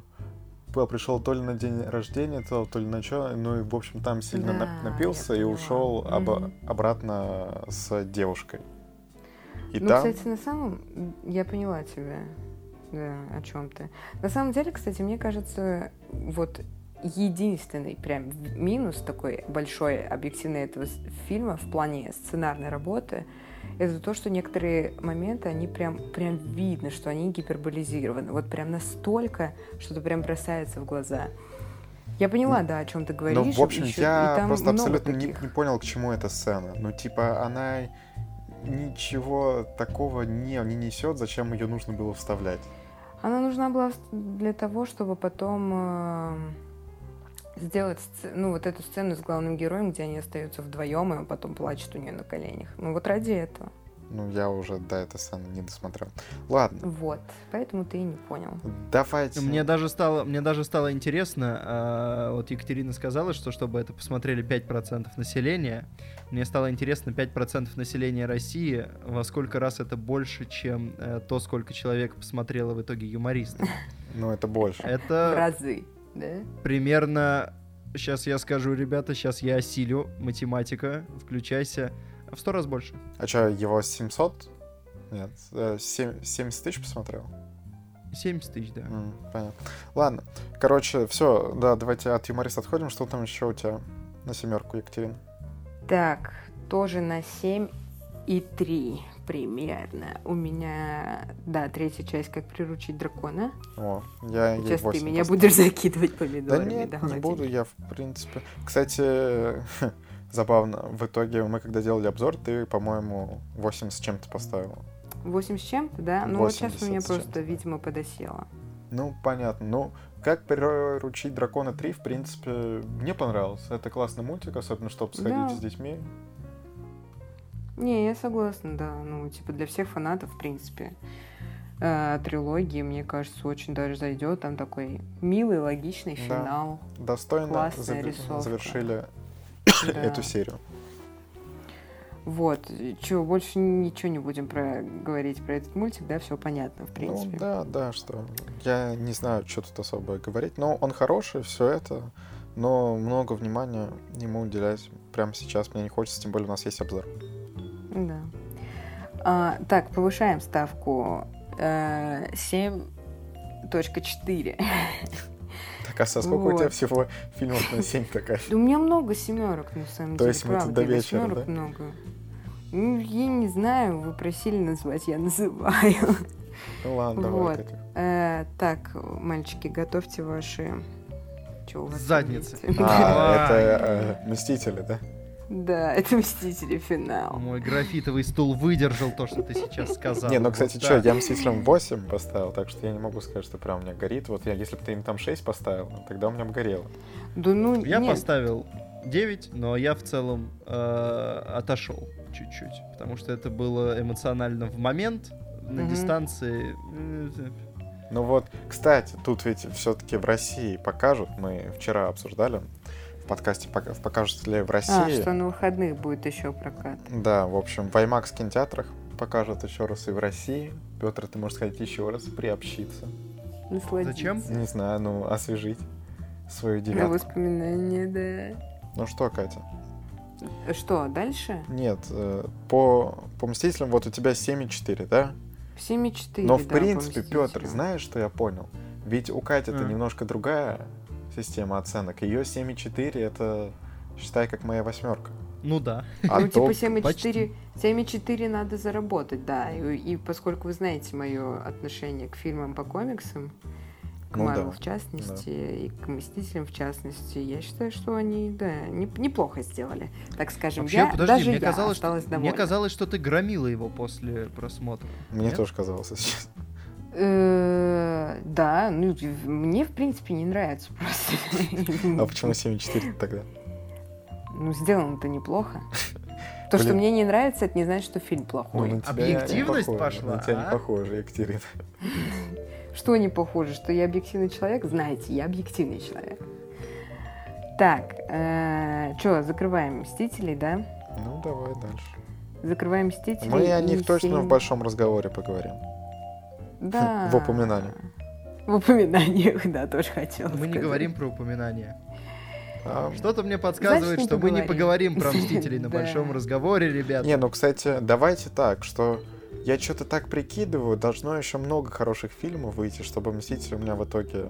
пришел то ли на день рождения, то, то ли на что, ну и, в общем, там сильно Да, нап- напился и ушел Мгм. обратно с девушкой. И ну, там... кстати, на самом... Я поняла тебя. Да, о чем ты. На самом деле, кстати, мне кажется, вот единственный прям минус такой большой объективный этого фильма в плане сценарной работы это то, что некоторые моменты, они прям, прям видно, что они гиперболизированы. Вот прям настолько, что это прям бросается в глаза. Я поняла, да, о чем ты говоришь. Ну, в общем, ещё- я просто абсолютно не, не понял, к чему эта сцена. Ну, типа, она ничего такого не, не несет, зачем ее нужно было вставлять. Она нужна была для того, чтобы потом э, сделать ну, вот эту сцену с главным героем, где они остаются вдвоем, и он потом плачет у нее на коленях. Ну вот ради этого. Ну, я уже до этой сцены не досмотрел. Ладно, Вот. Поэтому ты и не понял. давайте. Мне даже стало, мне даже стало интересно, а, вот Екатерина сказала, что чтобы это посмотрели 5% населения, мне стало интересно 5% населения России, во сколько раз это больше, чем э, то, сколько человек посмотрело в итоге юмориста. Ну, это больше. В Это разы. Да? примерно, сейчас я скажу, ребята, сейчас я осилю, математика, включайся, в сто раз больше. А что, его 700? Нет, э, семь- 70 тысяч посмотрел? 70 тысяч, да. М, понятно. Ладно, короче, все, да, давайте от юмориста отходим. Что там еще у тебя на семерку, Екатерина? Так, тоже на 7 и 3 примерно. У меня, да, третья часть «Как приручить дракона». О, я ей Сейчас ты 8 меня поставил. будешь закидывать Да помидорами. нет, да, не буду, я в принципе... Кстати, забавно, в итоге мы когда делали обзор, ты, по-моему, 8 с чем-то поставил. 8 с чем-то, да? Ну вот сейчас у 80 меня просто, видимо, подосело. Ну, понятно. Ну, как приручить дракона 3, в принципе, мне понравилось. Это классный мультик, особенно чтобы сходить Да. с детьми. Не, я согласна, да. Ну, типа, для всех фанатов, в принципе, э, трилогии, мне кажется, очень даже зайдет. Там такой милый, логичный Да. финал. Достойно Классная заве- рисовка. завершили Да. эту серию. Вот. Че, больше ничего не будем про говорить про этот мультик, да, все понятно, в принципе. Ну да, да, что. Я не знаю, что тут особо говорить. Но он хороший, все это. Но много внимания ему уделять прямо сейчас мне не хочется, тем более у нас есть обзор. Да. А, так, повышаем ставку э, 7.4. Со сколько у тебя Вот. всего фильмов на 7 такая? Да У меня много семерок, на самом То деле. есть мы тут правда, до вечера, восьмерок да? много. Ну, я не знаю, вы просили назвать, я называю. Ну ладно, давай. Вот. Э, так, мальчики, готовьте ваши... Чё у вас там Задницы. А, это э, Мстители, да? Да, это Мстители финал. Мой графитовый стул выдержал то, что ты сейчас сказал. Не, ну, кстати, что, я Мстителям 8 поставил, так что я не могу сказать, что прям у меня горит. Вот я, если бы ты им там 6 поставил, ну, тогда у меня бы горело. Да ну, Я нет, поставил 9, но я в целом э, отошел чуть-чуть, потому что это было эмоционально в момент, на дистанции. Ну вот, кстати, тут ведь все-таки в России покажут, мы вчера обсуждали в подкасте, пока- покажут ли в А, России. что на выходных будет еще прокат. Да, в общем, в IMAX кинотеатрах покажут еще раз и в России. Петр, ты можешь сказать еще раз, приобщиться. Насладиться. Зачем? Не знаю, ну, освежить свою На девятку. воспоминания, да. Ну что, Катя? Что, дальше? Нет, э, по, по Мстителям вот у тебя 7,4, да? 7,4, Но в да, принципе, Петр, знаешь, что я понял? Ведь у Кати-то А. немножко другая система оценок. Ее 7,4 это считай как моя восьмерка. Ну да. А ну, типа топ- 7,4 7,4 надо заработать, да. И, и поскольку вы знаете мое отношение к фильмам по комиксам, к Ну Марвел да, в частности, и к Мстителям в частности, я считаю, что они, да, не- неплохо сделали. Так скажем, Вообще, я, подожди, даже мне я казалось, что, осталась мне казалось, что ты громила его после просмотра. Мне Нет? тоже казалось сейчас. Э, Да, ну, мне, в принципе, не нравится просто. А почему 7,4 тогда? Ну, сделано-то неплохо. То, что мне не нравится, это не значит, что фильм Ну, плохой. не Объективность похоже, пошла, На тебя а? не похоже, Екатерина. Что не похоже, что я объективный человек? Знаете, я объективный человек. Так, что, закрываем «Мстителей», да? Ну, давай дальше. Закрываем «Мстителей». Мы о них точно в большом разговоре поговорим. Да. в упоминаниях. В упоминаниях, да, тоже хотела Мы не сказать. говорим про упоминания. А, Что-то мне подсказывает, Значит, не что мы не поговорим. про Мстителей на Да. большом разговоре, ребят. Не, ну, кстати, давайте так, что я что-то так прикидываю, должно еще много хороших фильмов выйти, чтобы Мстители у меня в итоге...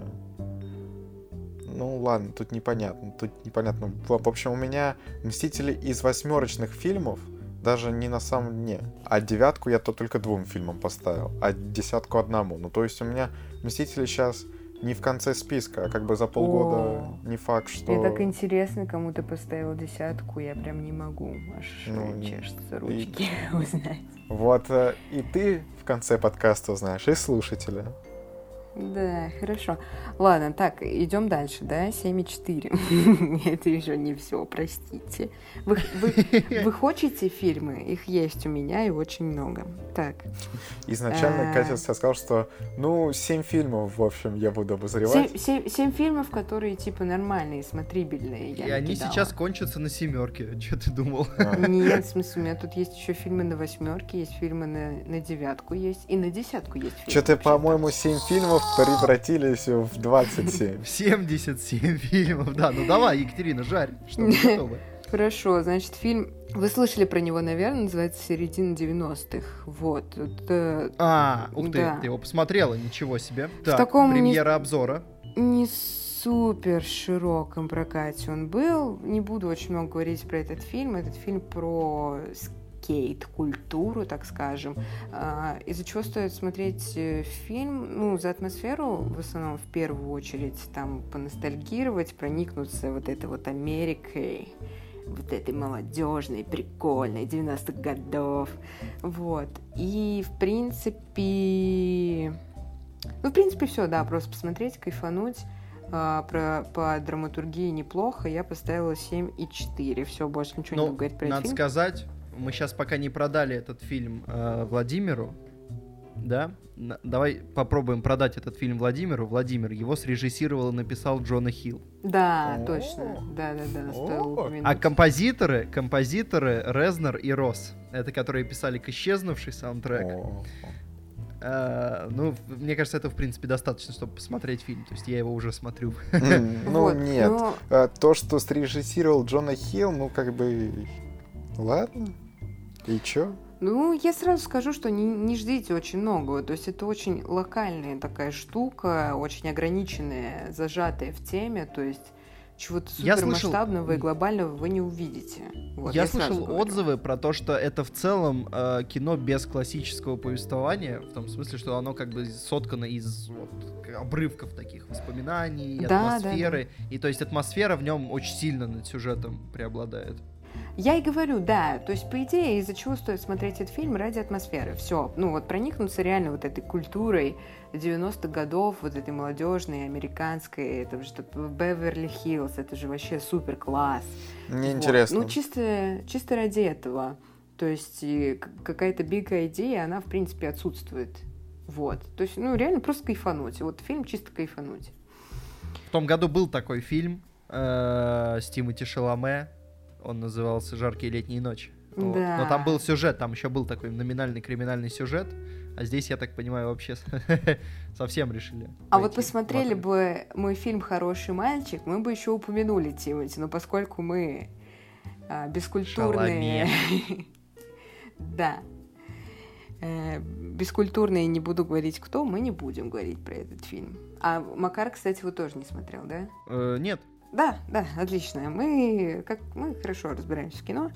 Ну, ладно, тут непонятно, тут непонятно. В общем, у меня Мстители из восьмерочных фильмов даже не на самом дне. А девятку я то только двум фильмам поставил, а десятку одному. Ну, то есть у меня Мстители сейчас не в конце списка, а как бы за полгода О. не факт, что... Мне так интересно, кому ты поставил десятку, я прям не могу. Аж Ну, и- чешутся ручки узнать. Вот э, и ты в конце подкаста узнаешь, и слушатели. Да, хорошо. Ладно, так, идем дальше, да? 7,4. Это еще не все, простите. Вы, вы, вы хотите фильмы? Их есть у меня и очень много. Так, Изначально А. Катя сказал, что ну, семь фильмов, в общем, я буду обозревать. семь, семь- семь фильмов, которые типа нормальные, смотрибельные. И я они накидала. сейчас кончатся на семерке. Че ты думал? А, Нет, в смысле, у меня тут есть еще фильмы на восьмерке, есть фильмы на, на девятку, есть и на десятку есть фильмы. Что-то, по-моему, семь фильмов превратились в 27. 77 фильмов. Да, ну давай, Екатерина, жарь, что мы готовы. Хорошо, значит, фильм... Вы слышали про него, наверное, называется «Середина 90-х». Вот. Это А, ух ты, Да. ты его посмотрела, ничего себе. Так, таком премьера обзора. не супер широком прокате он был. Не буду очень много говорить про этот фильм. Этот фильм про скейт-культуру, так скажем. А, Из-за чего стоит смотреть э, фильм? Ну, за атмосферу, в основном, в первую очередь, там, поностальгировать, проникнуться вот этой вот Америкой, вот этой молодежной, прикольной, 90-х годов. Вот. И, в принципе... Ну, в принципе, все, да, просто посмотреть, кайфануть. А, про, по драматургии неплохо. Я поставила 7,4. Все, больше ничего Ну, не буду говорить про надо этот фильм. сказать, мы сейчас пока не продали этот фильм э, Владимиру, да? На- давай попробуем продать этот фильм Владимиру. Владимир его срежиссировал и написал Джона Хилл. Да, О. точно. Да, да, да, стоило. А композиторы, композиторы Резнер и Росс. Это которые писали к исчезнувший саундтрек. Э, ну, мне кажется, это, в принципе, достаточно, чтобы посмотреть фильм. То есть я его уже смотрю. Ну, нет. А, То, что срежиссировал Джона Хилл, ну, как бы... Ладно. И чё? Ну, я сразу скажу, что не, не ждите очень многого. То есть это очень локальная такая штука, очень ограниченная, зажатая в теме. То есть чего-то Я слышал- супермасштабного и глобального вы не увидите. Вот, я сразу слышал отзывы про то, что это в целом э, кино без классического повествования, в том смысле, что оно как бы соткано из вот, обрывков таких воспоминаний, Да, да, атмосферы. И то есть атмосфера в нем очень сильно над сюжетом преобладает. Я и говорю, да. То есть, по идее, из-за чего стоит смотреть этот фильм? Ради атмосферы. Все. Ну, вот проникнуться реально вот этой культурой 90-х годов, вот этой молодежной, американской, это же Беверли-Хиллз, это же вообще супер класс. Мне Вот. интересно. Ну, чисто, чисто ради этого. То есть какая-то big идея, она, в принципе, отсутствует. Вот. То есть, ну, реально просто кайфануть. Вот фильм чисто кайфануть. В том году был такой фильм э, с Тимоти Шаломе. Он назывался «Жаркие летние ночи». Вот. Да. Но там был сюжет, там еще был такой номинальный криминальный сюжет. А здесь, я так понимаю, вообще совсем решили. А вот посмотрели бы мой фильм «Хороший мальчик», мы бы еще упомянули Тимати, но поскольку мы а, бескультурные... Да. Э, Бескультурные, не буду говорить кто, мы не будем говорить про этот фильм. А Макар, кстати, его тоже не смотрел, да? Э, нет, Да, да, отлично. Мы, как, мы хорошо разбираемся в кино,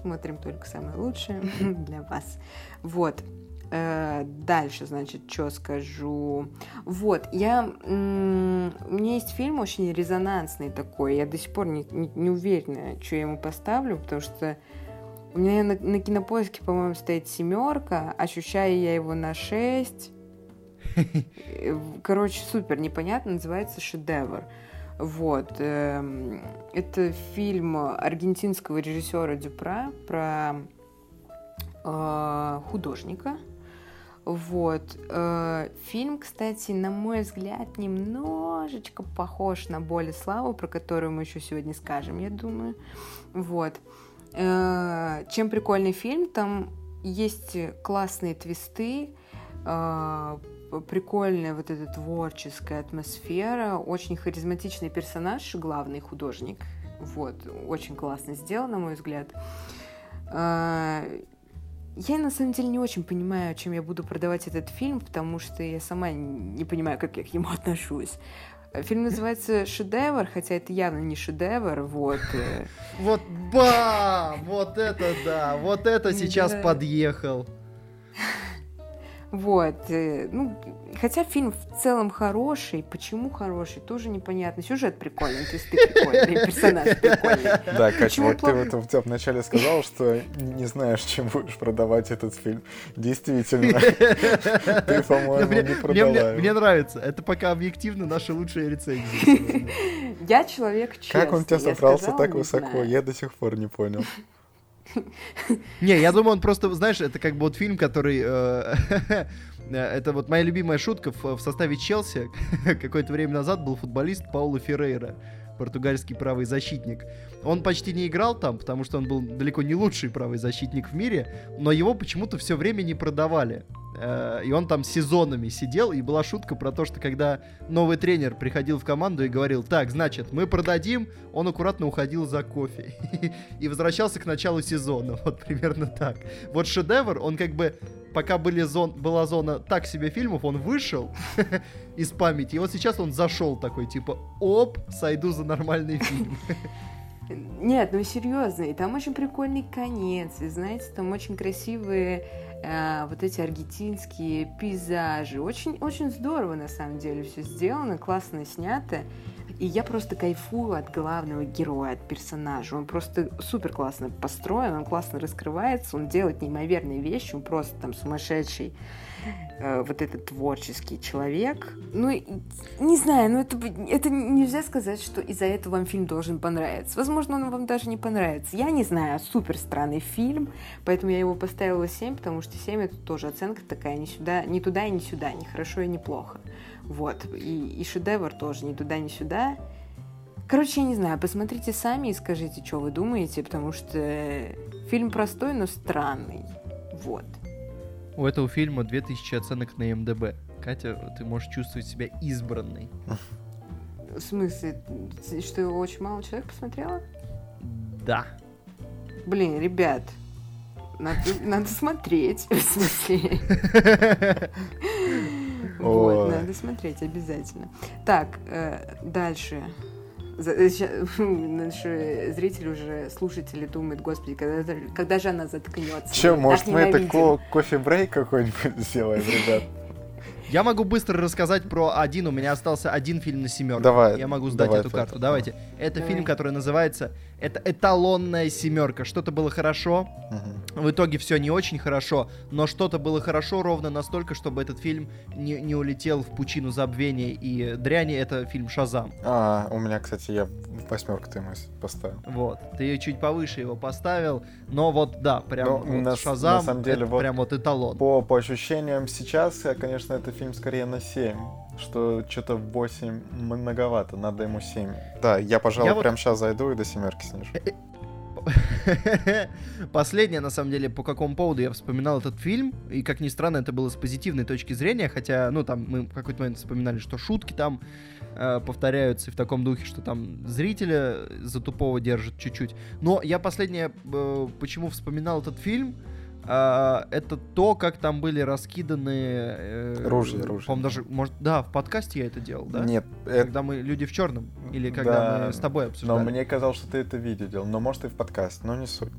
смотрим только самое лучшее для вас. Вот. Э, Дальше, значит, что скажу. Вот, я... У меня есть фильм очень резонансный такой. Я до сих пор не, не- не уверена, что я ему поставлю, потому что у меня на, на кинопоиске, по-моему, стоит семерка. Ощущаю я его на 6. Короче, супер непонятно, называется «Шедевр». Вот. эм, Это фильм аргентинского режиссера Дюпра про э, художника. Вот. Э, Фильм, кстати, на мой взгляд, немножечко похож на «Боль и славу», про которую мы еще сегодня скажем, я думаю. Вот. Э, Чем прикольный фильм? Там есть классные твисты, прикольная вот эта творческая атмосфера, очень харизматичный персонаж, главный художник. Вот, очень классно сделан, на мой взгляд. А, Я на самом деле не очень понимаю, чем я буду продавать этот фильм, потому что я сама не понимаю, как я к нему отношусь. Фильм называется «Шедевр», хотя это явно не шедевр, вот. э. Вот бам! Вот это да! Вот это сейчас подъехал. Вот. э, Ну, хотя фильм в целом хороший. Почему хороший, тоже непонятно. Сюжет прикольный, то есть ты прикольный, персонаж прикольный. Да, Катя, вот ты вот в вначале сказал, что не знаешь, чем будешь продавать этот фильм. Действительно, ты, по-моему, Мне- не продала мне- нравится. Это пока объективно наши лучшие рецензии. сегодня. Я человек честный. Как он у тебя я собрался сказала, так высоко? Я до сих пор не понял. Не, я думаю, он просто, знаешь, это как бы вот фильм, который... э, Это вот моя любимая шутка в составе Челси. Какое-то время назад был футболист Пауло Феррейра, португальский правый защитник. Он почти не играл там, потому что он был далеко не лучший правый защитник в мире, но его почему-то все время не продавали. Э, И он там сезонами сидел, и была шутка про то, что когда новый тренер приходил в команду и говорил, так, значит, мы продадим, он аккуратно уходил за кофе и возвращался к началу сезона. Вот примерно так. Вот шедевр, он как бы, пока были зон, была зона так себе фильмов, он вышел из памяти, и вот сейчас он зашел такой, типа, оп, сойду за нормальный фильм. Нет, ну серьезно, и там очень прикольный конец, и знаете, там очень красивые э, вот эти аргентинские пейзажи. Очень, очень здорово, на самом деле, все сделано, классно снято. И я просто кайфую от главного героя, от персонажа. Он просто супер классно построен, он классно раскрывается, он делает неимоверные вещи, он просто там сумасшедший э, вот этот творческий человек. Ну, не знаю, ну это, это нельзя сказать, что из-за этого вам фильм должен понравиться. Возможно, он вам даже не понравится. Я не знаю, супер странный фильм, поэтому я его поставила 7, потому что 7 это тоже оценка такая, не сюда, не туда и не сюда, не хорошо и не плохо. Вот. И, и шедевр тоже ни туда, ни сюда. Короче, я не знаю, посмотрите сами и скажите, что вы думаете, потому что фильм простой, но странный. Вот. У этого фильма 2000 оценок на МДБ. Катя, ты можешь чувствовать себя избранной. В смысле, что его очень мало человек посмотрело? Да. Блин, ребят, надо, надо смотреть, в смысле. Вот, надо смотреть обязательно. Так, э, дальше. Наши зрители уже, слушатели думают, господи, когда, когда же она заткнется? Че, может мы это ко кофе-брейк какой-нибудь сделаем, ребят? Я могу быстро рассказать про один. У меня остался один фильм на семерку. Давай. Я могу сдать давай, эту карту. Давайте. Это давай. фильм, который называется это эталонная семерка. Что-то было хорошо, угу. в итоге все не очень хорошо, но что-то было хорошо ровно настолько, чтобы этот фильм не, не улетел в пучину забвения и дряни. Это фильм Шазам. А, у меня, кстати, я восьмерку ты ему поставил. Вот, ты чуть повыше его поставил, но вот да, прям но, вот на, Шазам, на самом деле, вот прям вот эталон. По, по ощущениям сейчас, конечно, это фильм скорее на 7 что что-то 8 многовато, надо ему 7. Да, я, пожалуй, я прям вот... сейчас зайду и до семерки снижу. Последнее, на самом деле, по какому поводу я вспоминал этот фильм, и, как ни странно, это было с позитивной точки зрения, хотя, ну, там, мы в какой-то момент вспоминали, что шутки там э, повторяются в таком духе, что там зрителя за тупого держат чуть-чуть. Но я последнее, э, почему вспоминал этот фильм, а, это то, как там были раскиданы... Э, ружья, ружья. По-моему, даже, может, да, в подкасте я это делал, да? Нет. Когда это... мы «Люди в черном» или когда да, мы с тобой обсуждали. Но мне казалось, что ты это видео делал, но может и в подкасте, но не суть.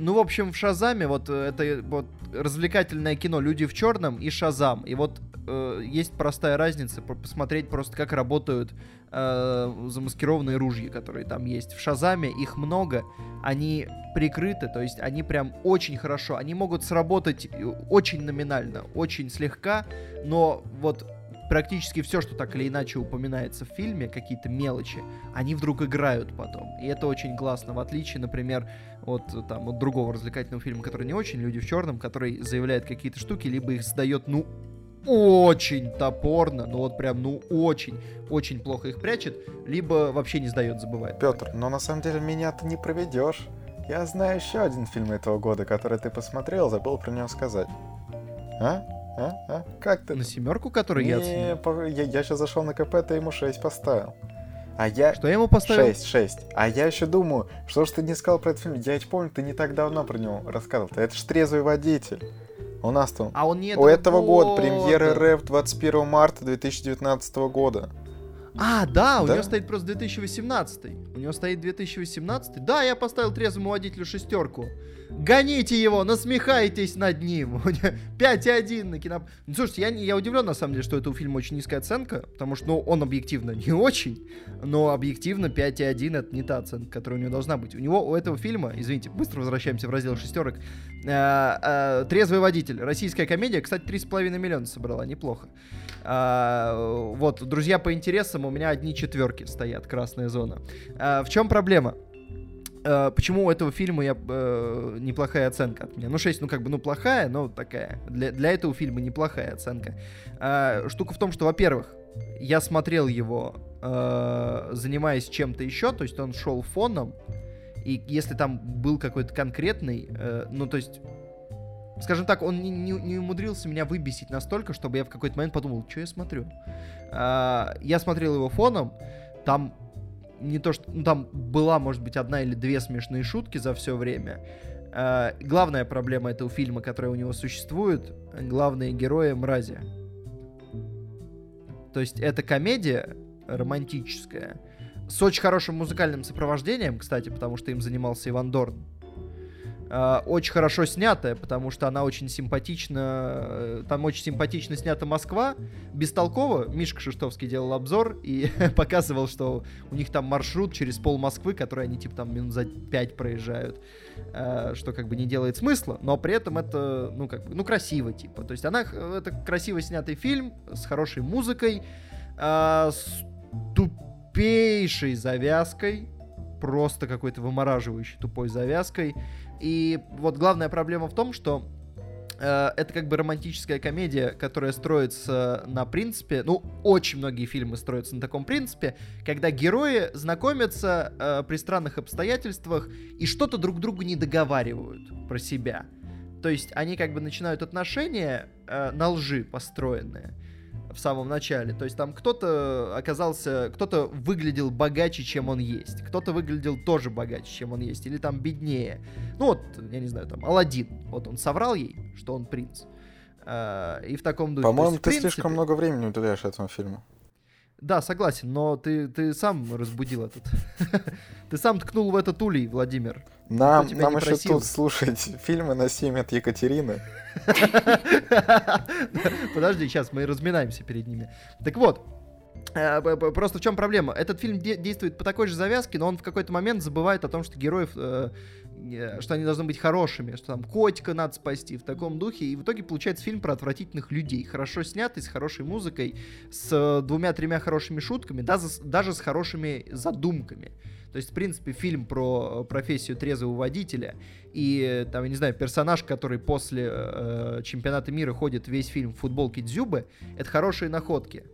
Ну, в общем, в Шазаме вот э, это вот развлекательное кино «Люди в черном» и Шазам. И вот э, есть простая разница, посмотреть просто, как работают э, замаскированные ружья, которые там есть. В Шазаме их много, они прикрыты, то есть они прям очень хорошо, они могут сработать э, очень номинально, очень слегка, но вот практически все, что так или иначе упоминается в фильме, какие-то мелочи, они вдруг играют потом. И это очень классно, в отличие, например, от, там, от другого развлекательного фильма, который не очень, «Люди в черном», который заявляет какие-то штуки, либо их сдает, ну, очень топорно, ну вот прям, ну очень, очень плохо их прячет, либо вообще не сдает, забывает. Петр, но на самом деле меня ты не проведешь. Я знаю еще один фильм этого года, который ты посмотрел, забыл про него сказать. А? А? А? Как ты? На семерку, которую не, я оценил? Я, я сейчас зашел на КП, ты ему 6 поставил. А я... Что я ему поставил? 6, 6. А я еще думаю, что ж ты не сказал про этот фильм? Я ведь помню, ты не так давно про него рассказывал. Это ж трезвый водитель. У нас там. А он не У этого года, года премьера РФ 21 марта 2019 года. А, да, у да? него стоит просто 2018. У него стоит 2018. Да, я поставил трезвому водителю шестерку. Гоните его, насмехайтесь над ним. 5,1 на кино. Ну, слушайте, я, я удивлен, на самом деле, что это у фильма очень низкая оценка, потому что, ну, он объективно не очень, но объективно 5,1 это не та оценка, которая у него должна быть. У него, у этого фильма, извините, быстро возвращаемся в раздел шестерок, э, э, «Трезвый водитель», российская комедия, кстати, 3,5 миллиона собрала, неплохо. Э, вот, друзья по интересам, у меня одни четверки стоят, красная зона. Э, в чем проблема? Uh, почему у этого фильма я, uh, неплохая оценка от меня? Ну, 6, ну, как бы, ну, плохая, но такая. Для, для этого фильма неплохая оценка. Uh, штука в том, что, во-первых, я смотрел его, занимаясь чем-то еще, то есть он шел фоном, и если там был какой-то конкретный, ну, то есть скажем так, он не, не, не умудрился меня выбесить настолько, чтобы я в какой-то момент подумал, что я смотрю. А, я смотрел его фоном, там не то, что... Ну, там была, может быть, одна или две смешные шутки за все время. Uh, главная проблема этого фильма, которая у него существует, главные герои мрази. То есть это комедия романтическая, с очень хорошим музыкальным сопровождением, кстати, потому что им занимался Иван Дорн. Э, очень хорошо снятая, потому что она очень симпатично, э, там очень симпатично снята Москва, бестолково. Мишка Шиштовский делал обзор и показывал, что у них там маршрут через пол Москвы, который они типа там минут за пять проезжают, э, что как бы не делает смысла, но при этом это, ну как бы, ну красиво типа. То есть она, это красиво снятый фильм с хорошей музыкой, с тупейшей завязкой, просто какой-то вымораживающей тупой завязкой. И вот главная проблема в том, что э, это как бы романтическая комедия, которая строится на принципе, ну, очень многие фильмы строятся на таком принципе, когда герои знакомятся э, при странных обстоятельствах и что-то друг другу не договаривают про себя. То есть они как бы начинают отношения э, на лжи построенные в самом начале. То есть там кто-то оказался, кто-то выглядел богаче, чем он есть, кто-то выглядел тоже богаче, чем он есть, или там беднее. Ну вот, я не знаю, там Алладин, вот он соврал ей, что он принц. А, и в таком духе. По-моему, ты принципе... слишком много времени уделяешь этому фильму. Да, согласен, но ты, ты сам разбудил этот. ты сам ткнул в этот улей, Владимир. Нам, нам еще тут слушать фильмы на 7 от Екатерины. Подожди, сейчас мы разминаемся перед ними. Так вот, Просто в чем проблема? Этот фильм де- действует по такой же завязке, но он в какой-то момент забывает о том, что героев, э, э, что они должны быть хорошими, что там котика надо спасти в таком духе. И в итоге получается фильм про отвратительных людей. Хорошо снятый, с хорошей музыкой, с э, двумя-тремя хорошими шутками, даже, даже с хорошими задумками. То есть, в принципе, фильм про э, профессию трезвого водителя и, там, я не знаю, персонаж, который после э, чемпионата мира ходит весь фильм в футболке Дзюбы, это хорошие находки.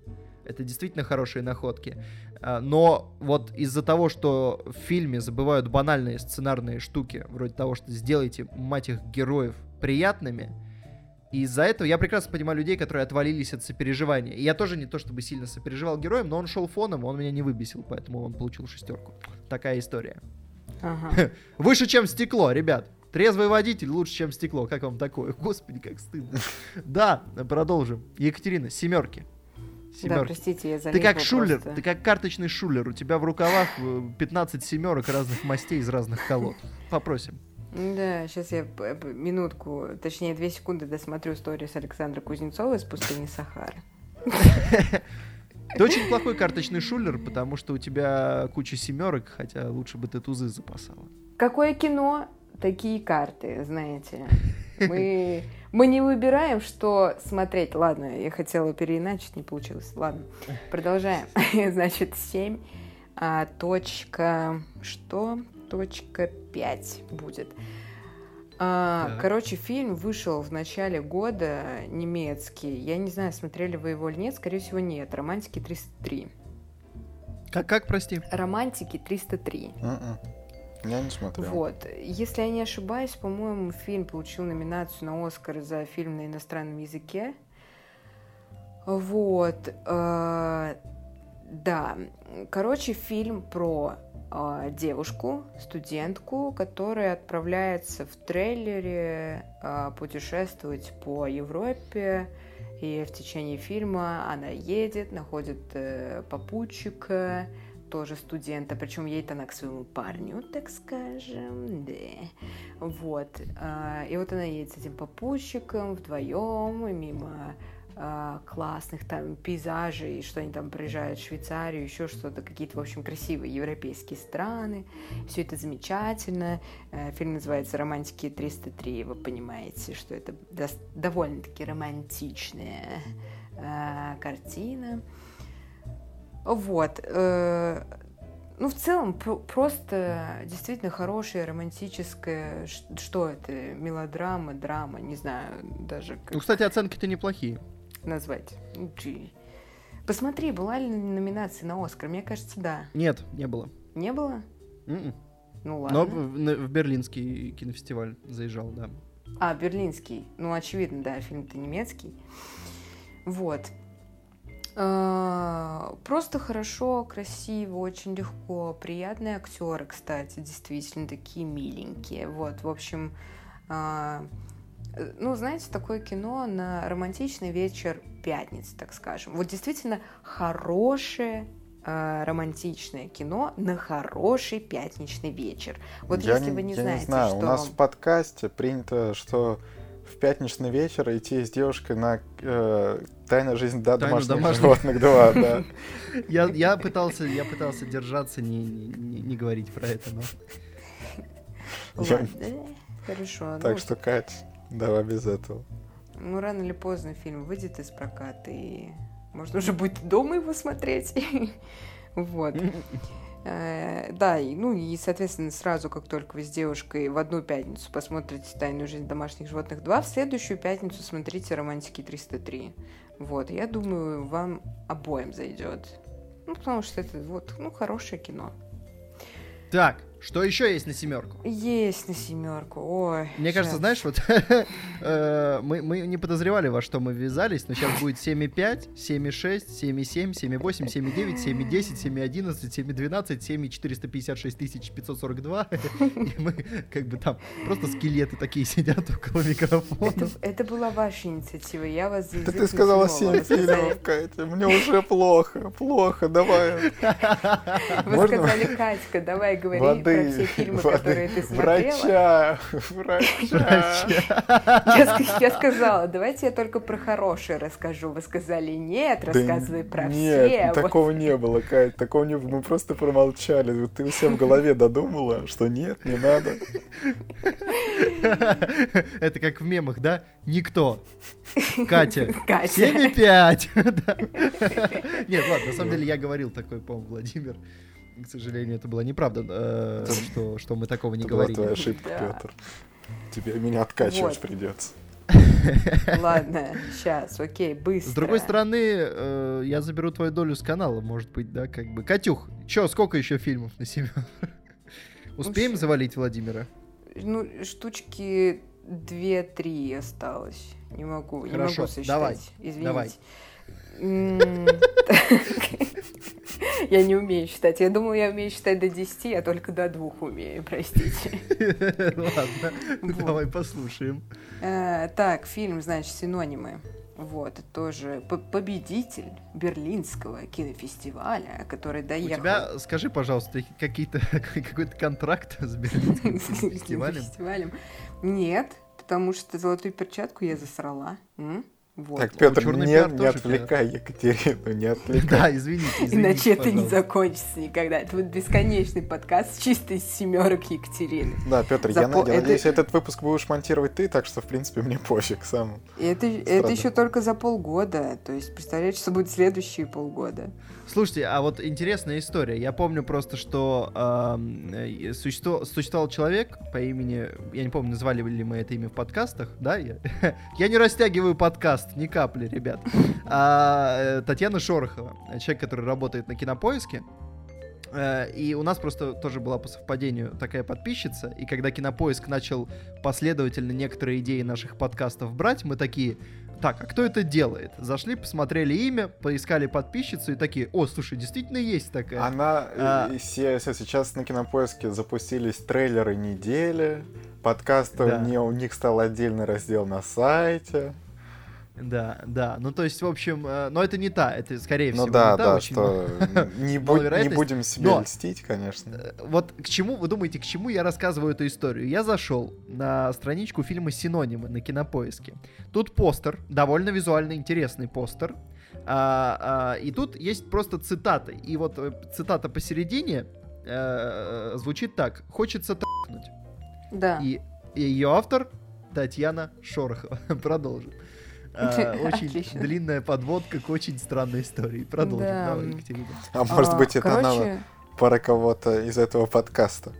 Это действительно хорошие находки. А, но вот из-за того, что в фильме забывают банальные сценарные штуки, вроде того, что сделайте, мать их, героев приятными, и из-за этого я прекрасно понимаю людей, которые отвалились от сопереживания. И я тоже не то чтобы сильно сопереживал героем, но он шел фоном, он меня не выбесил, поэтому он получил шестерку. Такая история. Ага. Выше, чем стекло, ребят. Трезвый водитель лучше, чем стекло. Как вам такое? Господи, как стыдно. Да, продолжим. Екатерина, семерки. Да, простите, я Ты как шулер, просто. ты как карточный шулер. У тебя в рукавах 15 э, семерок разных мастей из разных колод. Попросим. Да, сейчас я минутку, точнее две секунды досмотрю историю с Александрой Кузнецовой из пустыни Сахары. Ты очень плохой карточный шулер, потому что у тебя куча семерок, хотя лучше бы ты тузы запасала. Какое кино, такие карты, знаете. Мы, мы не выбираем, что смотреть. Ладно, я хотела переиначить, не получилось. Ладно, продолжаем. Значит, 7. А, точка... Что? точка 5 будет. А, короче, фильм вышел в начале года, немецкий. Я не знаю, смотрели вы его или нет, скорее всего, нет. Романтики 303. Как, как, прости? Романтики 303. Uh-uh. Я не смотрел. Вот. Если я не ошибаюсь, по-моему, фильм получил номинацию на Оскар за фильм на иностранном языке. Вот. Э, да. Короче, фильм про э, девушку, студентку, которая отправляется в трейлере э, путешествовать по Европе. И в течение фильма она едет, находит попутчика, тоже студента, причем едет она к своему парню, так скажем, да. Вот. И вот она едет с этим попутчиком вдвоем, мимо э, классных там пейзажей, что они там приезжают в Швейцарию, еще что-то, какие-то, в общем, красивые европейские страны. Все это замечательно. Э, фильм называется «Романтики 303». Вы понимаете, что это довольно-таки романтичная э, картина. Вот. Э, ну, в целом, просто действительно хорошая, романтическая... Что это? Мелодрама, драма, не знаю даже. Как... Ну, кстати, оценки-то неплохие назвать. Посмотри, была ли номинация на Оскар? Мне кажется, да. Нет, не было. Не было? Mm-mm. М-м. Ну ладно. Но в, в Берлинский кинофестиваль заезжал, да. А, Берлинский. Ну, очевидно, да, фильм-то немецкий. Вот. А, просто хорошо, красиво, очень легко. Приятные актеры, кстати, действительно такие миленькие. Вот, в общем, а, Э, ну, знаете, такое кино на романтичный вечер пятницы, так скажем. Вот действительно хорошее э, романтичное кино на хороший пятничный вечер. Вот я если не, вы не я знаете, не знаю, что... у нас в подкасте принято, что в пятничный вечер идти с девушкой на э, «Тайная жизнь да, «Тайну домашних, домашних». животных 2», да. Я, я, пытался, я пытался держаться, не, не, не говорить про это, но... Ладно, хорошо. Так ну, что, Кать, давай без этого. Ну, рано или поздно фильм выйдет из проката, и можно уже будет дома его смотреть. Вот. Э, Да, и, ну и, соответственно, сразу, как только вы с девушкой в одну пятницу посмотрите «Тайную жизнь домашних животных 2», в следующую пятницу смотрите «Романтики 303». Вот, я думаю, вам обоим зайдет. Ну, потому что это вот, ну, хорошее кино. Так, что еще есть на семерку? Есть на семерку. Ой. Мне кажется, щас. знаешь, вот э, мы, мы не подозревали, во что мы ввязались, но сейчас будет 7,5, 7,6, 7,7, 7,8, 7,9, 7,10, 7,11, 7,12, 7,456 тысяч 542. И мы как бы там просто скелеты такие сидят около Это, микрофона. это была ваша инициатива, я вас Да ты сказала не 7 тянула. Вы сказали- фильмов, Катя. Мне уже плохо, плохо, давай. Вы Можно сказали, Катька, давай говори Воды, про все фильмы, воды, которые ты смотрела. Врача, врача. Я, ск- я сказала, давайте я только про хорошие расскажу. Вы сказали, нет, Да рассказывай про Нет, все. Вот. такого не было, Кать, такого не было. Мы просто промолчали. Ты у себя в голове додумала, что нет, не надо. Это как в мемах, да? Никто. Катя. Катя. 7,5. Да. Нет, ладно, на самом деле я говорил такой, по-моему, Владимир. К сожалению, это была неправда, э, что, что мы такого не Это была твоя говорили. ошибка, Да. Петр. Тебе меня откачивать Вот. придется. Ладно, сейчас, окей, быстро. С другой стороны, э, я заберу твою долю с канала, может быть, да, как бы. Катюх, чё, сколько еще фильмов на семью? Успеем щас. завалить Владимира? Ну, штучки 2-3 осталось. Не могу, не Хорошо, могу сосчитать. давай, Извините. давай. Я не умею считать. Я думала, я умею считать до 10, я только до двух умею, простите. Ладно, давай послушаем. Э, Так, фильм, значит, синонимы. Вот, тоже победитель Берлинского кинофестиваля, который У доехал. тебя, скажи, пожалуйста, какие-то какой-то контракт с Берлинским фестивалем? фестивалем. Нет, потому что золотую перчатку я засрала. М? Вот. Так, Петр, черный не, пиар не отвлекай Екатерину, не отвлекай. Да, извините, извините, Иначе это не пожалуйста. закончится никогда. Это будет бесконечный подкаст чисто из семерок Екатерины. Да, Петр, я, Запо- я это- надеюсь, этот выпуск будешь монтировать ты, так что, в принципе, мне пофиг сам. И это, это еще только за полгода. То есть, представляете, что будет следующие полгода. Слушайте, а вот интересная история. Я помню просто, что э, существо- существовал человек по имени, я не помню, назвали ли мы это имя в подкастах, да? Я, я не растягиваю подкаст, ни капли, ребят. А, э, Татьяна Шорохова, человек, который работает на Кинопоиске. Э, И у нас просто тоже была по совпадению такая подписчица, и когда Кинопоиск начал последовательно некоторые идеи наших подкастов брать, мы такие, так, а кто это делает? Зашли, посмотрели имя, поискали подписчицу и такие, о, слушай, действительно есть такая. Она э, А. сейчас на кинопоиске запустились трейлеры недели. Подкаст Да. не, у них стал отдельный раздел на сайте. Да, да. Ну, то есть, в общем, э, но это не та, это скорее всего Ну да, не та, да, очень что не, бу- не будем себе Но- льстить, конечно. Э, Вот к чему, вы думаете, к чему я рассказываю эту историю? Я зашел на страничку фильма «Синонимы» на Кинопоиске. Тут постер, довольно визуально интересный постер. А, а, и тут есть просто цитаты. И вот э, цитата посередине э, звучит так. «Хочется трахнуть». Да. И ее автор Татьяна Шорохова. Продолжим. А, Очень длинная подводка к очень странной истории. Продолжим. Да. Давай, Екатерина. А может А, быть, это она короче, пара кого-то из этого подкаста.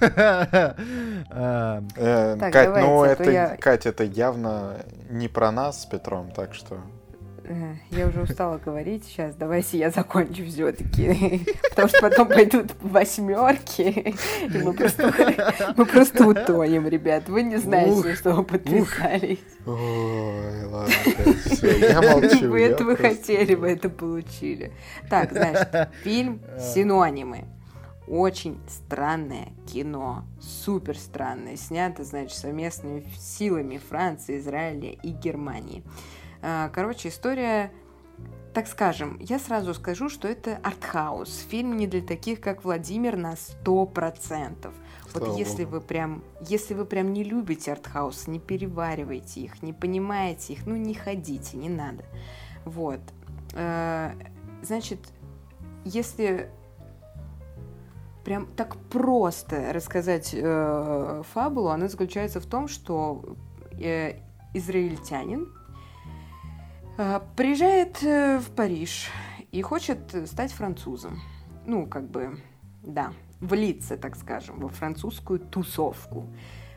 А, Э, Кать, ну а то это, Кать, это явно не про нас с Петром, так что... э, Я уже устала говорить. Сейчас давайте я закончу все-таки. Потому что потом пойдут восьмерки. И мы просто, мы просто утонем, ребят. Вы не знаете, Ух, что вы подписались. Ой, ладно, всё, я молчу. Вы я этого просто- хотели, вы это получили. Так, значит, фильм «Синонимы». Очень странное кино, супер странное, снято, значит, совместными силами Франции, Израиля и Германии. А, Короче, история так скажем, я сразу скажу, что это артхаус. Фильм не для таких, как Владимир, на сто процентов. Вот Слава если богу. вы прям, если вы прям не любите артхаус, не перевариваете их, не понимаете их, ну не ходите, не надо. Вот. Э, Значит, если прям так просто рассказать э, фабулу, она заключается в том, что э, израильтянин приезжает э, в Париж и хочет стать французом. Ну, как бы, да, влиться, так скажем, во французскую тусовку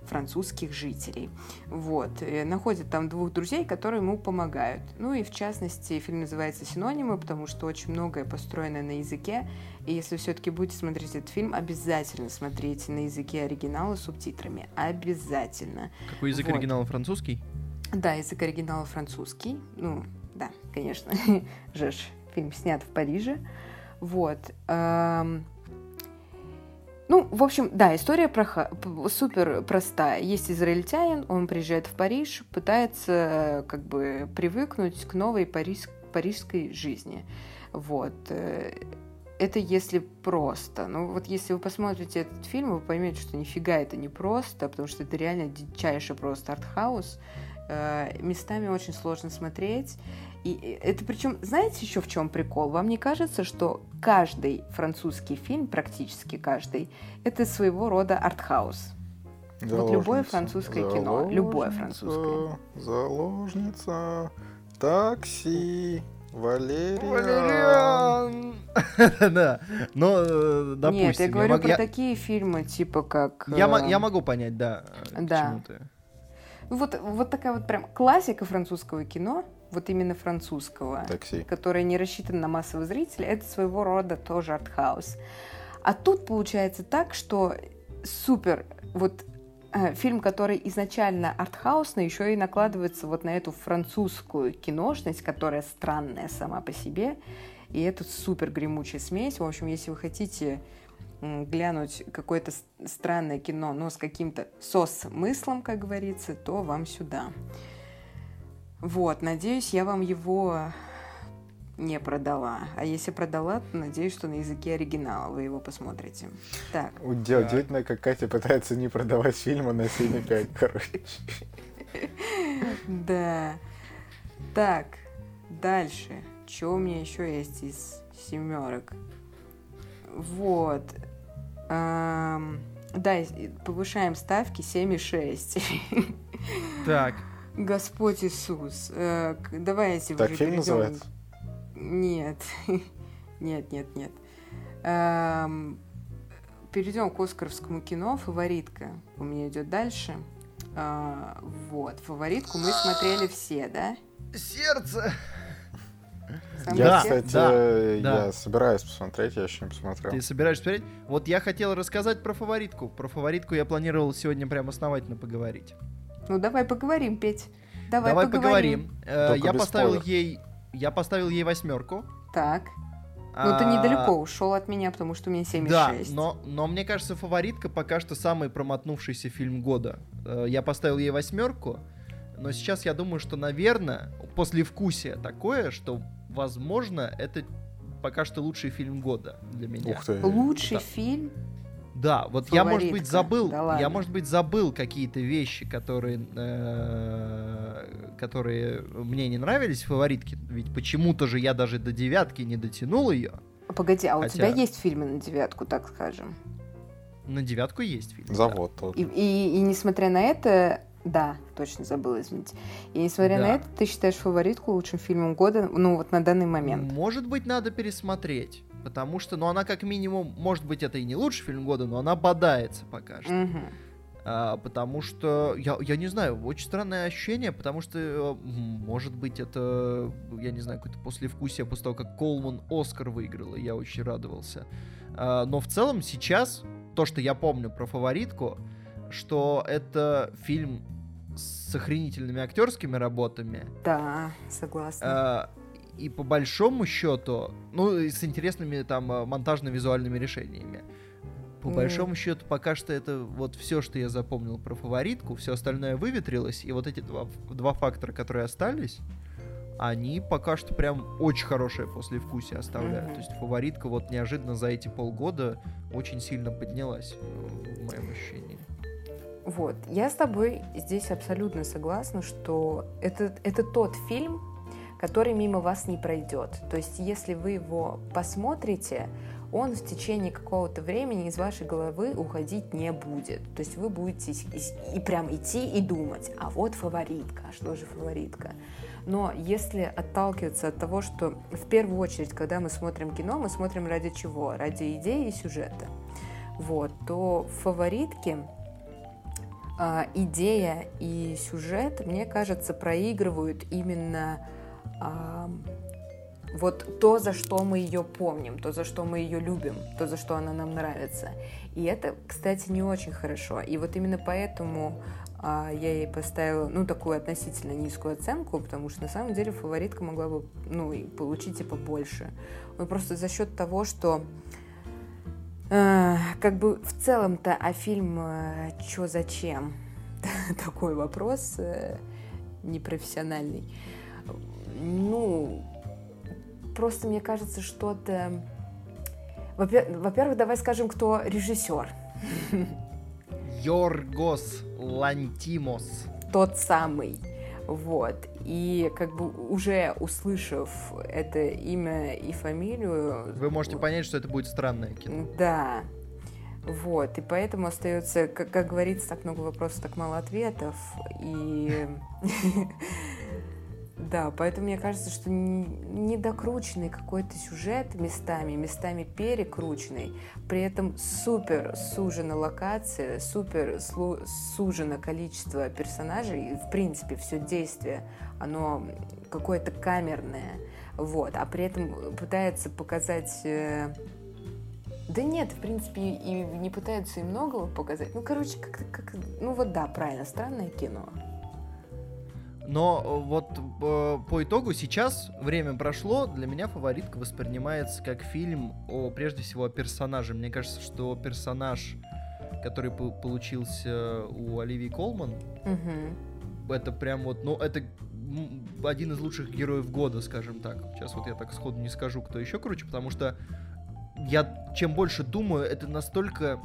французских жителей. Вот. И находит там двух друзей, которые ему помогают. Ну и в частности, фильм называется «Синонимы», потому что очень многое построено на языке. И если все-таки будете смотреть этот фильм, обязательно смотрите на языке оригинала с субтитрами. Обязательно. Какой язык Вот. оригинала французский? Да, язык оригинала французский. Ну, да, конечно. Жеш, фильм снят в Париже. Вот. Эм, Ну, в общем, да, история проха- п- супер простая. Есть израильтянин, он приезжает в Париж, пытается как бы привыкнуть к новой париж- парижской жизни. Вот. э, Это если просто. Ну, вот если вы посмотрите этот фильм, вы поймете, что нифига это не просто, потому что это реально дичайший просто артхаус. Э, Местами очень сложно смотреть. И это причем, знаете еще в чем прикол? Вам не кажется, что каждый французский фильм, практически каждый, это своего рода артхаус? Вот любое Заложница. французское кино, любое французское. Заложница, такси, Валерия. Валериан! Да, но, э, допустим. Нет, я говорю про такие фильмы, типа как... Я, э, я могу понять, да. э, к Да. Вот, вот такая вот прям классика французского кино, вот именно французского. Такси. который не рассчитан на массового зрителя, это своего рода тоже артхаус. А тут получается так, что супер, вот э, фильм, который изначально артхаусный, еще и накладывается вот на эту французскую киношность, которая странная сама по себе, и это супер гремучая смесь. В общем, если вы хотите глянуть какое-то странное кино, но с каким-то со-смыслом, как говорится, то вам сюда. Вот, надеюсь, я вам его не продала. А если продала, то надеюсь, что на языке оригинала вы его посмотрите. Так, Уди- Удивительно, как Катя пытается не продавать фильмы на 7,5, короче. да. Так, дальше. Что у меня еще есть из семерок? Вот. Да, повышаем ставки 7,6. Так, Господь Иисус. Э, давайте Так уже фильм перейдем- называется? Нет. нет, нет, нет. Перейдем к оскаровскому кино. Фаворитка у меня идет дальше. А, вот, фаворитку мы смотрели все, да? сердце. Я, Да, кстати, да, да. я собираюсь посмотреть, я еще не посмотрел. Ты собираешься смотреть? Вот я хотел рассказать про фаворитку. Про фаворитку я планировал сегодня прям основательно поговорить. Ну, давай поговорим, Петь. Давай, Давай поговорим. поговорим. Э, я поставил ей, я поставил ей восьмерку. Так. Ну, ты А, недалеко ушел от меня, потому что у меня 7,6. Да, но, но мне кажется, фаворитка пока что самый промотнувшийся фильм года. Э, Я поставил ей восьмерку, но сейчас я думаю, что, наверное, после вкусия такое, что, возможно, это пока что лучший фильм года для меня. Ух ты. Лучший Да. фильм? Да, вот я, может быть, Фаворитка. забыл, Да ладно. я, может быть, забыл какие-то вещи, которые, э, которые мне не нравились в фаворитке. Ведь почему-то же я даже до девятки не дотянул ее. Погоди, а у Хотя- тебя есть фильмы на девятку, так скажем? На девятку есть фильм. да. Завод тот. И, и, и несмотря на это, да, точно забыла, извините. И несмотря Да. на это, ты считаешь фаворитку лучшим фильмом года, ну вот на данный момент. Может быть, надо пересмотреть. Потому что, ну, она как минимум, может быть, это и не лучший фильм года, но она бодается пока что. Мгм. А, потому что, я, я не знаю, очень странное ощущение, потому что, э, может быть, это, я не знаю, какое-то послевкусие после того, как Колман Оскар выиграл, и я очень радовался. А, но в целом сейчас, то, что я помню про фаворитку, что это фильм с охренительными актерскими работами, Да, согласна. а, и по большому счету, ну, и с интересными там а, монтажно-визуальными решениями. По Мгм. большому счету, пока что это вот все, что я запомнил про фаворитку, все остальное выветрилось, и вот эти два, два фактора, которые остались, они пока что прям очень хорошее послевкусие оставляют. Мгм. То есть фаворитка вот неожиданно за эти полгода очень сильно поднялась, э, в моем ощущении. Вот, я с тобой здесь абсолютно согласна, что это, это тот фильм, который мимо вас не пройдет. То есть, если вы его посмотрите, он в течение какого-то времени из вашей головы уходить не будет. То есть вы будете и, прям идти и думать, а вот фаворитка, а что же фаворитка? Но если отталкиваться от того, что в первую очередь, когда мы смотрим кино, мы смотрим ради чего? Ради идеи и сюжета. Вот, то а, идея и сюжет, мне кажется, проигрывают именно а, вот то, за что мы ее помним, то, за что мы ее любим, то, за что она нам нравится. И это, кстати, не очень хорошо. И вот именно поэтому а, я ей поставила, ну, такую относительно низкую оценку, потому что на самом деле фаворитка могла бы, ну, и получить и побольше. Ну, просто за счет того, что как бы в целом-то, а фильм э, «Чё зачем?» Такой вопрос э, непрофессиональный. Ну, просто мне кажется, что-то... Во-пе- Во-первых, давай скажем, кто режиссер. Йоргос Лантимос. Тот самый. Вот. И как бы уже услышав это имя и фамилию... Вы можете понять, что это будет странное кино. Да. Вот, и поэтому остается, как, как говорится, так много вопросов, так мало ответов. И да, поэтому мне кажется, что недокрученный какой-то сюжет местами, местами перекрученный, при этом супер сужена локация, супер сужено количество персонажей, в принципе, все действие, оно какое-то камерное, вот, а при этом пытается показать э, да нет, в принципе, и не пытаются и многого показать. Ну, короче, как, как ну вот да, правильно, странное кино. Но э, вот э, по итогу сейчас время прошло, для меня фаворитка воспринимается как фильм о, прежде всего, о персонаже. Мне кажется, что персонаж, который по- получился у Оливии Колман, Мгм. это прям вот, ну, это один из лучших героев года, скажем так. Сейчас вот я так сходу не скажу, кто еще круче, потому что я чем больше думаю, это настолько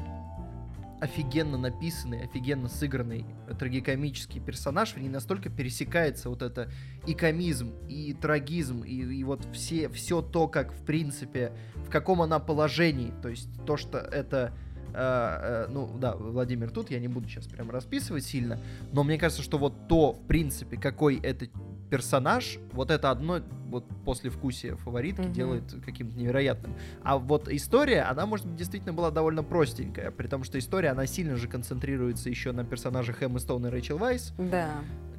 офигенно написанный, офигенно сыгранный трагикомический персонаж, в ней настолько пересекается вот это и комизм, и трагизм, и, и вот все, все то, как в принципе, в каком она положении, то есть то, что это э, э, ну да, Владимир тут, я не буду сейчас прям расписывать сильно, но мне кажется, что вот то, в принципе, какой это персонаж, вот это одно вот после вкусия фаворитки Мгм. делает каким-то невероятным. А вот история, она, может быть, действительно была довольно простенькая, при том, что история, она сильно же концентрируется еще на персонажах Эммы Стоун и Рэйчел Вайс, Да.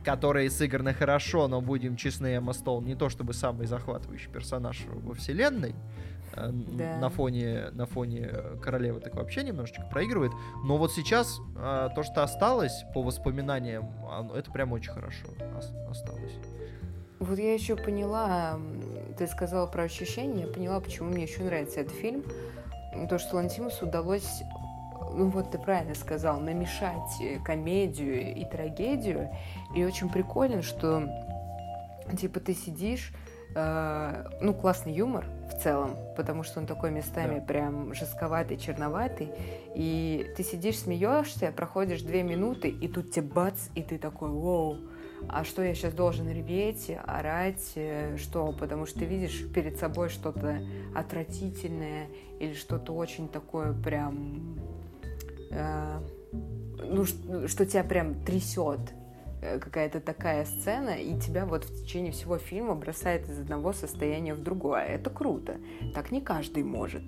которые сыграны хорошо, но будем честны, Эмма Стоун не то чтобы самый захватывающий персонаж во вселенной. Э, Да. На фоне, на фоне э, королевы так вообще немножечко проигрывает. Но вот сейчас э, то, что осталось по воспоминаниям, это прям очень хорошо ос- осталось. Вот я еще поняла, ты сказала про ощущения, я поняла, почему мне еще нравится этот фильм. То, что Лантимусу удалось, ну вот ты правильно сказал, намешать комедию и трагедию. И очень прикольно, что типа ты сидишь, э, ну классный юмор в целом, потому что он такой местами Да. прям жестковатый, черноватый. И ты сидишь, смеешься, проходишь две минуты, и тут тебе бац, и ты такой, вау, а что я сейчас должен реветь, орать, э, что? Потому что ты видишь перед собой что-то отвратительное или что-то очень такое прям, э, ну, ш- что тебя прям трясет какая-то такая сцена, и тебя вот в течение всего фильма бросает из одного состояния в другое. Это круто. Так не каждый может.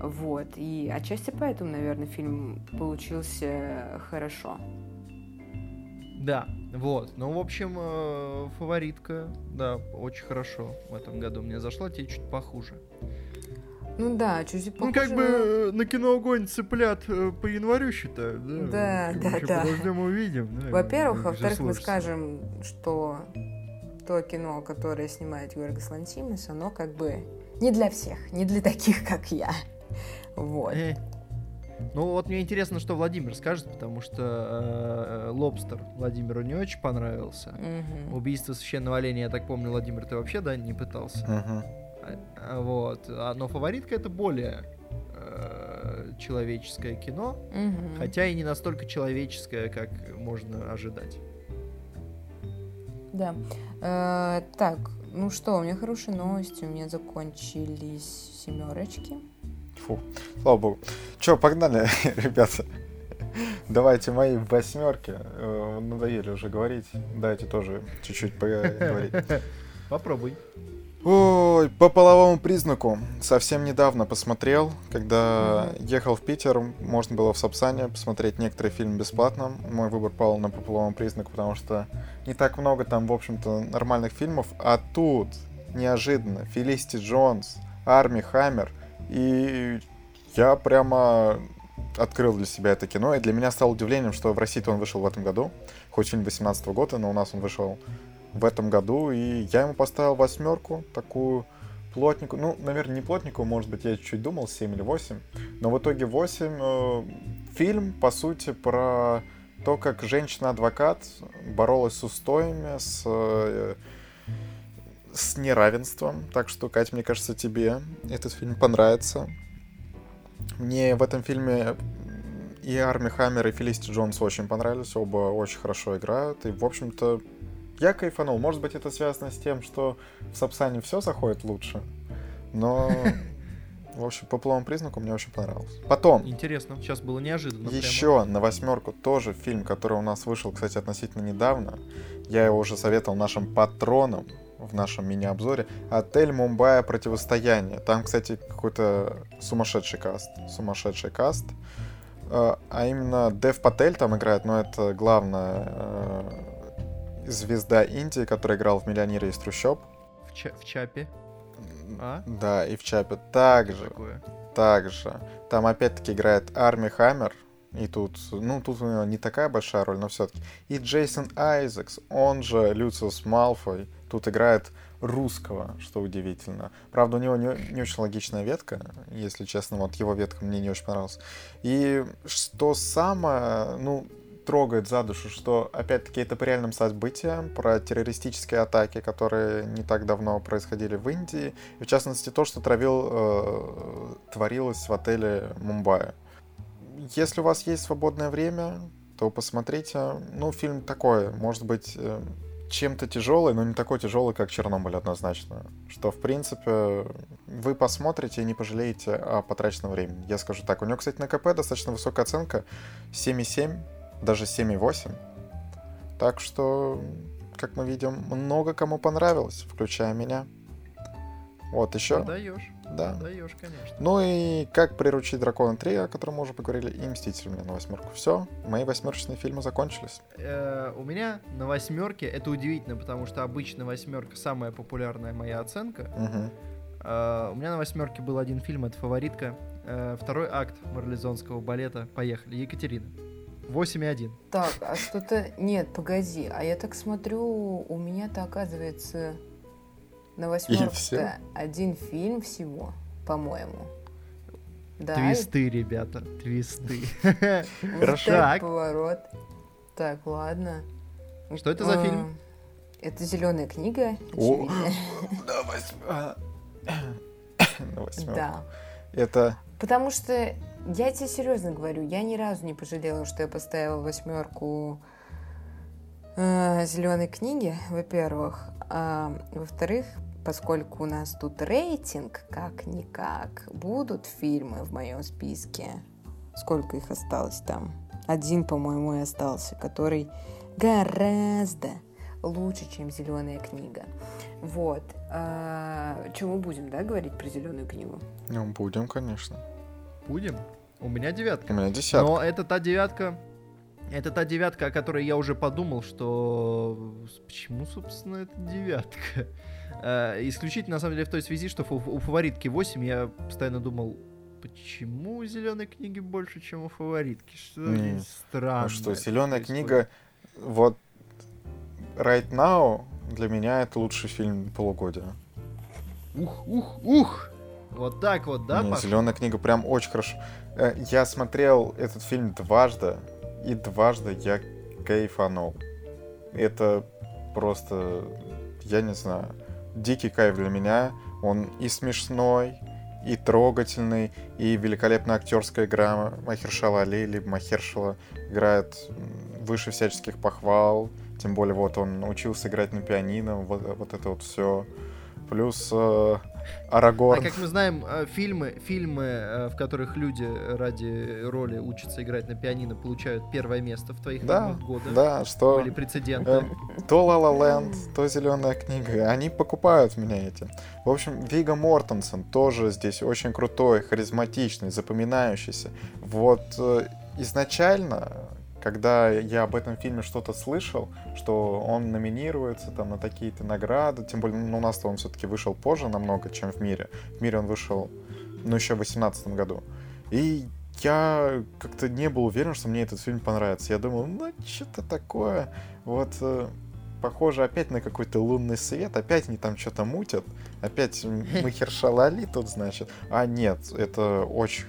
Вот. И отчасти поэтому, наверное, фильм получился хорошо. Да, вот. Ну, в общем, э, фаворитка, да, очень хорошо в этом году мне зашла, тебе чуть похуже. Ну да, чуть Ну, как бы э, на кино огонь цыплят э, по январю считают, да? Да, да, да. Подождем, увидим. да, Во-первых, во-вторых, мы скажем, что то кино, которое снимает Йоргас Лантимус, оно как бы не для всех, не для таких, как я. Вот. Э, Ну вот мне интересно, что Владимир скажет, потому что э, Лобстер Владимиру не очень понравился. Мгм. Убийство священного оленя, я так помню, Владимир, ты вообще, да, не пытался? Мгм. А- Вот. А, Но фаворитка это более э, человеческое кино, Мгм. хотя и не настолько человеческое, как можно ожидать. Да. Э, так, ну что, у меня хорошие новости. У меня закончились семерочки. Фу, слава богу. Че, погнали, ребята. Давайте мои восьмерки. Э, Надоели уже говорить. Дайте тоже чуть-чуть поговорить. Попробуй. Ой, по половому признаку. Совсем недавно посмотрел, когда ехал в Питер, можно было в Сапсане посмотреть некоторые фильмы бесплатно. Мой выбор пал на по половому признаку, потому что не так много там, в общем-то, нормальных фильмов. А тут, неожиданно, Фелисти Джонс, Арми Хаммер. И я прямо открыл для себя это кино. И для меня стало удивлением, что в России-то он вышел в этом году. Хоть фильм 18 года, но у нас он вышел в этом году, и я ему поставил восьмерку, такую плотнику. Ну, наверное, не плотнику, может быть, я чуть думал, 7 или 8. Но в итоге 8. Э, фильм, по сути, про то, как женщина-адвокат боролась с устоями, с, э, с неравенством. Так что, Катя, мне кажется, тебе этот фильм понравится. Мне в этом фильме и Арми Хаммер, и Фелисти Джонс очень понравились. Оба очень хорошо играют. И, в общем-то, я кайфанул. Может быть, это связано с тем, что в Сапсане все заходит лучше. Но, в общем, по половому признаку мне очень понравилось. Потом, Интересно, сейчас было неожиданно. прямо. еще на восьмерку тоже фильм, который у нас вышел, кстати, относительно недавно. Я его уже советовал нашим патронам в нашем мини-обзоре. Отель Мумбаи Противостояние. Там, кстати, какой-то сумасшедший каст. Сумасшедший каст. Э, А именно Дев Патель там играет, но это главная э, звезда Индии, которая играла в «Миллионере из трущоб». В, ча- в чапе. А? Да, и в Чапе также. Такое. Также. Там опять-таки играет Арми Хаммер. И тут, ну, тут у него не такая большая роль, но все-таки. И Джейсон Айзекс, он же Люциус Малфой, тут играет русского, что удивительно. Правда, у него не, не очень логичная ветка, если честно, вот его ветка мне не очень понравилась. И что самое, ну, трогает за душу, что, опять-таки, это по реальным событиям, про террористические атаки, которые не так давно происходили в Индии, и в частности то, что травил, э, творилось в отеле Мумбаи. Если у вас есть свободное время, то посмотрите. Ну, фильм такой, может быть, э, чем-то тяжелый, но не такой тяжелый, как Чернобыль, однозначно. Что, в принципе, вы посмотрите и не пожалеете о потраченном времени. Я скажу так. У него, кстати, на КП достаточно высокая оценка. 7,7, даже 7,8. Так что, как мы видим, много кому понравилось, включая меня. Вот еще. Даешь. Да. Даешь, конечно. Ну и как приручить дракона 3, о котором мы уже поговорили, и Мстители меня на восьмерку. Все, мои восьмерочные фильмы закончились. Э, у меня на восьмерке это удивительно, потому что обычно восьмерка самая популярная моя оценка. Э, у меня на восьмерке был один фильм, это фаворитка. Э, второй акт марлезонского балета. Поехали. Екатерина. 8,1. Так, а что-то... Нет, погоди. А я так смотрю, у меня-то оказывается на восьмерке один фильм всего, по-моему. Да, Твисты, ребята, твисты. Хорошо. так поворот. Так, ладно. Что это за фильм? Это зеленая книга. О. На восьмерку. Да. Это... Потому что я тебе серьезно говорю, я ни разу не пожалела, что я поставила восьмерку зеленой книги, во-первых. А, во-вторых, поскольку у нас тут рейтинг, как-никак, будут фильмы в моем списке. Сколько их осталось там? Один, по-моему, и остался, который гораздо лучше, чем зеленая книга. Вот. А, мы будем, да, говорить про зеленую книгу? Ну, будем, конечно. Будем? У меня девятка. У меня десятка. Но это та девятка, это та девятка, о которой я уже подумал, что почему, собственно, это девятка. Э, Исключительно, на самом деле, в той связи, что фу- у фаворитки 8 я постоянно думал, почему у зеленой книги больше, чем у фаворитки? Что здесь странно? Ну что, зеленая книга, вот right now для меня это лучший фильм полугодия. Ух, ух, ух! Вот так вот, да, Паша? Зеленая книга прям очень хорошо. Э, Я смотрел этот фильм дважды, и дважды я кайфанул. Это просто, я не знаю, дикий кайф для меня. Он и смешной, и трогательный, и великолепная актерская игра Махершала Али, либо Махершала играет выше всяческих похвал. Тем более вот он научился играть на пианино, вот, вот это вот все. Плюс э, А Арагорн. как мы знаем, э, фильмы, фильмы, э, в которых люди ради роли учатся играть на пианино, получают первое место в твоих Да, года. да, что Были прецеденты. Эм, то La La Land, то Зеленая книга. Они покупают меня эти. В общем, Вига Мортенсен тоже здесь очень крутой, харизматичный, запоминающийся. Вот э, изначально, когда я об этом фильме что-то слышал, что он номинируется там на такие-то награды, тем более ну, у нас-то он все-таки вышел позже намного, чем в мире. В мире он вышел, ну, еще в 2018 году. И я как-то не был уверен, что мне этот фильм понравится. Я думал, ну, что-то такое. Вот, э, похоже опять на какой-то лунный свет, опять они там что-то мутят, опять Махершалали тут, значит. А нет, это очень,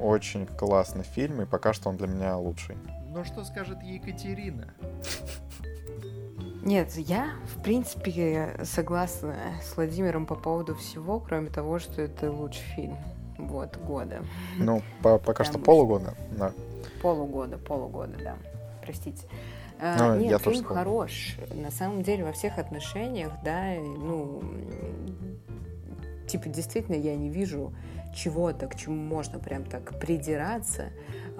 очень классный фильм, и пока что он для меня лучший. Ну что скажет Екатерина? Нет, я, в принципе, согласна с Владимиром по поводу всего, кроме того, что это лучший фильм вот, года. Ну, по- пока что полугода, да. Полугода, полугода, да. Простите. А, Ну, Нет, я тоже фильм сказал. хорош. На самом деле, во всех отношениях, да, ну, типа, действительно, я не вижу чего-то, к чему можно прям так придираться.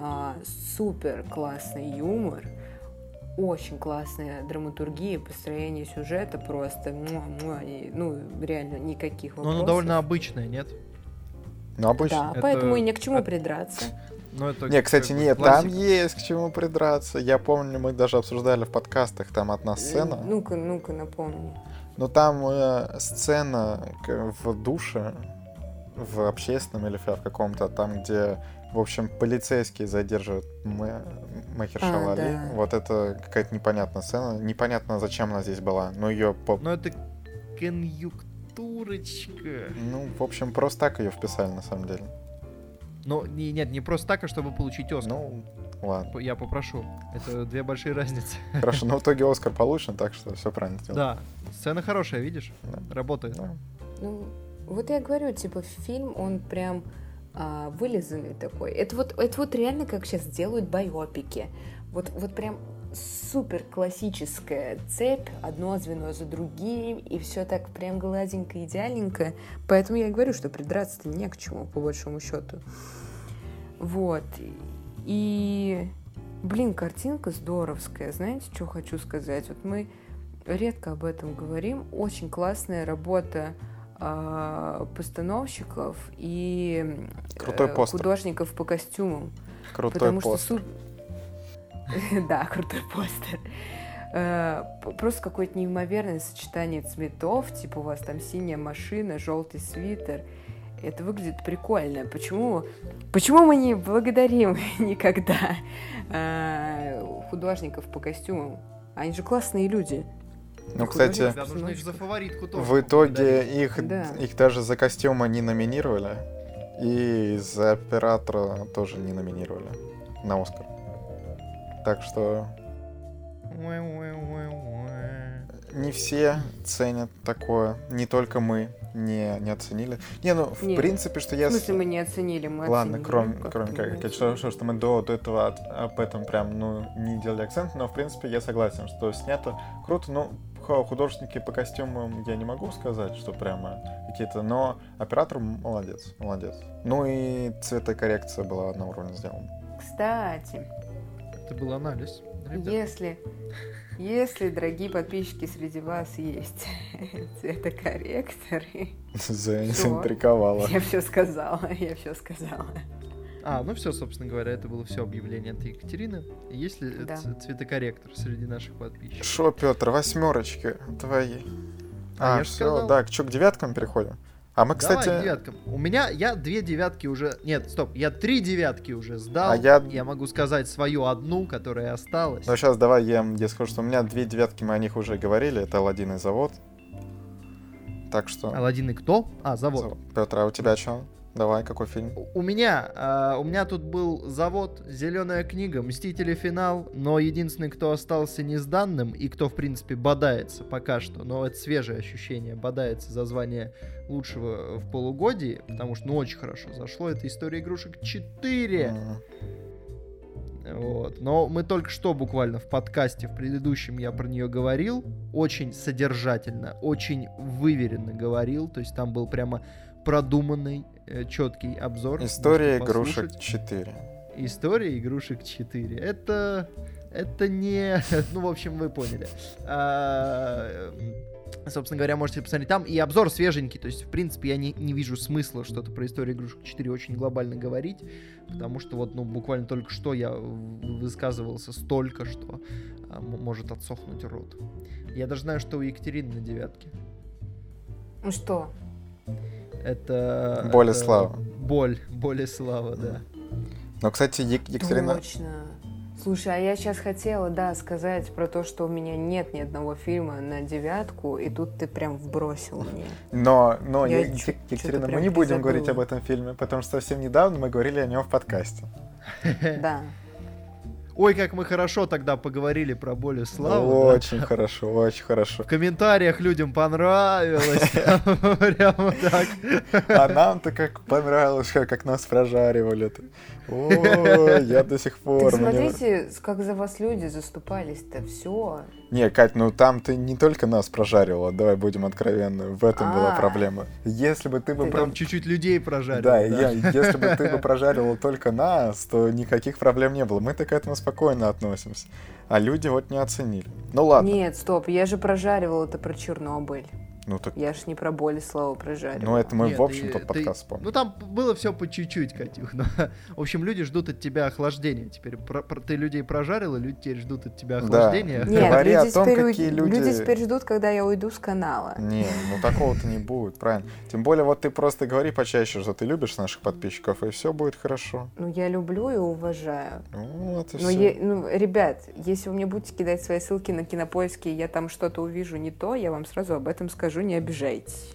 А, супер классный юмор, очень классная драматургия, построение сюжета просто, ну, реально никаких Ну, вопросов. оно довольно обычное, нет? Ну, обычно. Да, Это- поэтому и ни к чему это- придраться. Ну, это Не, кстати, нет, там классика. есть к чему придраться. Я помню, мы даже обсуждали в подкастах, там одна сцена. Э, Ну-ка, ну-ка, напомни. Ну там э, сцена в душе, в общественном или в каком-то, там, где, в общем, полицейские задерживают Мэ- Махершала А, Али. да. Вот это какая-то непонятная сцена. Непонятно, зачем она здесь была. Но ее, Ну, это конъюнктурочка. ну, в общем, просто так ее вписали, на самом деле. Ну, не- нет, не просто так, а чтобы получить Оскар. Ну, ладно. Я попрошу. Это две большие разницы. Хорошо, но в итоге Оскар получен, так что все правильно сделал. Да, сцена хорошая, видишь? Да. Работает. Да. Ну, вот я говорю, типа, фильм, он прям а, вылизанный такой. Это вот, это вот реально как сейчас делают байопики. Вот, вот прям супер классическая цепь, одно звено за другим, и все так прям гладенько, идеальненько. Поэтому я и говорю, что придраться-то не к чему, по большому счету. Вот. И, блин, картинка здоровская. Знаете, что хочу сказать? Вот мы редко об этом говорим. Очень классная работа постановщиков и Крутой э, постер. художников по костюмам. Крутой потому пост. что Да, крутой постер. Э, Просто какое-то неимоверное сочетание цветов, типа у вас там синяя машина, желтый свитер. Это выглядит прикольно. Почему, почему мы не благодарим никогда э, художников по костюмам? Они же классные люди. Ну, кстати. В итоге их, Да. их даже за костюмы не номинировали. И за оператора тоже не номинировали на Оскар. Так что не все ценят такое. Не только мы не, не оценили. Не, ну, в Нет. принципе, что В я... с- смысле, мы не оценили, мы Ладно, оценили. кроме, Как кроме как- что, что, что мы до, до этого от- об этом прям, ну, не делали акцент, но, в принципе, я согласен, что снято круто, ну, художники по костюмам я не могу сказать, что прямо какие-то, но оператор молодец, молодец. Ну и цветокоррекция была на уровне сделана. Кстати, Это был анализ. ребят. Если, если, дорогие подписчики, среди вас есть цветокорректоры, Заинтриговала. я все сказала, я все сказала. А, ну все, собственно говоря, это было все объявление от Екатерины. Есть ли Да. ц- цветокорректор среди наших подписчиков? Шо, Петр, восьмерочки твои. А, А, я все, сказал. да, что, к девяткам переходим? А мы, Давай к кстати, девяткам. У меня, я две девятки уже... Нет, стоп, я три девятки уже сдал. А я- Я могу сказать свою одну, которая осталась. ну сейчас давай я, я скажу, что у меня две девятки, мы о них уже говорили, это Ладин и завод. Так что... Алладин и кто? А, завод. Петр, а у тебя что? Давай, какой фильм? У меня, а, у меня тут был завод, зеленая книга, Мстители финал, но единственный, кто остался не сданным и кто, в принципе, бодается пока что, но это свежее ощущение, бодается за звание лучшего в полугодии, потому что, ну, очень хорошо зашло, это «История игрушек 4». Вот. Но мы только что буквально в подкасте, в предыдущем я про нее говорил, очень содержательно, очень выверенно говорил, то есть там был прямо продуманный, э, четкий обзор. История игрушек 4. История игрушек 4. Это... Это не... Ну, в общем, вы поняли. А, собственно говоря, можете посмотреть там. И обзор свеженький. То есть, в принципе, я не, не вижу смысла что-то про историю игрушек 4 очень глобально говорить. Потому что вот, ну, буквально только что я высказывался столько, что а, может отсохнуть рот. Я даже знаю, что у Екатерины на девятке. Ну что? Это... Боль и это слава. Боль, боль и слава, да. Но, кстати, Екатерина... Точно. Слушай, а я сейчас хотела, да, сказать про то, что у меня нет ни одного фильма на девятку, и тут ты прям вбросил мне. Но, но Я Е- чё- Екатерина, мы не будем призабыла. говорить об этом фильме, потому что совсем недавно мы говорили о нем в подкасте. Да. Ой, как мы хорошо тогда поговорили про боль и славу. да. Очень хорошо, очень хорошо. В комментариях людям понравилось. Прямо так. А нам-то как понравилось, как нас прожаривали. Ой, я до сих пор... Так мне- смотрите, как за вас люди заступались-то, все. Не, Кать, ну там ты не только нас прожаривала, давай будем откровенны, в этом была А. проблема. Если бы ты бы... Там чуть-чуть людей прожарил. Да, я- если бы ты бы прожаривал только нас, то никаких проблем не было. Мы-то к этому спокойно относимся. А люди вот не оценили. Ну ладно. Нет, стоп, я же прожаривала это про Чернобыль. Ну так, Я ж не про боль и славу прожаривала. ну это мы Нет, в общем ты- тот ты- подкаст вспомним. Ну там было все по чуть-чуть, Катюх. но, в общем, люди ждут от тебя охлаждения. Теперь про- про- ты людей прожарила, люди теперь ждут от тебя Да. охлаждения. Нет, Говори люди, о том, теперь, какие люди- люди теперь ждут, когда я уйду с канала. Не, ну такого-то не будет, правильно. Тем более, вот ты просто говори почаще, что ты любишь наших подписчиков, и все будет хорошо. Ну, я люблю и уважаю. Ну, Вот и Но, всё. е- ну, ребят, если вы мне будете кидать свои ссылки на кинопоиски, и я там что-то увижу не то, я вам сразу об этом скажу, не обижайтесь.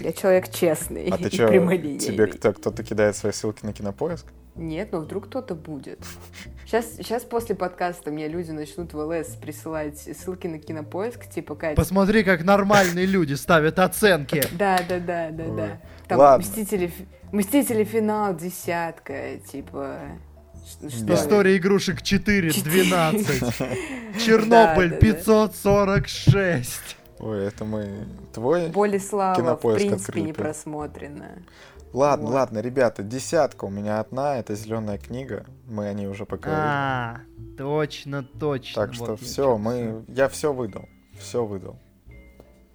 Я человек честный А ты и что, прямолинейный. тебе кто- кто-то кидает свои ссылки на кинопоиск? Нет, но вдруг кто-то будет. Сейчас, сейчас после подкаста мне люди начнут в ЛС присылать ссылки на кинопоиск, типа, Катя, Посмотри, как нормальные люди ставят оценки. Да, да, да, да, да. Там Ладно. Мстители, Мстители финал десятка, типа. Что? История игрушек 4, Четыре. 12. Чернобыль Да, да, да. 546. Ой, это мы... Твой? Боль и слава, в Кинопоиск принципе, открыли, не просмотрена. Ладно, Вот. ладно, ребята, десятка у меня одна, это зеленая книга, мы о ней уже поговорили. А, точно, точно. так что Вот все, мы... Я все выдал, все выдал.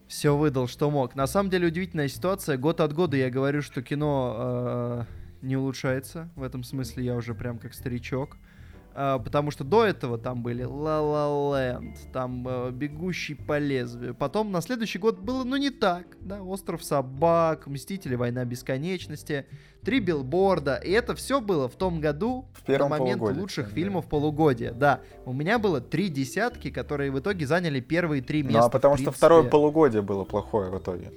все выдал, что мог. На самом деле удивительная ситуация. Год от года я говорю, что кино э, не улучшается. В этом смысле я уже прям как старичок. Потому что до этого там были La La Land, там э, Бегущий по лезвию. Потом на следующий год было, ну, не так. Да, Остров собак, Мстители, Война бесконечности, Три билборда. И это все было в том году, В первом на момент полугодии. лучших Да. фильмов полугодия. Да, у меня было три десятки, которые в итоге заняли первые три места. Ну а потому что второе полугодие было плохое в итоге.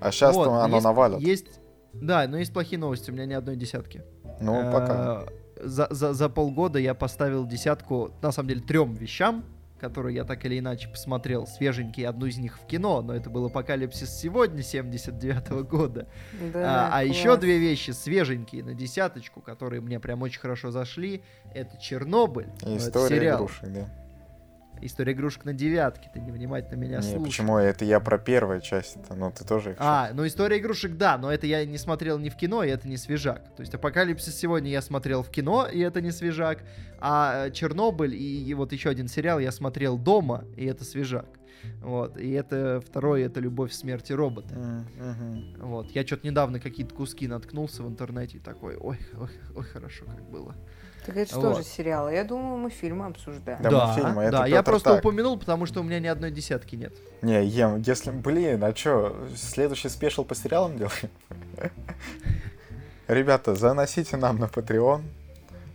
А сейчас Вот, оно есть- навалит. Есть, да, но есть плохие новости, у меня ни одной десятки. Ну, пока. За, за, за полгода я поставил десятку, на самом деле, трем вещам, которые я так или иначе посмотрел, свеженькие, одну из них в кино, но это был «Апокалипсис сегодня» 79 года. Да, а а еще две вещи свеженькие на десяточку, которые мне прям очень хорошо зашли. Это «Чернобыль», И ну, это история сериал. игрушек, да. «История игрушек» на девятке, ты невнимательно меня Не, слушаешь. почему? Это я про первую часть-то, ну ты тоже их А, ну история игрушек, да, но это я не смотрел ни в кино, и это не свежак. То есть Апокалипсис сегодня я смотрел в кино, и это не свежак. А э, Чернобыль и, и вот еще один сериал я смотрел дома, и это свежак. Вот. И это второе, это Любовь, смерть и роботы. М, мгм. Вот. Я что-то недавно какие-то куски наткнулся в интернете и такой, ой, ой, ой, хорошо как было. Так это что Вот. же сериалы? Я думаю, мы фильмы обсуждаем. Да, мультфильмы, это да, я просто так. упомянул, потому что у меня ни одной десятки нет. Не, ем, если... Блин, а чё, следующий спешл по сериалам делаем? Ребята, заносите нам на Patreon,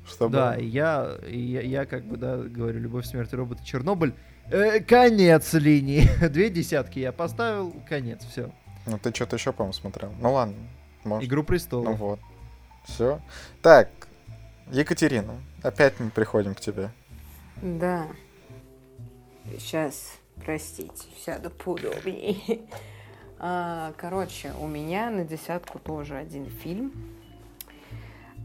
чтобы... Да, я, я, я как бы, да, говорю, Любовь, смерть и роботы, Чернобыль. Э, конец линии. Две десятки я поставил, конец, все. Ну ты что-то еще, по-моему, смотрел. Ну ладно, может. Игру престолов. Ну вот. Все. Так, Екатерина, опять мы приходим к тебе. Да. Сейчас, простите, сяду поудобнее. А, короче, у меня на десятку тоже один фильм.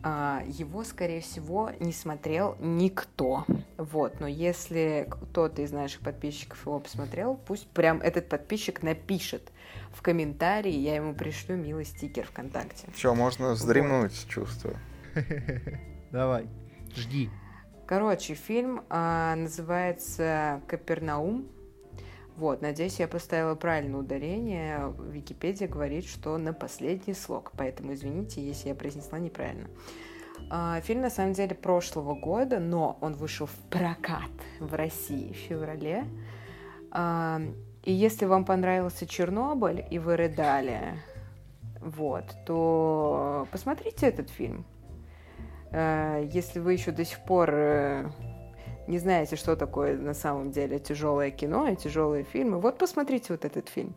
А, его, скорее всего, не смотрел никто. Вот, но если кто-то из наших подписчиков его посмотрел, пусть прям этот подписчик напишет в комментарии, я ему пришлю милый стикер ВКонтакте. Все, можно вздремнуть, чувствую. Давай, жди. Короче, фильм а, называется «Капернаум». Вот, надеюсь, я поставила правильное ударение. Википедия говорит, что на последний слог, поэтому извините, если я произнесла неправильно. А, фильм на самом деле прошлого года, но он вышел в прокат в России в феврале. А, и если вам понравился Чернобыль и вы рыдали, вот, то посмотрите этот фильм. А, если вы еще до сих пор э, не знаете, что такое на самом деле тяжелое кино и тяжелые фильмы, вот посмотрите вот этот фильм.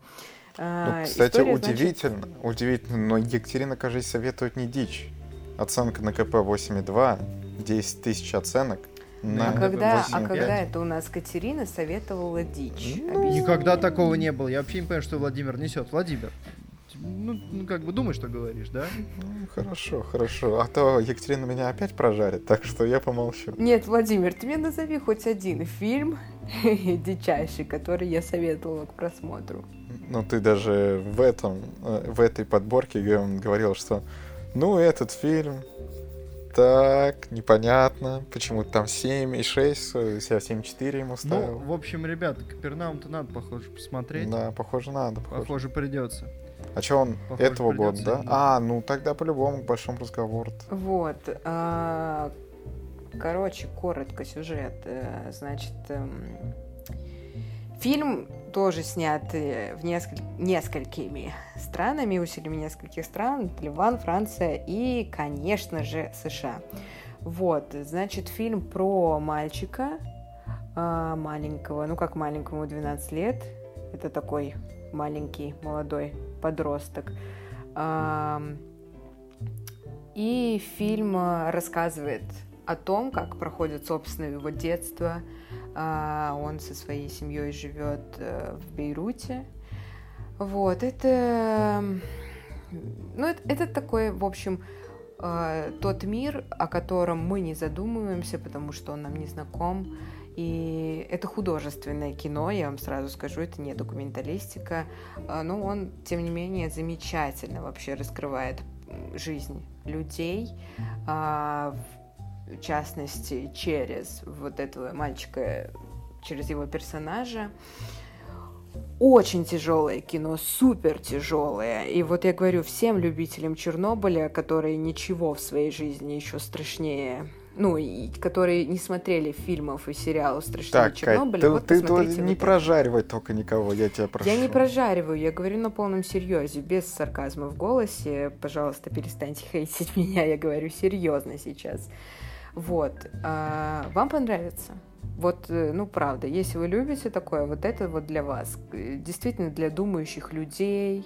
Ну, кстати, История, удивительно, значит... удивительно, но Екатерина, кажется, советует не дичь. Оценка на КП 8,2, 10 тысяч оценок. На а когда, а когда это у нас Катерина советовала дичь? Ну, никогда такого не было. Я вообще не понимаю, что Владимир несет. Владимир, ну, ну, как бы думай, что говоришь, да? Ну, хорошо, хорошо. А то Екатерина меня опять прожарит, так что я помолчу. Нет, Владимир, ты мне назови хоть один фильм дичайший, который я советовала к просмотру. Ну, ты даже в этом, э, в этой подборке говорил, что ну, этот фильм, так, непонятно, почему там 7 и 6, я 7,4 ему ставил. Ну, в общем, ребят, Капернаум-то надо, похоже, посмотреть. Да, похоже, надо. Похоже, похоже придется. А что он Похоже, этого года, да? А, ну тогда по-любому к большому разговору. Вот. А, короче, коротко сюжет. Э, значит, эм, фильм тоже снят в несколь... несколькими странами, усилиями нескольких стран. Ливан, Франция и, конечно же, США. Вот, значит, фильм про мальчика а, маленького, ну как маленькому, 12 лет. Это такой маленький молодой подросток. И фильм э, рассказывает о том, как проходит, собственно, его детство. А, он со своей семьей живет э, в Бейруте. Вот, это... Ну, это, это такой, в общем, э, тот мир, о котором мы не задумываемся, потому что он нам не знаком. И это художественное кино, я вам сразу скажу, это не документалистика, а, но он, тем не менее, замечательно вообще раскрывает жизнь людей, а, в частности, через вот этого мальчика, через его персонажа. Очень тяжелое кино, супер тяжелое. И вот я говорю всем любителям Чернобыля, которые ничего в своей жизни еще страшнее ну, и которые не смотрели фильмов и сериалов «Страшнее так, Чернобыля», ты, вот ты, ты не прожаривай только никого, я тебя прошу. Я не прожариваю, я говорю на полном серьезе, без сарказма в голосе. Пожалуйста, перестаньте хейтить меня, я говорю серьезно сейчас. Вот. А, вам понравится? Вот, э, ну, правда, если вы любите такое, вот это вот для вас. Действительно, для думающих людей,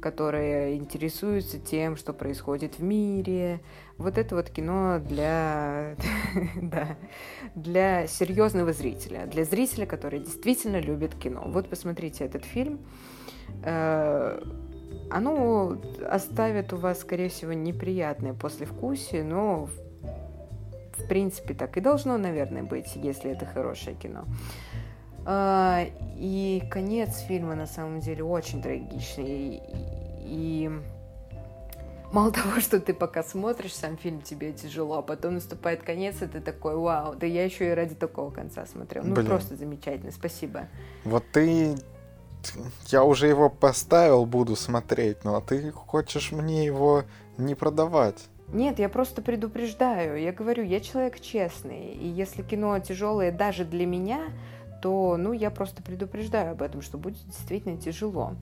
которые интересуются тем, что происходит в мире. Вот это вот кино для, да, для серьезного зрителя, для зрителя, который действительно любит кино. Вот посмотрите этот фильм. Э, оно оставит у вас, скорее всего, неприятное послевкусие, но в принципе так и должно, наверное, быть, если это хорошее кино. А, и конец фильма на самом деле очень трагичный. И мало того, что ты пока смотришь сам фильм, тебе тяжело, а потом наступает конец, и ты такой, вау, да я еще и ради такого конца смотрел. Ну, Блин. просто замечательно, спасибо. Вот ты... Я уже его поставил, буду смотреть, но ты хочешь мне его не продавать. Нет, я просто предупреждаю. Я говорю, я человек честный. И если кино тяжелое даже для меня, то, ну, я просто предупреждаю об этом, что будет действительно тяжело.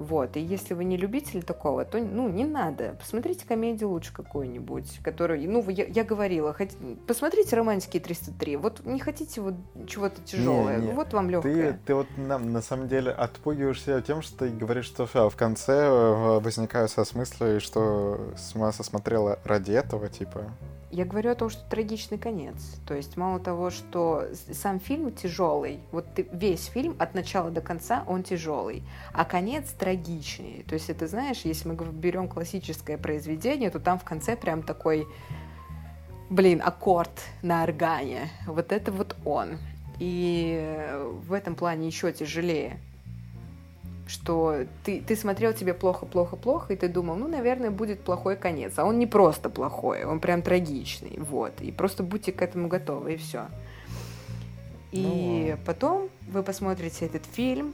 Вот, и если вы не любитель такого, то, ну, не надо. Посмотрите комедию лучше какую-нибудь, которую, ну, я, я говорила, хот... посмотрите «Романтики 303», вот не хотите вот чего-то тяжелое, Не, не. вот вам легкое. Ты, ты вот на, на самом деле отпугиваешь себя тем, что ты говоришь, что всё, в конце э, возникают со смыслы, что Смаса смотрела ради этого, типа. Я говорю о том, что трагичный конец. То есть мало того, что сам фильм тяжелый, вот ты, весь фильм от начала до конца он тяжелый, а конец трагичный. То есть это знаешь, если мы берем классическое произведение, то там в конце прям такой, блин, аккорд на органе. Вот это вот он. И э, в этом плане еще тяжелее что ты, ты смотрел тебе плохо, плохо, плохо, и ты думал, ну, наверное, будет плохой конец. А он не просто плохой, он прям трагичный. Вот. И просто будьте к этому готовы, и все. И Ну. потом вы посмотрите этот фильм,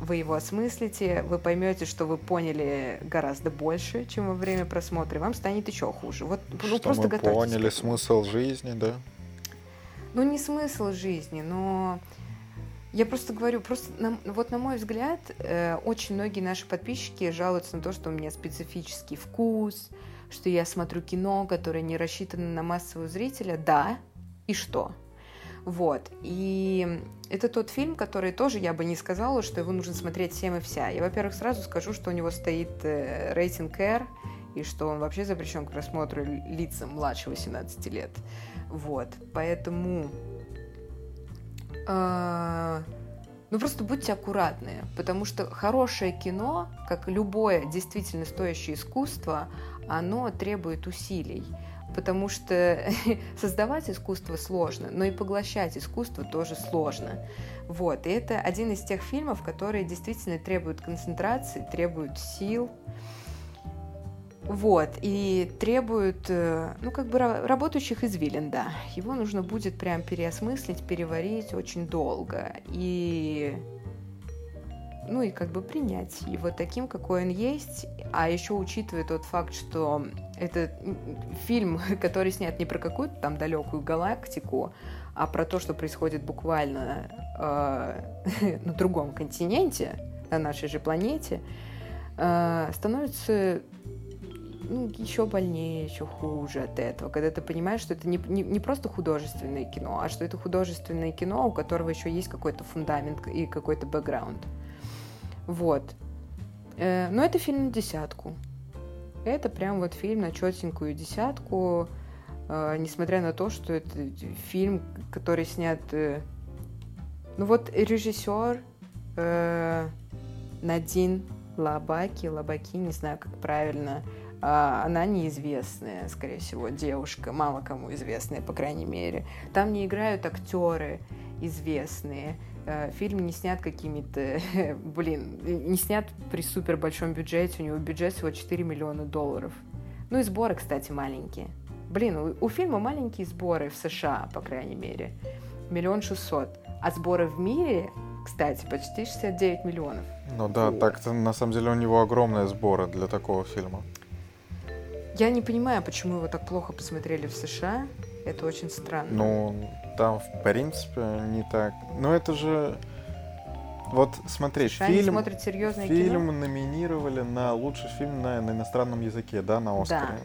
вы его осмыслите, вы поймете, что вы поняли гораздо больше, чем во время просмотра, и вам станет еще хуже. Вот, ну, что просто мы готовьтесь поняли смысл жизни, да? Ну, не смысл жизни, но я просто говорю, просто на- вот на мой взгляд, э, очень многие наши подписчики жалуются на то, что у меня специфический вкус, что я смотрю кино, которое не рассчитано на массового зрителя. Да, и что? Вот. И это тот фильм, который тоже я бы не сказала, что его нужно смотреть всем и вся. Я, во-первых, сразу скажу, что у него стоит э, рейтинг R, и что он вообще запрещен к просмотру ли- лицам младше 18 лет. Вот. Поэтому... э, ну, просто будьте аккуратны, потому что хорошее кино, как любое действительно стоящее искусство, оно требует усилий. Потому что создавать искусство сложно, но и поглощать искусство тоже сложно. Вот. И это один из тех фильмов, которые действительно требуют концентрации, требуют сил. Вот, и требуют, э, ну, как бы ра- работающих извилин, да. Его нужно будет прям переосмыслить, переварить очень долго. И, ну, и как бы принять его таким, какой он есть. А еще учитывая тот факт, что это фильм, который снят не про какую-то там далекую галактику, а про то, что происходит буквально э, на другом континенте, на нашей же планете, э, становится ну, еще больнее, еще хуже от этого, когда ты понимаешь, что это не, не, не просто художественное кино, а что это художественное кино, у которого еще есть какой-то фундамент и какой-то бэкграунд. Вот. Э, но это фильм на десятку. Это прям вот фильм на четенькую десятку, э, несмотря на то, что это фильм, который снят... э, ну вот режиссер Надин Лабаки, Лабаки, не знаю, как правильно, она неизвестная, скорее всего, девушка, мало кому известная, по крайней мере. Там не играют актеры известные. Э, Фильм не снят какими-то, блин, не снят при супер большом бюджете. У него бюджет всего 4 миллиона долларов. Ну и сборы, кстати, маленькие. Блин, у, у фильма маленькие сборы в США, по крайней мере. Миллион шестьсот. А сборы в мире, кстати, почти 69 миллионов. Ну да, так-то на самом деле у него огромные сборы для такого фильма. Я не понимаю, почему его так плохо посмотрели в США. Это очень странно. Ну, там, в принципе, не так. Но это же... Вот смотри, США фильм, смотрят серьезное фильм кино. номинировали на лучший фильм на, на иностранном языке, да, на Оскаре.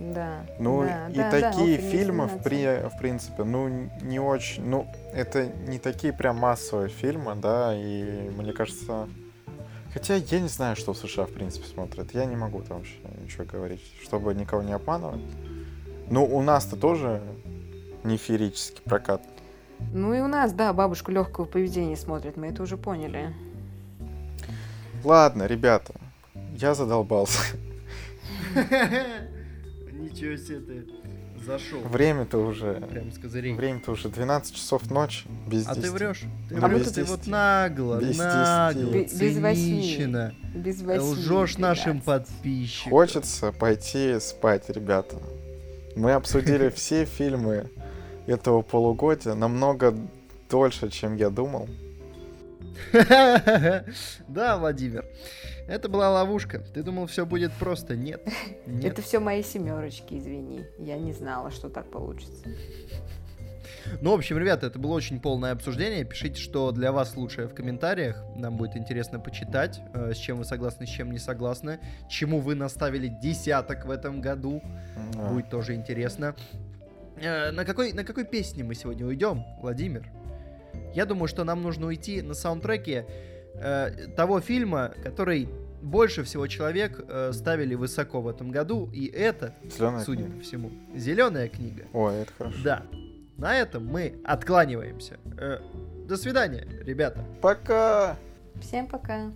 Да. Ну, да, и да, да, такие не фильмы, в, при, в принципе, ну, не очень... Ну, это не такие прям массовые фильмы, да, и мне кажется... Хотя я не знаю, что в США, в принципе, смотрят. Я не могу там вообще ничего говорить, чтобы никого не обманывать. Ну, у нас-то тоже не феерический прокат. Ну и у нас, да, бабушку легкого поведения смотрят, мы это уже поняли. Ладно, ребята, я задолбался. Ничего себе ты зашел. Время-то уже... Прям с козырей. Время-то уже 12 часов ночи, без А ты 10. врешь. Ты Ну, врешь, без ты вот нагло, Без нагло, без цинично. Без восьми. Лжешь нашим 15. подписчикам. Хочется пойти спать, ребята. Мы обсудили все фильмы этого полугодия намного дольше, чем я думал. Да, Владимир. Это была ловушка. Ты думал, все будет просто? Нет. Нет. Это все мои семерочки, извини. Я не знала, что так получится. Ну, в общем, ребята, это было очень полное обсуждение. Пишите, что для вас лучшее в комментариях. Нам будет интересно почитать, э, с чем вы согласны, с чем не согласны. Чему вы наставили десяток в этом году. Будет тоже интересно. Э, На какой, на какой песне мы сегодня уйдем, Владимир? Я думаю, что нам нужно уйти на саундтреке э, того фильма, который больше всего человек э, ставили высоко в этом году, и это, Зелёная судя книга. по всему, зеленая книга. Ой, это хорошо. Да. На этом мы откланиваемся. Э, до свидания, ребята. Пока! Всем пока.